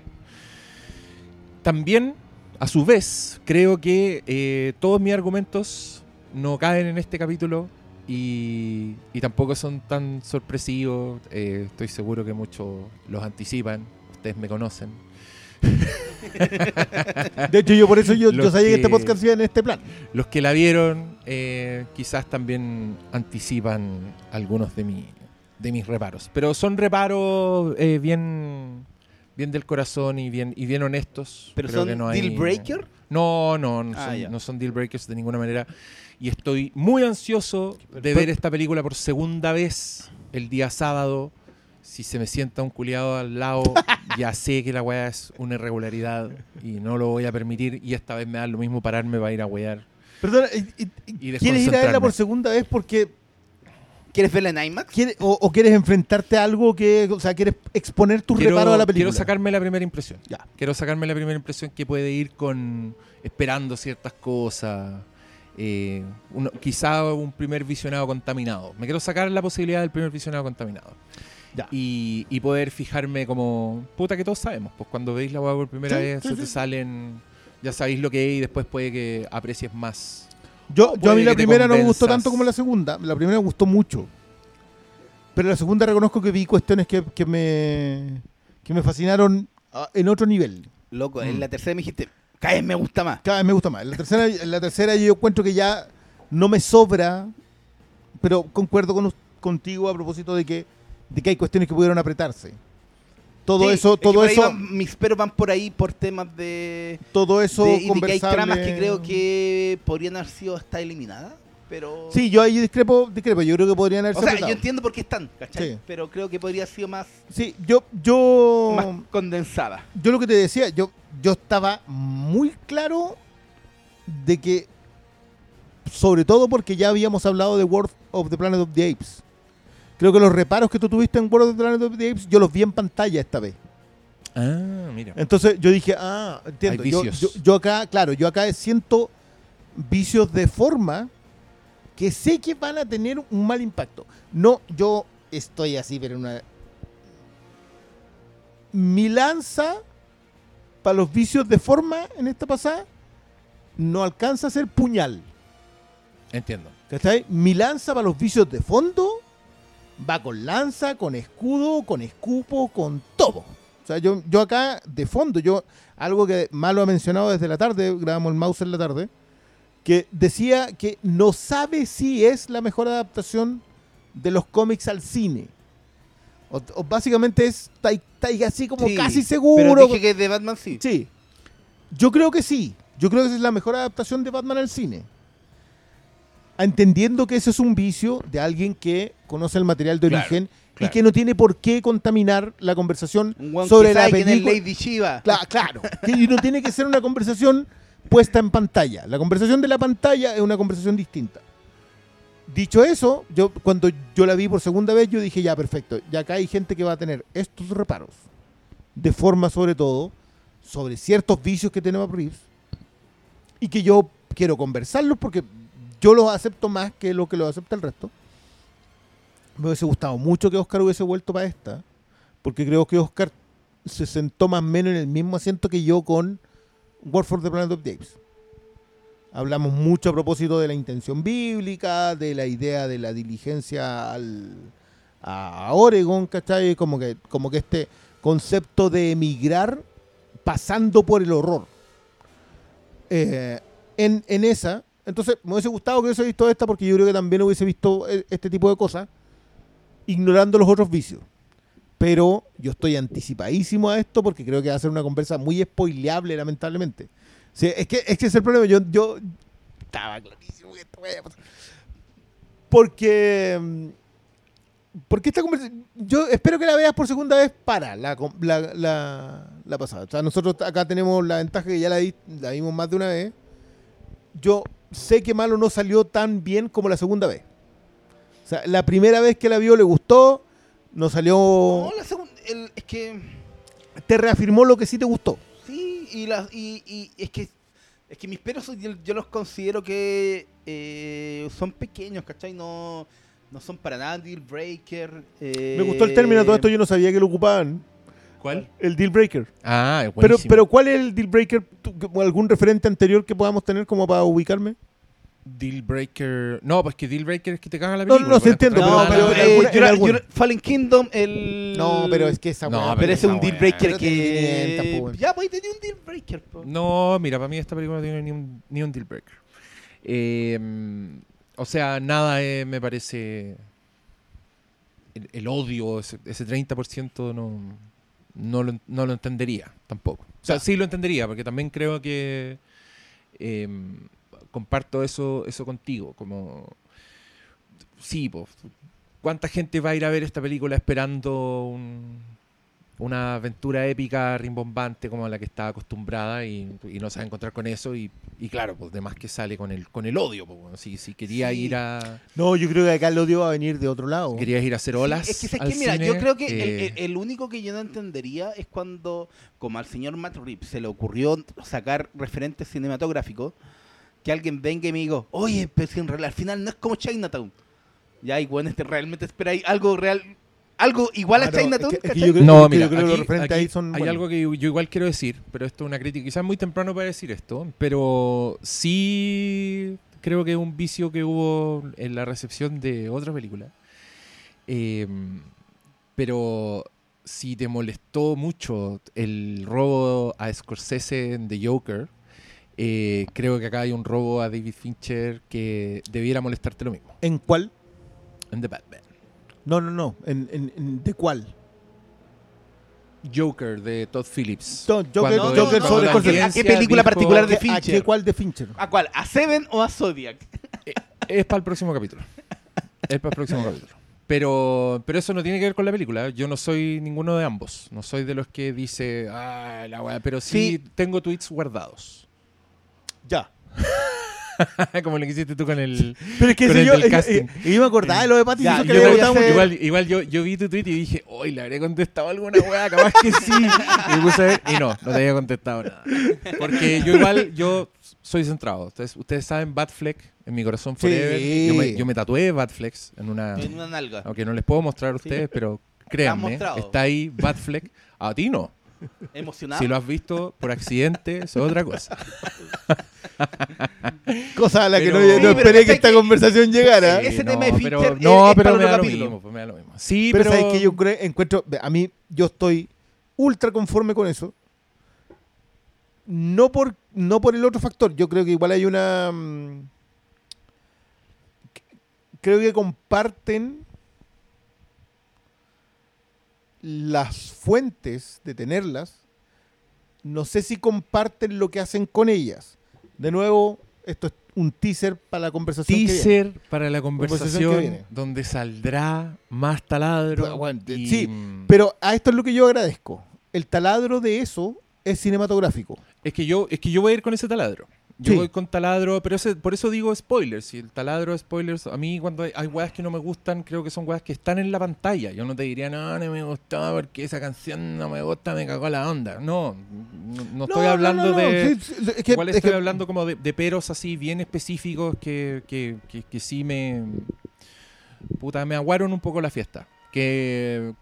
También, a su vez, creo que eh, todos mis argumentos no caen en este capítulo y, y tampoco son tan sorpresivos. Eh, estoy seguro que muchos los anticipan. Ustedes me conocen. De hecho, yo por eso yo, sabía que... que- este podcast iba en este plan. Los que la vieron eh, quizás también anticipan algunos de, mi, de mis reparos. Pero son reparos eh, bien, bien del corazón y bien, y bien honestos. ¿Pero Creo son que no hay- deal breaker? No, no, no, Ah, son, no son deal breakers de ninguna manera. Y estoy muy ansioso de ver esta película por segunda vez el día sábado. Si se me sienta un culiado al lado, ya sé que la weá es una irregularidad y no lo voy a permitir. Y esta vez me da lo mismo pararme para ir a wear. Perdona, ¿y- y- Y ¿quieres ir a verla por segunda vez porque ¿Quieres verla en IMAX? quieres, o, o quieres enfrentarte a algo que, o sea, quieres exponer tu Quiero, reparo a la película? quiero sacarme la primera impresión. Ya. Quiero sacarme la primera impresión que puede ir con esperando ciertas cosas. eh, uno- quizá un primer visionado contaminado. Me quiero sacar la posibilidad del primer visionado contaminado. Ya. Y, y poder fijarme como. Puta que todos sabemos. Pues cuando veis la hueá por primera Sí, vez, sí, se sí. te salen. Ya sabéis lo que es y después puede que aprecies más. Yo, yo a mí la primera no me gustó tanto como la segunda. La primera me gustó mucho. Pero la segunda reconozco que vi cuestiones que, que me que me fascinaron en otro nivel. Loco, en Mm. la tercera me dijiste, cada vez me gusta más. Cada vez me gusta más. La tercera, la tercera yo encuentro que ya no me sobra, pero concuerdo con, contigo a propósito de que, de que hay cuestiones que pudieron apretarse. Todo Sí, eso, es que todo eso, van- mis peros van por ahí por temas de... todo eso de- y de que hay tramas que creo que podrían haber sido hasta eliminadas, pero... Sí, yo ahí discrepo, discrepo. Yo creo que podrían haberse O sea, apretado. yo entiendo por qué están, ¿cachai? Sí. Pero creo que podría haber sido más, Sí, yo, yo, más condensada. yo lo que te decía, yo, yo estaba muy claro de que, sobre todo porque ya habíamos hablado de World of the Planet of the Apes. Creo que los reparos que tú tuviste en World of the Planet of the Apes, yo los vi en pantalla esta vez. Ah, mira. Entonces yo dije, ah, entiendo. Hay vicios. yo- yo acá, claro, yo acá siento vicios de forma que sé que van a tener un mal impacto. No, yo estoy así, pero en una... Mi lanza para los vicios de forma en esta pasada no alcanza a ser puñal. Entiendo. ¿Cachai? Mi lanza para los vicios de fondo va con lanza, con escudo, con escupo, con todo. O sea, yo, yo acá de fondo, yo algo que Malo ha mencionado desde la tarde, grabamos el mouse en la tarde, que decía que no sabe si es la mejor adaptación de los cómics al cine. O, o básicamente es está así como Sí, casi seguro. Pero dije que de Batman sí. Sí. Yo creo que sí. Yo creo que esa es la mejor adaptación de Batman al cine. Entendiendo que ese es un vicio de alguien que conoce el material de Claro, origen y que no tiene por qué contaminar la conversación sobre la película. Lady Shiva. Cla- claro. Que y no tiene que ser una conversación puesta en pantalla. La conversación de la pantalla es una conversación distinta. Dicho eso, yo cuando yo la vi por segunda vez, yo dije, ya, perfecto. Ya acá hay gente que va a tener estos reparos. De forma, sobre todo, sobre ciertos vicios que tenemos Reeves. Y que yo quiero conversarlos porque yo los acepto más que lo que los acepta el resto. Me hubiese gustado mucho que Oscar hubiese vuelto para esta. Porque creo que Oscar se sentó más o menos en el mismo asiento que yo con War for the Planet of the. Hablamos mucho a propósito de la intención bíblica, de la idea de la diligencia al, a Oregon, ¿cachai? Como que, como que este concepto de emigrar pasando por el horror. Eh, en, en esa, entonces me hubiese gustado que hubiese visto esta porque yo creo que también hubiese visto eh, este tipo de cosas, ignorando los otros vicios. Pero yo estoy anticipadísimo a esto porque creo que va a ser una conversa muy spoileable, lamentablemente. Es, que, es que es el problema. Yo, yo estaba clarísimo que esto iba a pasar. Porque. Porque esta conversación. Yo espero que la veas por segunda vez para la, la, la pasada. O sea, nosotros acá tenemos la ventaja que ya la, vi- la vimos más de una vez. Yo sé que Malo no salió tan bien como la segunda vez. O sea, la primera vez que la vio le gustó, no salió. No, la segunda, el- es que Te reafirmó lo que sí te gustó. sí, y, las y, y es que es que mis peros yo, yo los considero que eh, son pequeños, ¿cachai? No, no son para nada deal breaker. eh, Me gustó el término, todo esto yo no sabía que lo ocupaban. ¿Cuál? El deal breaker. Ah, es Pero, pero ¿cuál es el deal breaker? ¿Tú- que- ¿Algún referente anterior que podamos tener como para ubicarme? Deal breaker. No, pues que deal breaker es que te caga la No, película. no, sí pues, entiendo, encontrar No, pero- eh, Jura-. Jura- Fallen Kingdom, el. No, pero es que esa No, pero ese es un deal breaker que. 500, po, Ya, pues tenía un deal breaker, po. No, mira, para mí esta película no tiene ni un, ni un deal breaker. Eh, o sea, nada eh, me parece el, el odio, ese, ese 30% no, no, lo, no lo entendería tampoco. O sea, sí lo entendería, porque también creo que em, comparto eso, eso contigo. Como, sí, pues, ¿cuánta gente va a ir a ver esta película esperando un- una aventura épica, rimbombante, como la que está acostumbrada y, y no se va a encontrar con eso? Y, y claro, pues, de más que sale con el, con el odio. pues, bueno, si, si quería Sí. ir a... No, yo creo que acá el odio va a venir de otro lado. Querías ir a hacer olas. Sí, es que, ¿sabes al qué? mira, cine, yo creo que el- eh, el, el único que yo no entendería es cuando, como al señor Matt Reeves se le ocurrió sacar referentes cinematográficos, que alguien venga y me diga, oye, pero si en realidad al final no es como Chinatown. Ya, y bueno, este realmente esperáis algo real, algo igual a Chinatown. es que- es que ¿cachai? yo creo- No, que mira, yo creo aquí- referentes aquí ahí son hay algo que yo, yo igual quiero decir, pero esto es una crítica, quizás muy temprano para decir esto, pero sí creo que es un vicio que hubo en la recepción de otra película. Eh, pero si te molestó mucho el robo a Scorsese en The Joker, eh, creo que acá hay un robo a David Fincher que debiera molestarte lo mismo, ¿En cuál? en The Batman. No, no, no. ¿En, en- en- de cuál? Joker de Todd Phillips. No, Joker, Cuando- Joker no, no, sobre no, Scorsese. ¿A qué película particular de ¿A ¿A Fincher? qué cuál de Fincher? ¿A cuál? ¿A Seven o a Zodiac? Es para el próximo capítulo. Es para el próximo capítulo. Pero, pero eso no tiene que ver con la película. Yo no soy ninguno de ambos. No soy de los que dice, ah, la weá. Pero sí, Sí. tengo tweets guardados. Como lo que hiciste tú con el. Pero es que si yo, eh, casting. eh, y yo me acordaba de lo de Patty Ya, que yo le mucho. Igual, igual yo, yo vi tu tweet y dije, hoy le habré contestado alguna weá, capaz que sí. Y me puse a ver, y no, no te había contestado nada. Porque yo igual, yo soy centrado. Ustedes, ustedes saben Batfleck en mi corazón Sí. forever. Yo, me, yo me tatué Batflex en una. En una nalga. Aunque no les puedo mostrar a ustedes, pero créanme, está ahí Batfleck. A ti no. Emocionado. Si lo has visto por accidente, eso es otra cosa. Cosa a la que Pero- no, no Sí, pero esperé que ¿cachai esta que- conversación llegara. Sí, Ese no, tema de pero, Fincher No, es- es pero me da lo mismo, pues me da lo mismo. Sí, pero, pero... sabes que yo creo, encuentro, a mí, yo estoy ultra conforme con eso. No por, no por el otro factor. Yo creo que igual hay una. mm, Creo que comparten las fuentes de tenerlas. No sé si comparten lo que hacen con ellas. De nuevo, esto es un teaser para la conversación. que viene. Teaser para la Conversación donde saldrá más taladro. Bueno, bueno, y- sí, Pero a esto es lo que yo agradezco. El taladro de eso es cinematográfico. Es que yo, es que yo voy a ir con ese taladro. Yo Sí. voy con taladro, pero ese- por eso digo spoilers. Y el taladro, spoilers, a mí cuando hay, hay weas que no me gustan, creo que son weas que están en la pantalla. Yo no te diría, no, no me gustó porque esa canción no me gusta, me cagó la onda. No, no, no estoy No, hablando no, de... Es que- Igual es estoy que- hablando como de, de peros así bien específicos que, que, que, sí me... Puta, me aguaron un poco la fiesta. Que-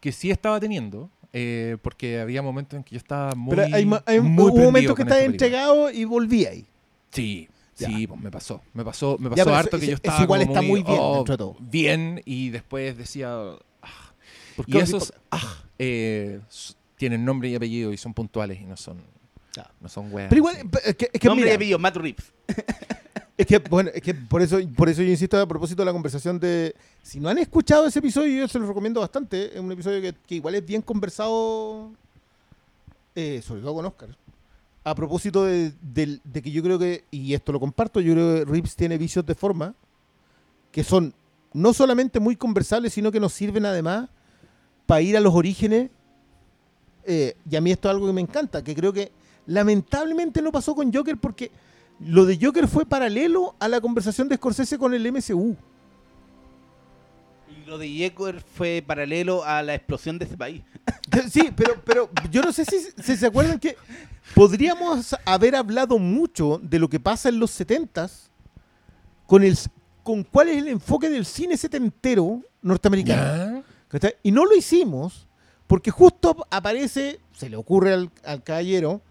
que sí estaba teniendo. Eh, porque había momentos en que yo estaba muy... Pero hay, hay un- muy hubo momentos que con esta estás película. entregado y volví ahí. Sí, Ya. sí, pues me pasó. Me pasó, me pasó harto eso- que yo estaba igual como está muy bien oh, dentro de todo. Bien, y después decía... ah. Porque Y esos ah, eh, tienen nombre y apellido y son puntuales y no son... Ya. No son weas. Pero igual, así. es que, es que Nombre y apellido, Matt Reeves. es que, bueno, es que por eso, por eso yo insisto a propósito de la conversación de. Si no han escuchado ese episodio, yo se los recomiendo bastante. Es un episodio que, igual es bien conversado, eh, sobre todo con Oscar. A propósito de, que yo creo que, y esto lo comparto, yo creo que Reeves tiene vicios de forma que son no solamente muy conversables, sino que nos sirven además para ir a los orígenes. eh, y a mí esto es algo que me encanta, que creo que lamentablemente no pasó con Joker porque lo de Joker fue paralelo a la conversación de Scorsese con el MCU. Y lo de Yeager fue paralelo a la explosión de ese país. Sí, pero, pero yo no sé si, si se acuerdan que podríamos haber hablado mucho de lo que pasa en los 70s con, el, con cuál es el enfoque del cine setentero norteamericano. Y no lo hicimos porque justo aparece, se le ocurre al, al caballero,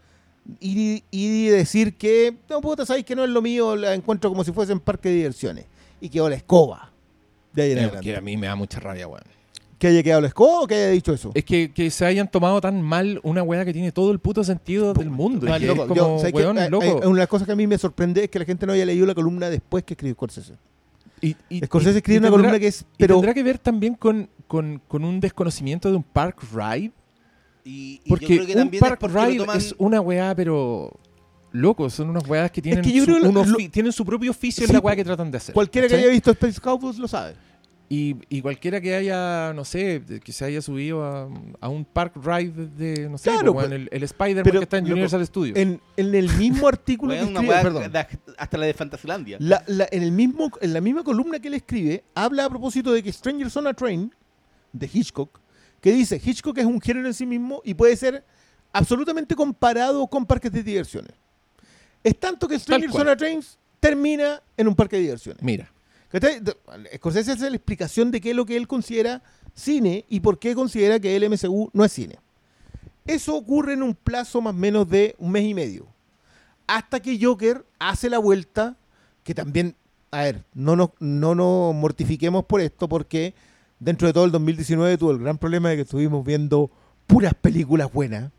y, y decir que, no, puta, sabéis que no es lo mío, la encuentro como si fuese en parque de diversiones. Y quedó la escoba. De ahí en adelante. que a mí me da mucha rabia, weón. ¿Que haya quedado la escoba o que haya dicho eso? Es que, que se hayan tomado tan mal una weá que tiene todo el puto sentido del mundo. y que loco, yo- como, ¿sabes qué? weón, Hay- loco. hay- una de las cosas que a mí me sorprende es que la gente no haya leído la columna después que escribió Scorsese. Y, y- Scorsese y- escribe y una tendrá- columna que es, y pero tendrá que ver también con, con, con un desconocimiento de un park ride. Y, y yo Porque creo que un también es park porque lo ride toman- es una weá, pero. Loco, son unas weas que tienen, que yo su, creo lo- un ofi- lo- tienen su propio oficio Sí, en la weá que tratan de hacer. cualquiera que haya visto Space Cowboys lo sabe. Y, y cualquiera que haya, no sé, que se haya subido a, a un park ride de, no sé, Claro, weón, pues, el, el Spider-Man pero, que está en loco, Universal Studios. En, en el mismo artículo que escribe, perdón, de- hasta la de Fantasylandia. la- la- en, el mismo, en la misma columna que él escribe, habla a propósito de que Strangers on a Train, de Hitchcock, que dice, Hitchcock es un género en sí mismo y puede ser absolutamente comparado con parques de diversiones. Es tanto que Strangers cual. on a Train termina en un parque de diversiones. Mira, Scorsese hace la explicación de qué es lo que él considera cine y por qué considera que el MCU no es cine. Eso ocurre en un plazo más o menos de un mes y medio. Hasta que Joker hace la vuelta, que también, a ver, no nos, no nos mortifiquemos por esto, porque dentro de todo el 2019 tuvo el gran problema de que estuvimos viendo puras películas buenas.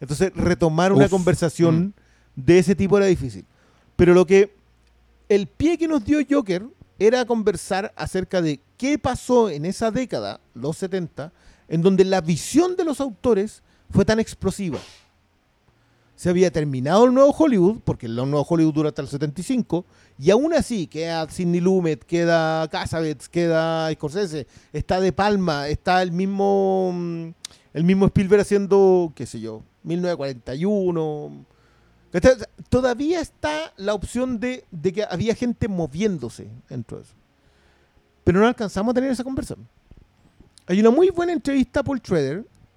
Entonces, retomar una Uf. conversación de ese tipo era difícil. Pero lo que el pie que nos dio Joker era conversar acerca de qué pasó en esa década, los 70, en donde la visión de los autores fue tan explosiva. Se había terminado el nuevo Hollywood, porque el nuevo Hollywood dura hasta el 75, y aún así queda Sidney Lumet, queda Cassavetes, queda Scorsese, está De Palma, está el mismo, mm, el mismo Spielberg haciendo, qué sé yo, 1941, ¿Cachai? O sea, Todavía está la opción de, de que había gente moviéndose dentro de eso. Pero no alcanzamos a tener esa conversación. Hay una muy buena entrevista a Paul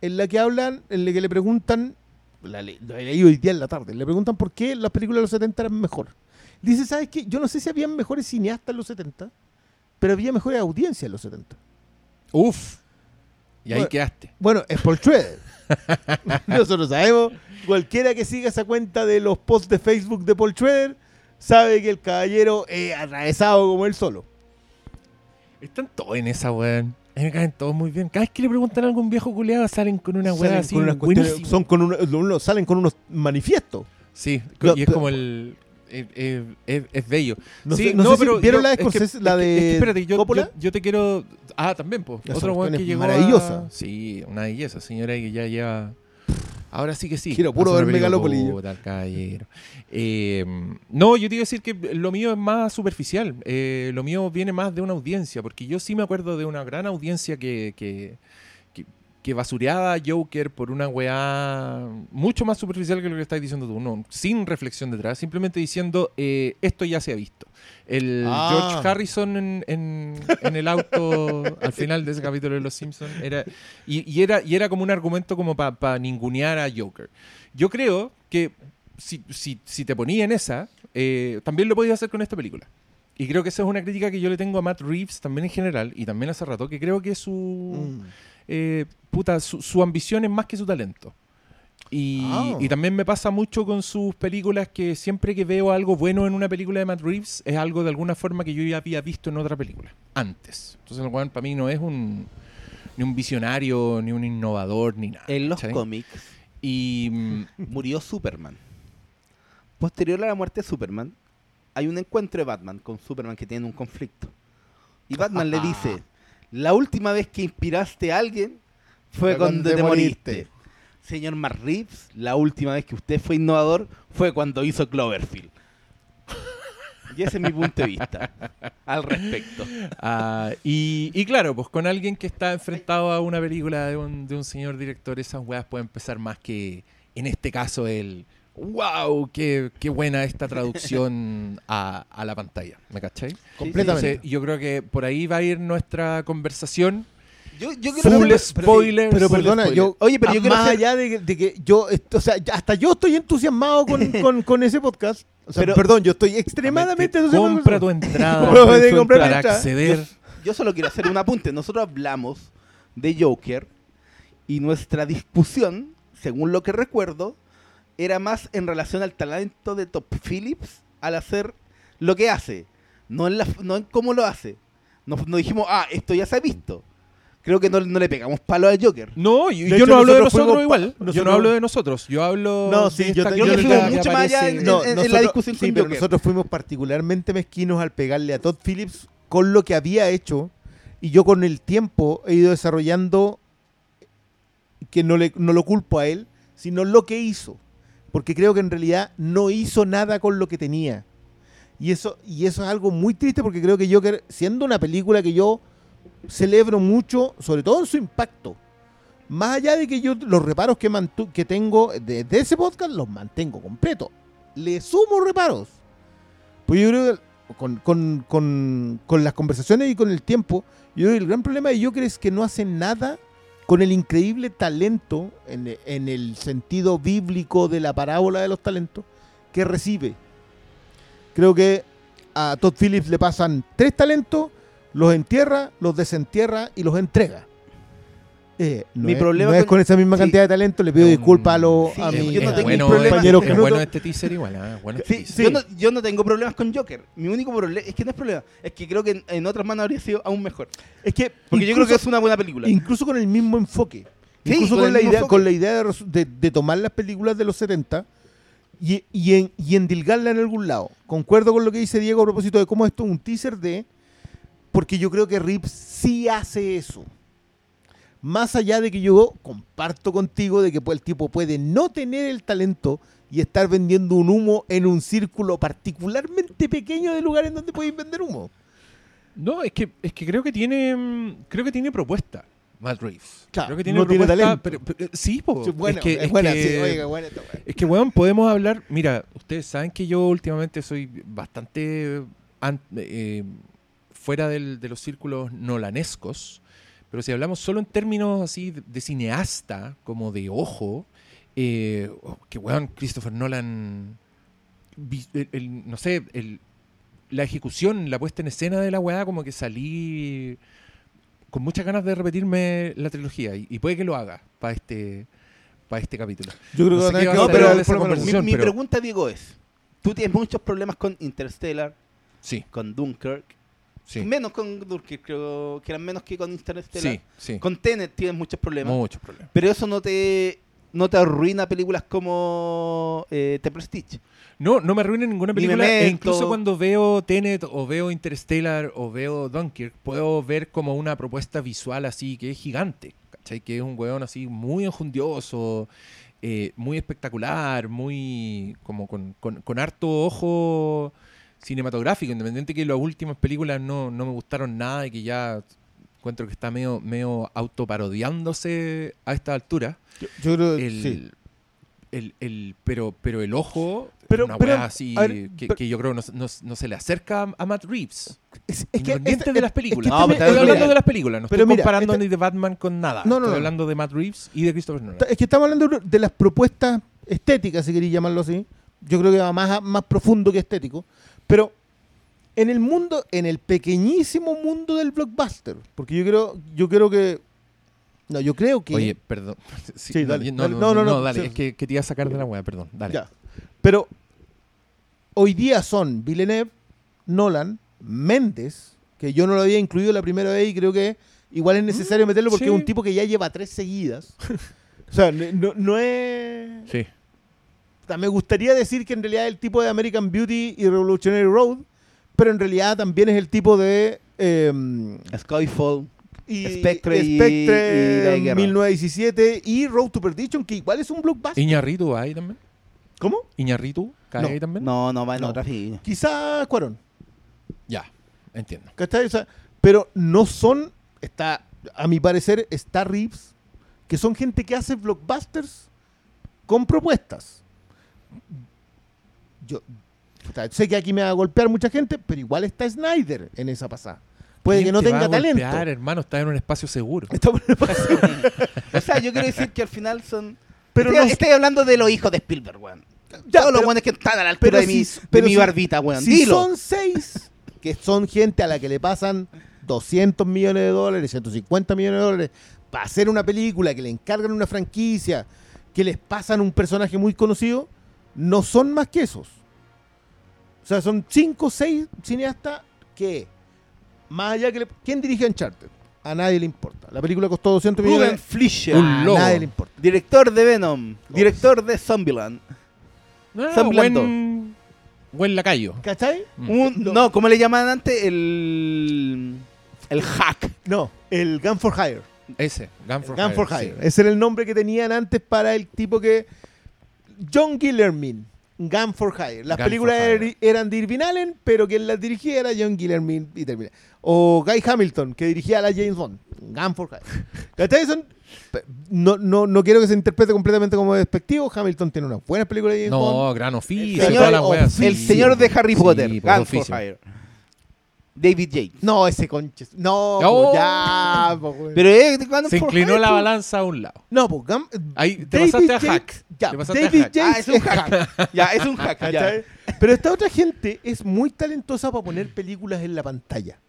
en la que hablan, en la que le preguntan, la, le- la leí hoy día en la tarde, le preguntan por qué las películas de los 70 eran mejor. Dice, ¿sabes qué? Yo no sé si habían mejores cineastas en los 70, pero había mejores audiencias en los 70. uff. Y ahí Bueno. quedaste. Bueno, es Paul Schrader. Nosotros sabemos, cualquiera que siga esa cuenta de los posts de Facebook de Paul Schrader sabe que el caballero es atravesado como él solo. Están todos en esa weón. A mí me caen todos muy bien. Cada vez que le preguntan a algún viejo culeado salen con una weá así. con unas son con uno- salen con unos manifiestos. Sí, Pero- y es pero- como el. Es, bello. No Sí, sé, no sé si vieron yo- la de es que- Scorsese, la es que- de es que espérate, yo, Coppola. yo, yo te quiero. Ah, también, pues. Otro weón que llegó. maravillosa. a- Sí, una belleza, señora, que ya lleva. Ahora sí que sí. Quiero puro ver caballero. Eh, no, yo te iba a decir que lo mío es más superficial. Eh, lo mío viene más de una audiencia, porque yo sí me acuerdo de una gran audiencia que, que, que, que basureaba a Joker por una weá mucho más superficial que lo que estás diciendo tú. No, sin reflexión detrás, simplemente diciendo eh, esto ya se ha visto. El Ah. George Harrison en, en- en el auto al final de ese capítulo de Los Simpsons era y, y era y era como un argumento como para ningunear a Joker. Yo creo que si, si, si te ponía en esa, eh, también lo podías hacer con esta película. Y creo que esa es una crítica que yo le tengo a Matt Reeves también en general, y también hace rato, que creo que su, Mm. eh, puta, su, su ambición es más que su talento. Y, Ah. y también me pasa mucho con sus películas que siempre que veo algo bueno en una película de Matt Reeves es algo de alguna forma que yo ya había visto en otra película antes. Entonces el weón para mí no es un ni un visionario, ni un innovador, ni nada. En los cómics Y mm, murió Superman. Posterior a la muerte de Superman, hay un encuentro de Batman con Superman que tiene un conflicto. Y Batman le dice, la última vez que inspiraste a alguien fue cuando cuando te te moriste. moriste. Señor Matt Reeves, la última vez que usted fue innovador fue cuando hizo Cloverfield. Y ese es mi punto de vista al respecto. Ah, y, y claro, pues con alguien que está enfrentado a una película de un, de un señor director, esas weas pueden empezar más que, en este caso, el wow, qué, qué buena esta traducción a, a la pantalla. ¿Me cachai? Completamente. Entonces, yo creo que por ahí va a ir nuestra conversación. Yo, yo Full quiero spoilers. Pero Full perdona, spoiler. yo, Oye, pero yo quiero más hacer- allá de, que- de que yo, o sea, hasta yo estoy entusiasmado con, con, con ese podcast. O sea, Pero- perdón, yo estoy extremadamente entusiasmado. Compra tu entrada para acceder. Yo solo quiero hacer un apunte. Nosotros hablamos de Joker y nuestra discusión, según lo que recuerdo, era más en relación al talento de Top Phillips al hacer lo que hace, no en, la, no en cómo lo hace. No, no dijimos, ah, esto ya se ha visto. Creo que no, no le pegamos palo al Joker. No, yo, yo hecho, no hablo de nosotros igual. Yo no hablo de nosotros. Yo hablo No, sí, de yo Creo yo que fuimos mucho más allá en, No, en- en nosotros- la discusión sí, con pero Joker. nosotros fuimos particularmente mezquinos al pegarle a Todd Phillips con lo que había hecho y yo con el tiempo he ido desarrollando que no, le, no lo culpo a él, sino lo que hizo. Porque creo que en realidad no hizo nada con lo que tenía. Y eso, y eso es algo muy triste porque creo que Joker, siendo una película que yo celebro mucho, sobre todo en su impacto, más allá de que yo los reparos que, mantu- que tengo de, de ese podcast los mantengo completo, le sumo reparos. Pues yo creo que con, con- con- las conversaciones y con el tiempo, yo creo el gran problema de Joker es que no hace nada con el increíble talento, en, en el sentido bíblico de la parábola de los talentos, que recibe. Creo que a Todd Phillips le pasan tres talentos, los entierra, los desentierra y los entrega. Eh, no Mi es, problema no es con- con esa misma sí. cantidad de talento, le pido disculpas a, los sí, a es- mi yo no tengo bueno, problema- compañeros es que bueno no- este teaser igual, ah, bueno este Sí, teaser. Yo, no, yo no tengo problemas con Joker. Mi único problema es que no es problema. Es que creo que en, en otras manos habría sido aún mejor. Es que Porque yo creo que es una buena película. incluso con el mismo enfoque. Sí, incluso con la idea, enfoque. con la idea de, res- de- de tomar las películas de los 70 y, y, en, y endilgarla en algún lado. Concuerdo con lo que dice Diego a propósito de cómo esto es un teaser de... Porque yo creo que Rips sí hace eso. Más allá de que yo comparto contigo de que el tipo puede no tener el talento y estar vendiendo un humo en un círculo particularmente pequeño de lugares donde podéis vender humo. No, es que, es que creo que tiene mm, creo que tiene propuesta Matt Reeves. Claro, creo que tiene no tiene propuesta, talento. pero, pero- sí, po. Sí, buena, es que, es que- sí, oiga. Es que, weón, podemos hablar. Mira, ustedes saben que yo últimamente soy bastante an- eh, fuera del- de los círculos nolanescos. Pero si hablamos solo en términos así de, cineasta, como de ojo, eh, oh, que weón, Christopher Nolan. vi- el- el- no sé, el- la ejecución, la puesta en escena de la weá, como que salí con muchas ganas de repetirme la trilogía. Y, y puede que lo haga para este, para este capítulo. Yo creo No que No, pero por mi, conversación, mi pero- pregunta, Diego, es: tú tienes muchos problemas con Interstellar, Sí, con Dunkirk. Sí. Menos con Dunkirk, creo que eran menos que con Interstellar. Sí, sí. Con Tenet tienes muchos problemas. Muchos problemas. Pero eso no te no te arruina películas como eh, The Prestige. No, no me arruina ninguna Ni película. E incluso cuando veo Tenet o veo Interstellar o veo Dunkirk, puedo ver como una propuesta visual así que es gigante. ¿Cachai? Que es un weón así muy enjundioso, eh, muy espectacular, muy como con, con- con harto ojo cinematográfico, independiente que las últimas películas no, no me gustaron nada y que ya encuentro que está medio, medio autoparodiándose a esta altura. Yo, yo creo que el, sí. el, el- pero, pero el ojo, Pero- una pero, weá así ver, que, pero- que yo creo no, no- no se le acerca a Matt Reeves. Es, es que Independiente esta- de las es que películas. este No, me- estoy mira, hablando de las películas, no pero estoy mira, comparando esta- ni de Batman con nada. No, no, estoy no. hablando de Matt Reeves y de Christopher Nolan. Es que estamos hablando de las propuestas estéticas, si queréis llamarlo así. Yo creo que va más, a- más profundo que estético. Pero en el mundo, en el pequeñísimo mundo del blockbuster, porque yo creo, yo creo que. No, yo creo que. Oye, perdón. Sí, dale, no, dale. no, No, no, no, dale. sí. Es que, que te iba a sacar de la weá, perdón. Dale. Ya. Pero hoy día son Villeneuve, Nolan, Méndez, que yo no lo había incluido la primera vez y creo que igual es necesario meterlo porque Mm, sí. es un tipo que ya lleva tres seguidas. o sea, no, no es. Sí. Me gustaría decir que en realidad es el tipo de American Beauty y Revolutionary Road, pero en realidad también es el tipo de. eh, Skyfall. y, Spectre y- Spectre, y La Guerra. 1917 y Road to Perdition, que igual es un blockbuster. ¿Iñarritu va ahí también? ¿Cómo? ¿Iñarritu cae No. ahí también? No, no, va en No. otra. Quizá Cuarón. Ya, entiendo. ¿Cachai? O sea, pero no son, está, a mi parecer, está Reeves, que son gente que hace blockbusters con propuestas. Yo sé que aquí me va a golpear mucha gente, pero igual está Snyder en esa pasada. Puede que ¿Quién no te va tenga a golpear, talento. hermano, está en un espacio seguro. Está O sea, yo quiero decir que al final son. Pero estoy, no- estoy hablando de los hijos de Spielberg, weón. Ya, Todos los pero- weones que están a la pero altura de mi, si- de pero mi si- barbita, weón. si Dilo. son seis, que son gente a la que le pasan 200 millones de dólares, 150 millones de dólares, para hacer una película, que le encargan una franquicia, que les pasan un personaje muy conocido, no son más que esos. O sea, son cinco o seis cineastas que, más allá que... le- ¿Quién dirige Uncharted? A nadie le importa. La película costó 200 Ruben millones. Fleischer. Un A lobo. nadie le importa. Director de Venom. Director de Zombieland. No, Zombieland buen, buen lacayo. ¿Cachai? Mm. Un- No. no. ¿cómo le llamaban antes? El. El hack. No, el Gun for Hire. Ese, Gun for Gun Hire. for sí. Hire. Ese era el nombre que tenían antes para el tipo que. John Gillermin. Gun for Hire. Las Gun películas Hire. er- eran de Irvin Allen, pero quien las dirigía era John Gillermin y termina. O Guy Hamilton, que dirigía a la James Bond. Gun for Hire. ¿Cachai? Son- No, no, no quiero que se interprete completamente como despectivo. Hamilton tiene unas buenas películas de James Bond. No, gran oficio. señor- todas las weas, el sí. señor de Harry Sí, Potter. pues, Gun for oficio. Hire. David Yates. No, ese conche. No, Oh. po, ya. po, güey. Pero Gun Se inclinó la pues. balanza a un lado. no, pues Ahí te David pasaste a Yates- hack. Ya, Te pasaste a David hack. Yates Ah, es un hack. ya, es un hack. ya. ¿Cachai? Pero esta otra gente es muy talentosa para poner películas en la pantalla.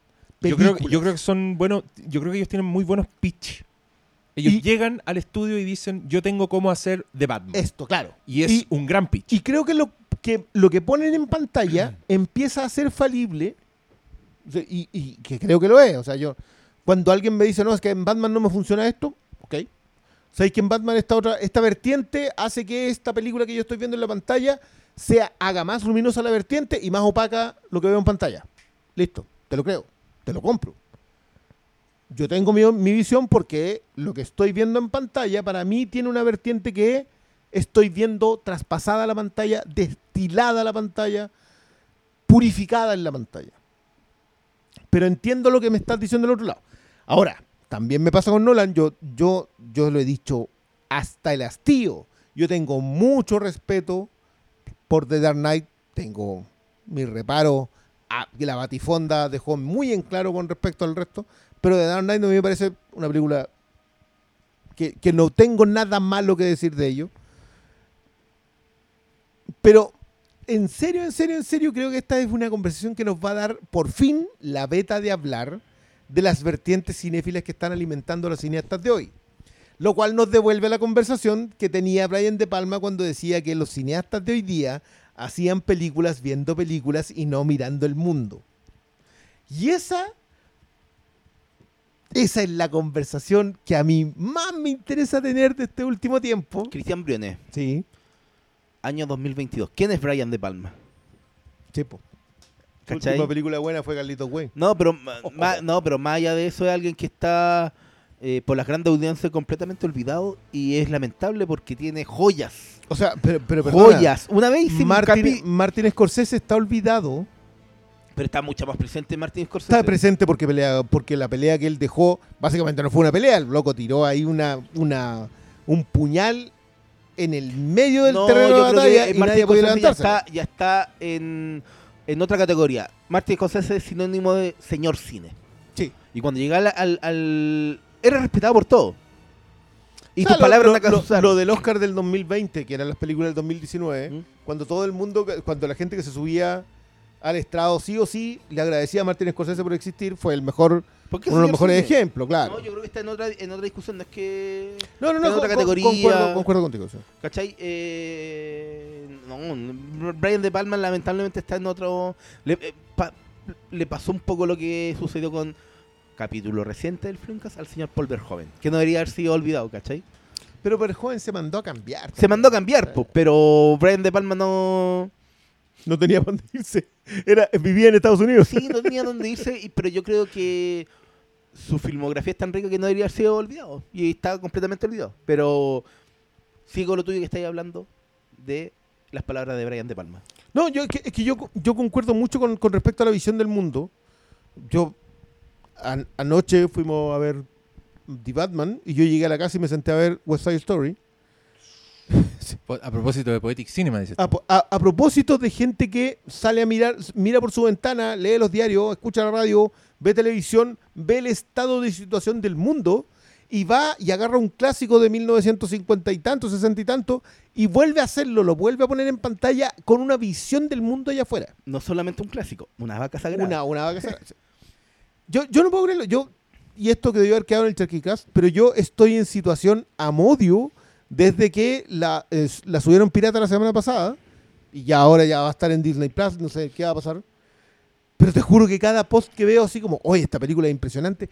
Yo creo, Películas. yo creo que son buenos, yo creo que ellos tienen muy buenos pitch. Ellos Y- llegan al estudio y dicen, yo tengo cómo hacer The Batman. Esto, claro. y es y- un gran pitch. Y creo que lo que, lo que ponen en pantalla empieza a ser falible. Y, que creo que lo es. O sea, yo. Cuando alguien me dice, no, es que en Batman no me funciona esto, ok. Sabéis que en Batman esta otra, esta vertiente hace que esta película que yo estoy viendo en la pantalla sea, haga más luminosa la vertiente y más opaca lo que veo en pantalla. Listo, te lo creo, te lo compro. Yo tengo mi, mi visión porque lo que estoy viendo en pantalla para mí tiene una vertiente que estoy viendo traspasada la pantalla, destilada la pantalla, purificada en la pantalla. Pero entiendo lo que me estás diciendo del otro lado. Ahora, también me pasa con Nolan, yo, yo, yo lo he dicho hasta el hastío. Yo tengo mucho respeto por The Dark Knight, tengo mi reparo a que la Batifonda dejó muy en claro con respecto al resto, pero The Dark Knight mí me parece una película que, que no tengo nada malo que decir de ello. Pero en serio, en serio, en serio, creo que esta es una conversación que nos va a dar por fin la beta de hablar de las vertientes cinéfilas que están alimentando a los cineastas de hoy. Lo cual nos devuelve a la conversación que tenía Brian De Palma cuando decía que los cineastas de hoy día hacían películas viendo películas y no mirando el mundo. Y esa, esa es la conversación que a mí más me interesa tener de este último tiempo. Cristian Briones, Sí, año 2022. ¿Quién es Brian De Palma? chepo. Su última película buena fue Carlitos Way. No, pero, ma- no, pero más allá de eso es alguien que está eh, por las grandes audiencias completamente olvidado y es lamentable porque tiene joyas. O sea, pero, pero perdona, joyas. Una vez Martin, Martin Scorsese está olvidado. Pero está mucho más presente Martin Scorsese. Está presente porque, pelea, porque la pelea que él dejó, básicamente no fue una pelea, el loco tiró ahí una, una, un puñal en el medio del No, terreno de batalla que y nadie ya está, ya está en, en otra categoría. Martin Scorsese es sinónimo de señor cine. Sí. Y cuando llega al, Era respetado por todo. Y O sea, tus palabras lo, lo, lo del Oscar del 2020, que eran las películas del 2019, ¿Mm? cuando todo el mundo, cuando la gente que se subía al estrado sí o sí le agradecía a Martin Scorsese por existir, fue el mejor, ¿Por qué uno de los mejores ejemplos, claro. No, yo creo que está en otra, en otra discusión. No es que. No, no, no, en otra con- categoría. concuerdo, concuerdo contigo. sí. ¿Cachai? Eh, no, Brian De Palma lamentablemente está en otro... Le, eh, pa- le pasó un poco lo que sucedió con capítulo reciente del Flimcast al señor Paul Verhoeven, que no debería haber sido olvidado, ¿cachai? Pero el joven se mandó a cambiar. Se mandó a cambiar, pues, pero Brian De Palma no... No tenía dónde irse. Era, vivía en Estados Unidos. Sí, no tenía dónde irse, pero yo creo que su filmografía es tan rica que no debería haber sido olvidado. Y está completamente olvidado. Pero sigo lo tuyo que estáis hablando de las palabras de Brian De Palma. No, yo, es que, es que yo, yo concuerdo mucho con, con respecto a la visión del mundo. Yo an- anoche fuimos a ver The Batman y yo llegué a la casa y me senté a ver West Side Story. A propósito de Poetic Cinema, dices. A, po- a- a propósito de gente que sale a mirar, mira por su ventana, lee los diarios, escucha la radio, ve televisión, ve el estado de situación del mundo y va y agarra un clásico de 1950 y tanto, 60 y tanto y vuelve a hacerlo, lo vuelve a poner en pantalla con una visión del mundo allá afuera. No solamente un clásico, una vaca sagrada. Una, una vaca sagrada. yo, yo no puedo creerlo. Yo, y esto que debió haber quedado en el Charquicast, pero yo estoy en situación amodio desde que la, la subieron pirata la semana pasada. Y ya ahora ya va a estar en Disney Plus, no sé qué va a pasar. Pero te juro que cada post que veo así como, oye, esta película es impresionante.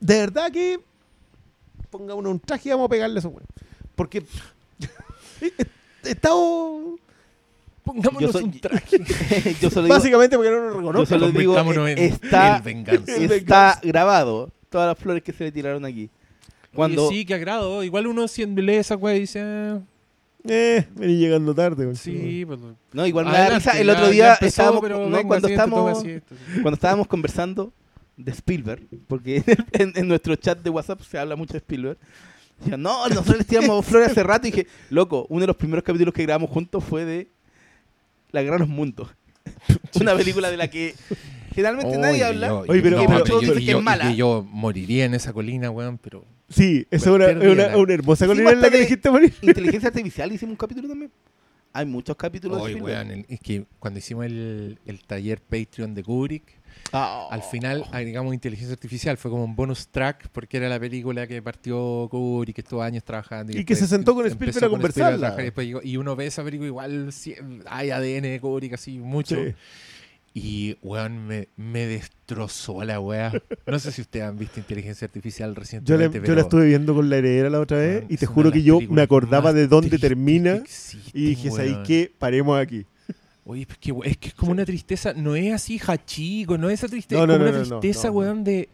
De verdad que ponga uno un traje y vamos a pegarle a eso, güey. Porque he, he estado Pongámonos soy- un traje. yo solo digo, Básicamente porque no lo yo reconozco. solo digo en. El está grabado. Todas las flores que se le tiraron aquí. Cuando, Oye, sí, que agrado. Igual uno siendo lee esa weá y dice, Eh, vení llegando tarde. güey. sí, pues. No, igual me da adelante, risa. El otro día empezó, estábamos, pero no, venga, cuando, sí. cuando estábamos conversando de Spielberg, porque en, en nuestro chat de WhatsApp se habla mucho de Spielberg. Decía, no, nosotros le tiramos flores hace rato y dije, loco, uno de los primeros capítulos que grabamos juntos fue de La Gran Los Mundos. Una película de la que generalmente nadie Oye, habla. yo- Oye, pero- no, pero- yo- dice y que yo- es mala. y que yo moriría en esa colina, weón, pero... Sí, esa es una, hermosa colina en la que de- dijiste morir. Inteligencia Artificial hicimos un capítulo también. Hay muchos capítulos de Oye, Spielberg. weón, el- es que cuando hicimos el, el taller Patreon de Kubrick, Ah, al final agregamos inteligencia artificial, fue como un bonus track porque era la película que partió Kubrick, que estuvo años trabajando. Y que se sentó con Spielberg a con conversarla. y, después llegó- y uno ve esa película igual, hay ADN de Kubrick así mucho. Sí. Y, weón, me, me destrozó la weá. No sé si ustedes han visto inteligencia artificial Yo, recientemente, yo pero, la estuve viendo con la heredera la otra vez weón, y te juro de que yo me acordaba de dónde termina que existen, y dije, ¿sabes weón. qué? Paremos aquí. Oye, es que, es que es como una tristeza, no es así hachico, no es esa tristeza, No, no, es como no, una tristeza, no, no. weón, de,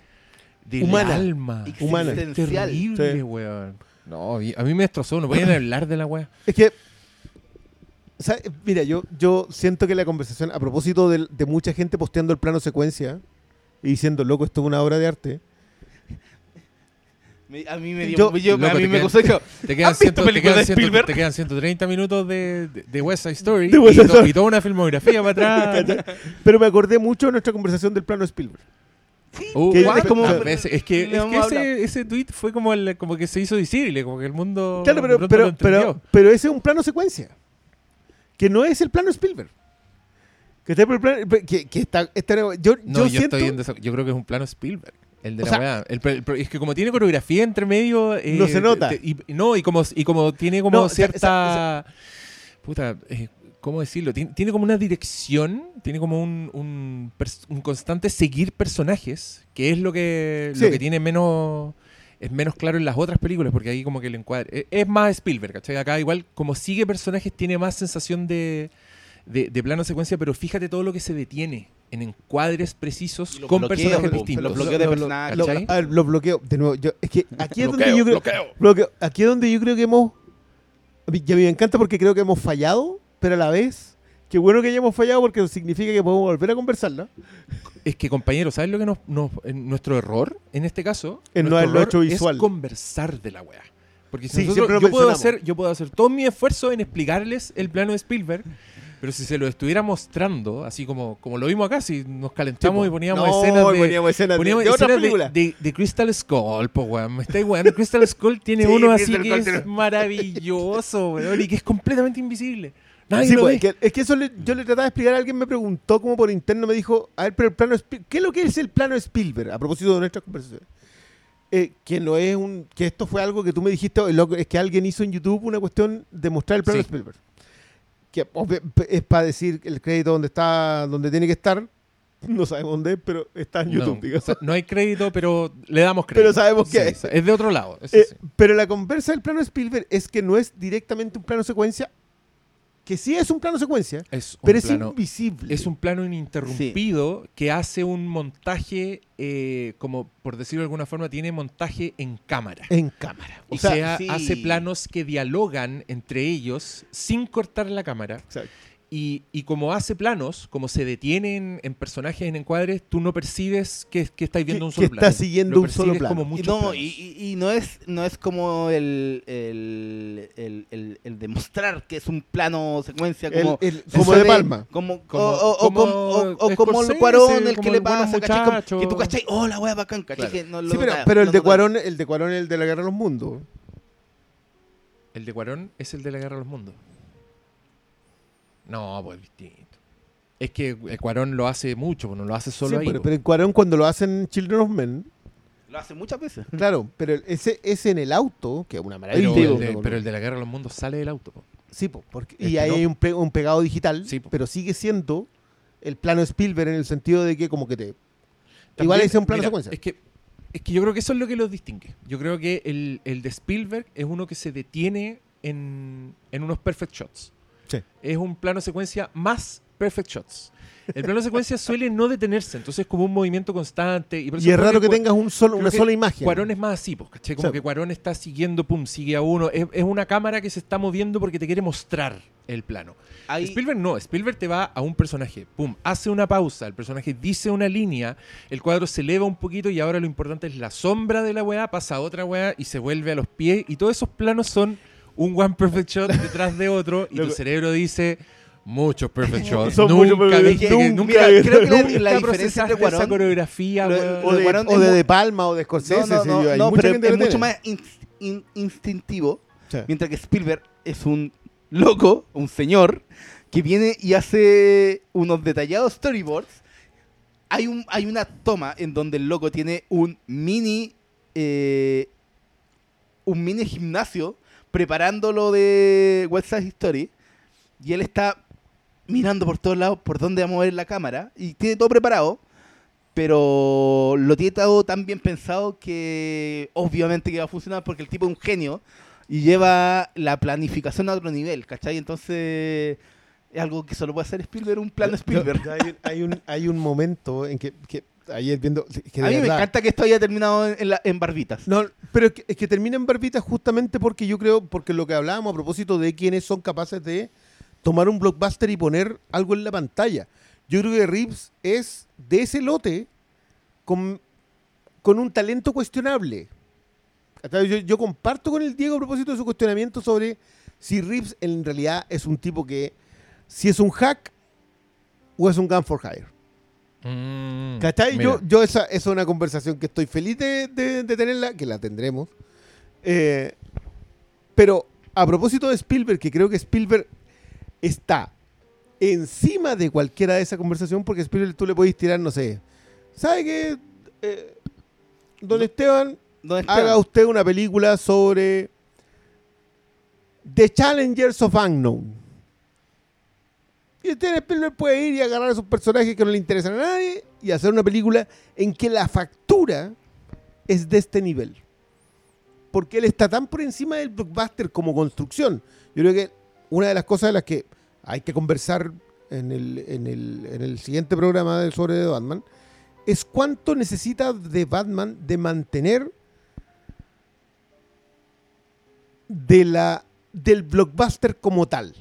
Humana. alma. Humana. Terrible, Sí. weón. No, a mí me destrozó, no podían hablar de la weá. Es que, mira, yo, yo siento que la conversación, a propósito de, de mucha gente posteando el plano secuencia y diciendo, loco, esto es una obra de arte. Me- a mí me dio, Yo- yo- Loco, a mí te me quedan- gustó que- Te quedan, ¿Has visto ciento- te, películas quedan de ciento- Spielberg? te quedan 130 minutos de, de, de West Side Story De y, West Side to- Story. y toda una filmografía para atrás. Pero me acordé mucho de nuestra conversación del plano Spielberg. Uh, Que- guau, es como- ah, es que, es ese, ese tweet fue como, el, como que se hizo visible, como que el mundo Claro, pero, pero, pero ese es un plano secuencia. Que no es el plano Spielberg. Que, está que, que está, está- yo, No, yo siento, estoy yo creo que es un plano Spielberg. El de O la sea-. El, el es que como tiene coreografía entre medio. eh, No se nota. te- y, no, y como, y como tiene como No, cierta. Puta, eh, ¿cómo decirlo? Tiene, tiene como una dirección, tiene como un, un, un constante seguir personajes, que es lo que, Sí. lo que tiene menos. Es menos claro en las otras películas, porque ahí como que el encuadre. Es, más Spielberg, ¿cachai? Acá igual, como sigue personajes, tiene más sensación de, de, de plano secuencia, pero fíjate todo lo que se detiene en encuadres precisos con personajes po, distintos. los bloqueos de Lo- lo- personajes. lo- ¿cachai? a ver, los bloqueo. De nuevo, yo, es que aquí es donde Bloqueo, yo creo. bloqueo. bloqueo. Aquí es donde yo creo que hemos. Y a mí me encanta porque creo que hemos fallado, pero a la vez. Qué bueno que hayamos fallado porque significa que podemos volver a conversarla. Es que, compañeros, ¿sabes lo que nos, nuestro error en este caso? En no Nuestro haberlo hecho visual. Es conversar de la weá. Porque si Sí, nosotros- yo, puedo hacer, yo puedo hacer todo mi esfuerzo en explicarles el plano de Spielberg, pero si se lo estuviera mostrando, así como, como lo vimos acá, si nos calentamos y poníamos No, escenas de. poníamos escenas de- poníamos de otras escenas de, películas. de- de Crystal Skull, po, weón. Me estáis weón. Crystal Skull tiene Sí, uno así Crystal que Skull es tiene- maravilloso, weón, y que es completamente invisible. Nadie Sí, lo pues, ve. que- es que eso le- yo le trataba de explicar a alguien, me preguntó como por interno, me dijo, a ver, pero el plano Spielberg, ¿qué es lo que es el plano Spielberg? A propósito de nuestras conversaciones. Eh, que no es un, que esto fue algo que tú me dijiste, "Oye, loco, es que alguien hizo en YouTube una cuestión de mostrar el plano Sí. Spielberg. Que es para decir el crédito donde está, donde tiene que estar, no sabemos dónde es, pero está en YouTube, no, digamos. hay crédito, pero le damos crédito. Pero sabemos que Sí, es. es de otro lado. eso Eh, sí. Pero la conversa del plano Spielberg es que no es directamente un plano secuencia, que sí es un plano secuencia, Es pero es invisible. es un plano ininterrumpido que hace un montaje, eh, como por decirlo de alguna forma, tiene montaje en cámara. en cámara. O sea, sea, sí. hace planos que dialogan entre ellos sin cortar la cámara. exacto. Y, y como hace planos, como se detienen en personajes, en encuadres, tú no percibes que, que estáis viendo Que- un solo que plano. estás siguiendo Lo un solo plano. como Y no, y, y- y no es no es como el, el, el, el- el demostrar que es un plano secuencia El- como, el- como de Palma. como, Como- o, o- o como como- o- o como el Scorsese, Cuarón el como que le el pasa ¿cachai? Como Muchachos. que tú cachai oh la wea bacán ¿cachai? Claro. Que no lo Sí, pero, nota- pero el no de nota- Cuarón, el de Cuarón, el de la Guerra de los Mundos. El de Cuarón es el de la Guerra de los Mundos. No, pues distinto. Es que el Cuarón lo hace mucho, pues, no lo hace solo Sí, ahí. pero, pues. pero en Cuarón cuando lo hacen Children of Men, lo hace muchas veces claro, pero ese es en el auto, que es una Pero, maravilla. el po. de, pero el de la Guerra de los Mundos sale del auto. pues. Sí, po, porque, Este y ahí no. hay un, pe- un pegado digital, Sí, pero sigue siendo el plano Spielberg en el sentido de que como que te... Igual También, ese es un plano mira, secuencia. Es que, es que yo creo que eso es lo que los distingue. Yo creo que el, el de Spielberg es uno que se detiene en, en unos perfect shots. Sí. es un plano secuencia más perfect shots. El plano secuencia suele no detenerse, entonces es como un movimiento constante. Y, por eso Y es raro que tengas un solo, una sola imagen. Cuarón es más así, pues. Como Sí. que Cuarón está siguiendo, pum, sigue a uno. Es, es una cámara que se está moviendo porque te quiere mostrar el plano. Ahí- Spielberg no, Spielberg te va a un personaje, pum, hace una pausa, el personaje dice una línea, el cuadro se eleva un poquito y ahora lo importante es la sombra de la weá, pasa a otra weá y se vuelve a los pies y todos esos planos son un one perfect shot detrás de otro y tu cerebro dice muchos perfect shots. Son nunca muchos viste que- Nunca- creo que la- la diferencia entre esa coreografía, lo- o de, Cuarón o de De Palma o de Scorsese. No, no, no, hay no, mucha pero gente es mucho más inst- in- instintivo. Sí. Mientras que Spielberg es un loco, un señor, que viene y hace unos detallados storyboards. Hay, un, hay una toma en donde el loco tiene un mini. eh, un mini gimnasio preparando lo de West Side Story. Y él está mirando por todos lados por dónde va a mover la cámara. Y tiene todo preparado. Pero lo tiene todo tan bien pensado que obviamente que va a funcionar porque el tipo es un genio y lleva la planificación a otro nivel, ¿cachai? Entonces es algo que solo puede hacer Spielberg, un plan de Spielberg. Hay, un- hay un, hay un momento en que, que ayer viendo. que a mí me encanta que esto haya terminado en, la- en barbitas. No, pero es que, es que termina en barbita justamente porque yo creo, porque lo que hablábamos a propósito de quienes son capaces de tomar un blockbuster y poner algo en la pantalla. Yo creo que Reeves es de ese lote con, con un talento cuestionable. Yo, yo comparto con el Diego a propósito de su cuestionamiento sobre si Reeves en realidad es un tipo que, si es un hack o es un gun for hire. Mm, ¿Cachai? mira. Yo, yo esa, esa es una conversación que estoy feliz de, de- de tenerla, que la tendremos. Eh, pero a propósito de Spielberg, que creo que Spielberg está encima de cualquiera de esa conversación, porque Spielberg tú le puedes tirar, no sé, ¿sabe qué? Eh, don Esteban, ¿Dónde está? haga usted una película sobre The Challengers of Unknown. Y usted Spielberg puede ir y agarrar a esos personajes que no le interesan a nadie y hacer una película en que la factura es de este nivel. Porque él está tan por encima del blockbuster como construcción. Yo creo que una de las cosas de las que hay que conversar en el, en el, en el siguiente programa del sobre de Batman es cuánto necesita de Batman de mantener de la, del blockbuster como tal.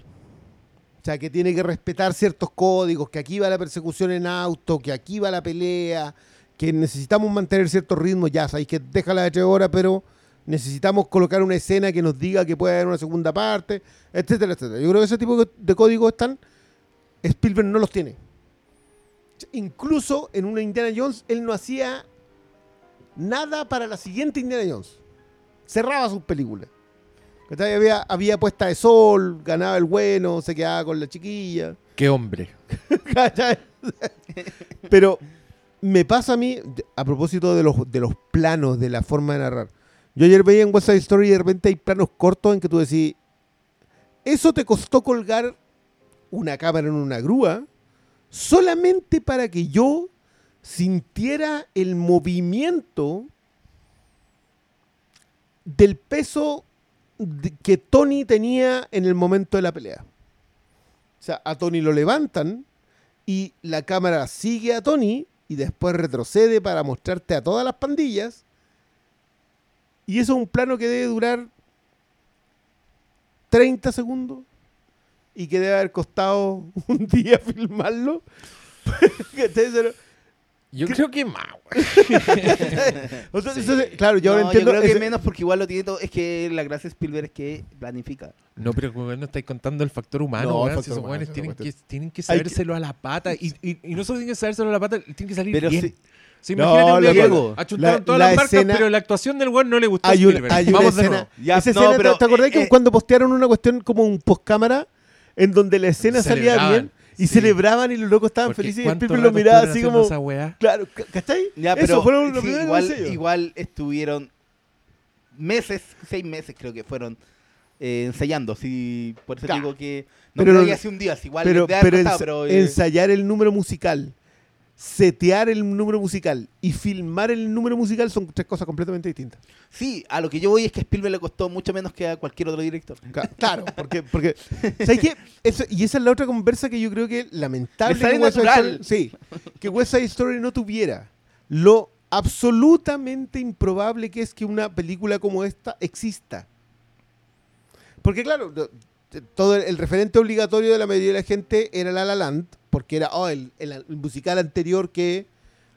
O sea, que tiene que respetar ciertos códigos, que aquí va la persecución en auto, que aquí va la pelea, que necesitamos mantener ciertos ritmos. Ya sabéis que déjala de tres horas, pero necesitamos colocar una escena que nos diga que puede haber una segunda parte, etcétera, etcétera. Yo creo que ese tipo de códigos están, Spielberg no los tiene. Incluso en una Indiana Jones, él no hacía nada para la siguiente Indiana Jones. Cerraba sus películas. Había, había puesta de sol, ganaba el bueno, se quedaba con la chiquilla. Qué hombre. Pero me pasa a mí, a propósito de los, de los planos, de la forma de narrar. Yo ayer veía en West Side Story y de repente hay planos cortos en que tú decís, eso te costó colgar una cámara en una grúa solamente para que yo sintiera el movimiento del peso que Tony tenía en el momento de la pelea. O sea, a Tony lo levantan y la cámara sigue a Tony y después retrocede para mostrarte a todas las pandillas. Y eso es un plano que debe durar 30 segundos y que debe haber costado un día filmarlo. Yo creo que más, o sea, eso es- claro, yo ahora No, entiendo. creo que ese- menos porque igual lo tiene todo. Es que la gracia de Spielberg es que planifica. No, pero como no estáis contando el factor humano, No, el factor si esos humano, esa tienen que, tienen que Hay que- sabérselo a la pata. Y, y, y no solo tienen que sabérselo a la pata, tienen que salir Pero bien. sí- Sí, No, loco. achuntaron La- todas la las marcas, escena- pero la actuación del weón no le gustó a hay, un- hay una Vamos de escena. nuevo. Ya, esa no, escena, pero, ¿te acordás que eh, cuando postearon una cuestión como un post-cámara en donde la escena salía bien y sí. celebraban y los locos estaban Porque felices y ¿cuánto Spielberg lo miraba así como. esa weá? Claro, ca- ¿cachai? Ya, Eso pero fueron lo sí, igual, estuvieron meses, seis meses creo que fueron eh, ensayando. Sí, por eso Claro. digo que no Pero creo que hace un día, igual pero, pero, eh, ensayar el número musical setear el número musical y filmar el número musical son tres cosas completamente distintas. Sí, a lo que yo voy es que a Spielberg le costó mucho menos que a cualquier otro director. Claro, porque, porque ¿sabes qué? Eso- y esa es la otra conversa que yo creo que lamentable que West. Story- sí, que West Side Story no tuviera lo absolutamente improbable que es que una película como esta exista. Porque claro, todo el, el referente obligatorio de la mayoría de la gente era La La Land, porque era oh, el, el- el musical anterior que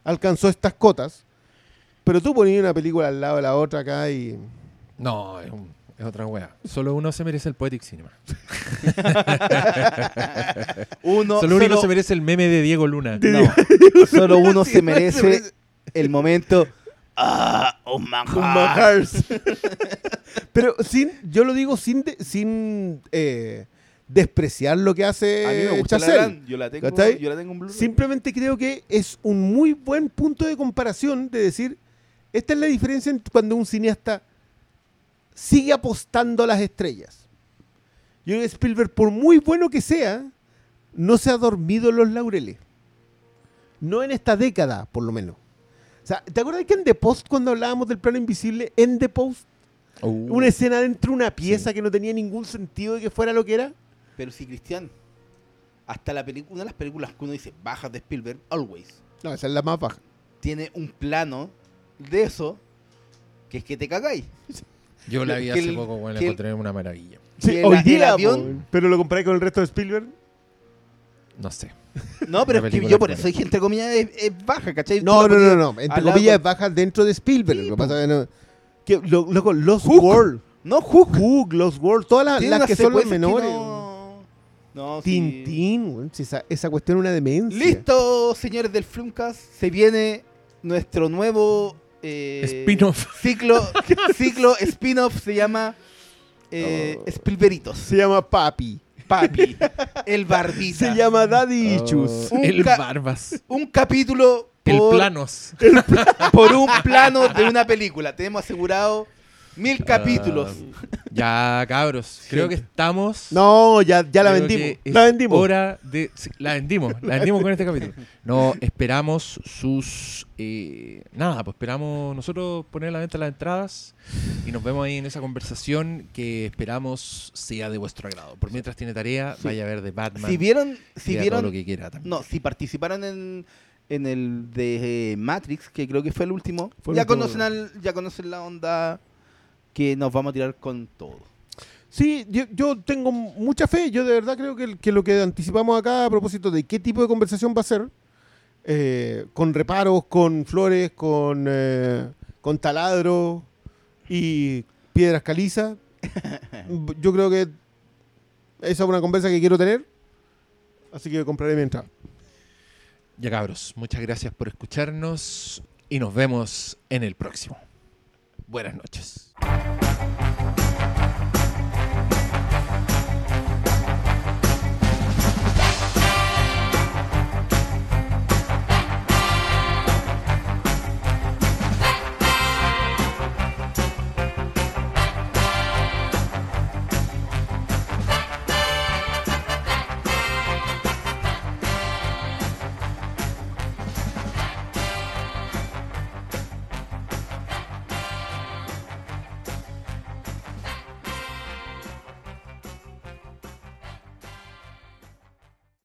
alcanzó estas cotas. Pero tú ponías una película al lado de la otra acá y... No, es, un- es otra wea. Solo uno se merece el Poetic Cinema. Uno, solo uno solo- se merece el meme de Diego Luna. no, solo uno se merece- el momento. Ah, un manjar. Pero sin, yo lo digo sin, de- sin eh, despreciar lo que hace A mí me gusta la Chazelle. gran. Yo la tengo, yo la tengo en. Simplemente creo que es un muy buen punto de comparación de decir, esta es la diferencia en cuando un cineasta sigue apostando a las estrellas. Yo Spielberg, por muy bueno que sea, no se ha dormido en los laureles. No en esta década, por lo menos. Sea, ¿te acuerdas que en The Post, cuando hablábamos del plano invisible, en The Post, Uh, una escena dentro de una pieza que no tenía ningún sentido de que fuera lo que era? Pero sí, Cristian. Hasta la película, una de las películas que uno dice bajas de Spielberg, Always, No, esa es la más baja. tiene un plano de eso que es que te cagáis. Yo la vi hace el- poco, bueno, la encontré una maravilla. Sí, hoy el día, avión- pero lo comparé con el resto de Spielberg. No sé. No, pero es que yo por eso dije entre comillas es, es baja, ¿cachai? No, no, no, no. Entre al lado comillas, con- baja dentro de Spielberg. Sí, lo que pasa es que no. Que, lo- loco, Lost Hook. World. No, Hook. Hook, Lost World, todas las, las que son los menores. No, no sí. Tintín, si esa, esa cuestión es una demencia. Listo, señores del Flumcast. Se viene nuestro nuevo eh, Spin-off. Ciclo, ciclo spin-off se llama eh, Oh. Spielberitos. Se llama Papi. Papi. El Barbita. Se llama Daddy Oh. Un el Barbas. Un capítulo El por, Planos. por un plano de una película. Tenemos asegurado mil capítulos. Ah, ya, cabros. Creo que estamos. No, ya, ya la vendimos. La vendimos. Hora de, sí, la vendimos. La vendimos con este capítulo. No, esperamos sus. eh, nada, pues esperamos nosotros poner a la venta las entradas y nos vemos ahí en esa conversación que esperamos sea de vuestro agrado. Por mientras tiene tarea, vaya a ver de Batman. Si vieron, si vieron todo lo que quiera también. No, si participaron en, en el de eh, Matrix, que creo que fue el último, Fue ya, conocen al- ya conocen la onda que nos vamos a tirar con todo. Sí, yo, yo tengo mucha fe. Yo de verdad creo que, que lo que anticipamos acá a propósito de qué tipo de conversación va a ser, eh, con reparos, con flores, con, eh, con taladro y piedras calizas, yo creo que esa es una conversa que quiero tener. Así que compraré mi entrada. Ya, cabros. Muchas gracias por escucharnos y nos vemos en el próximo. Buenas noches. Thanks.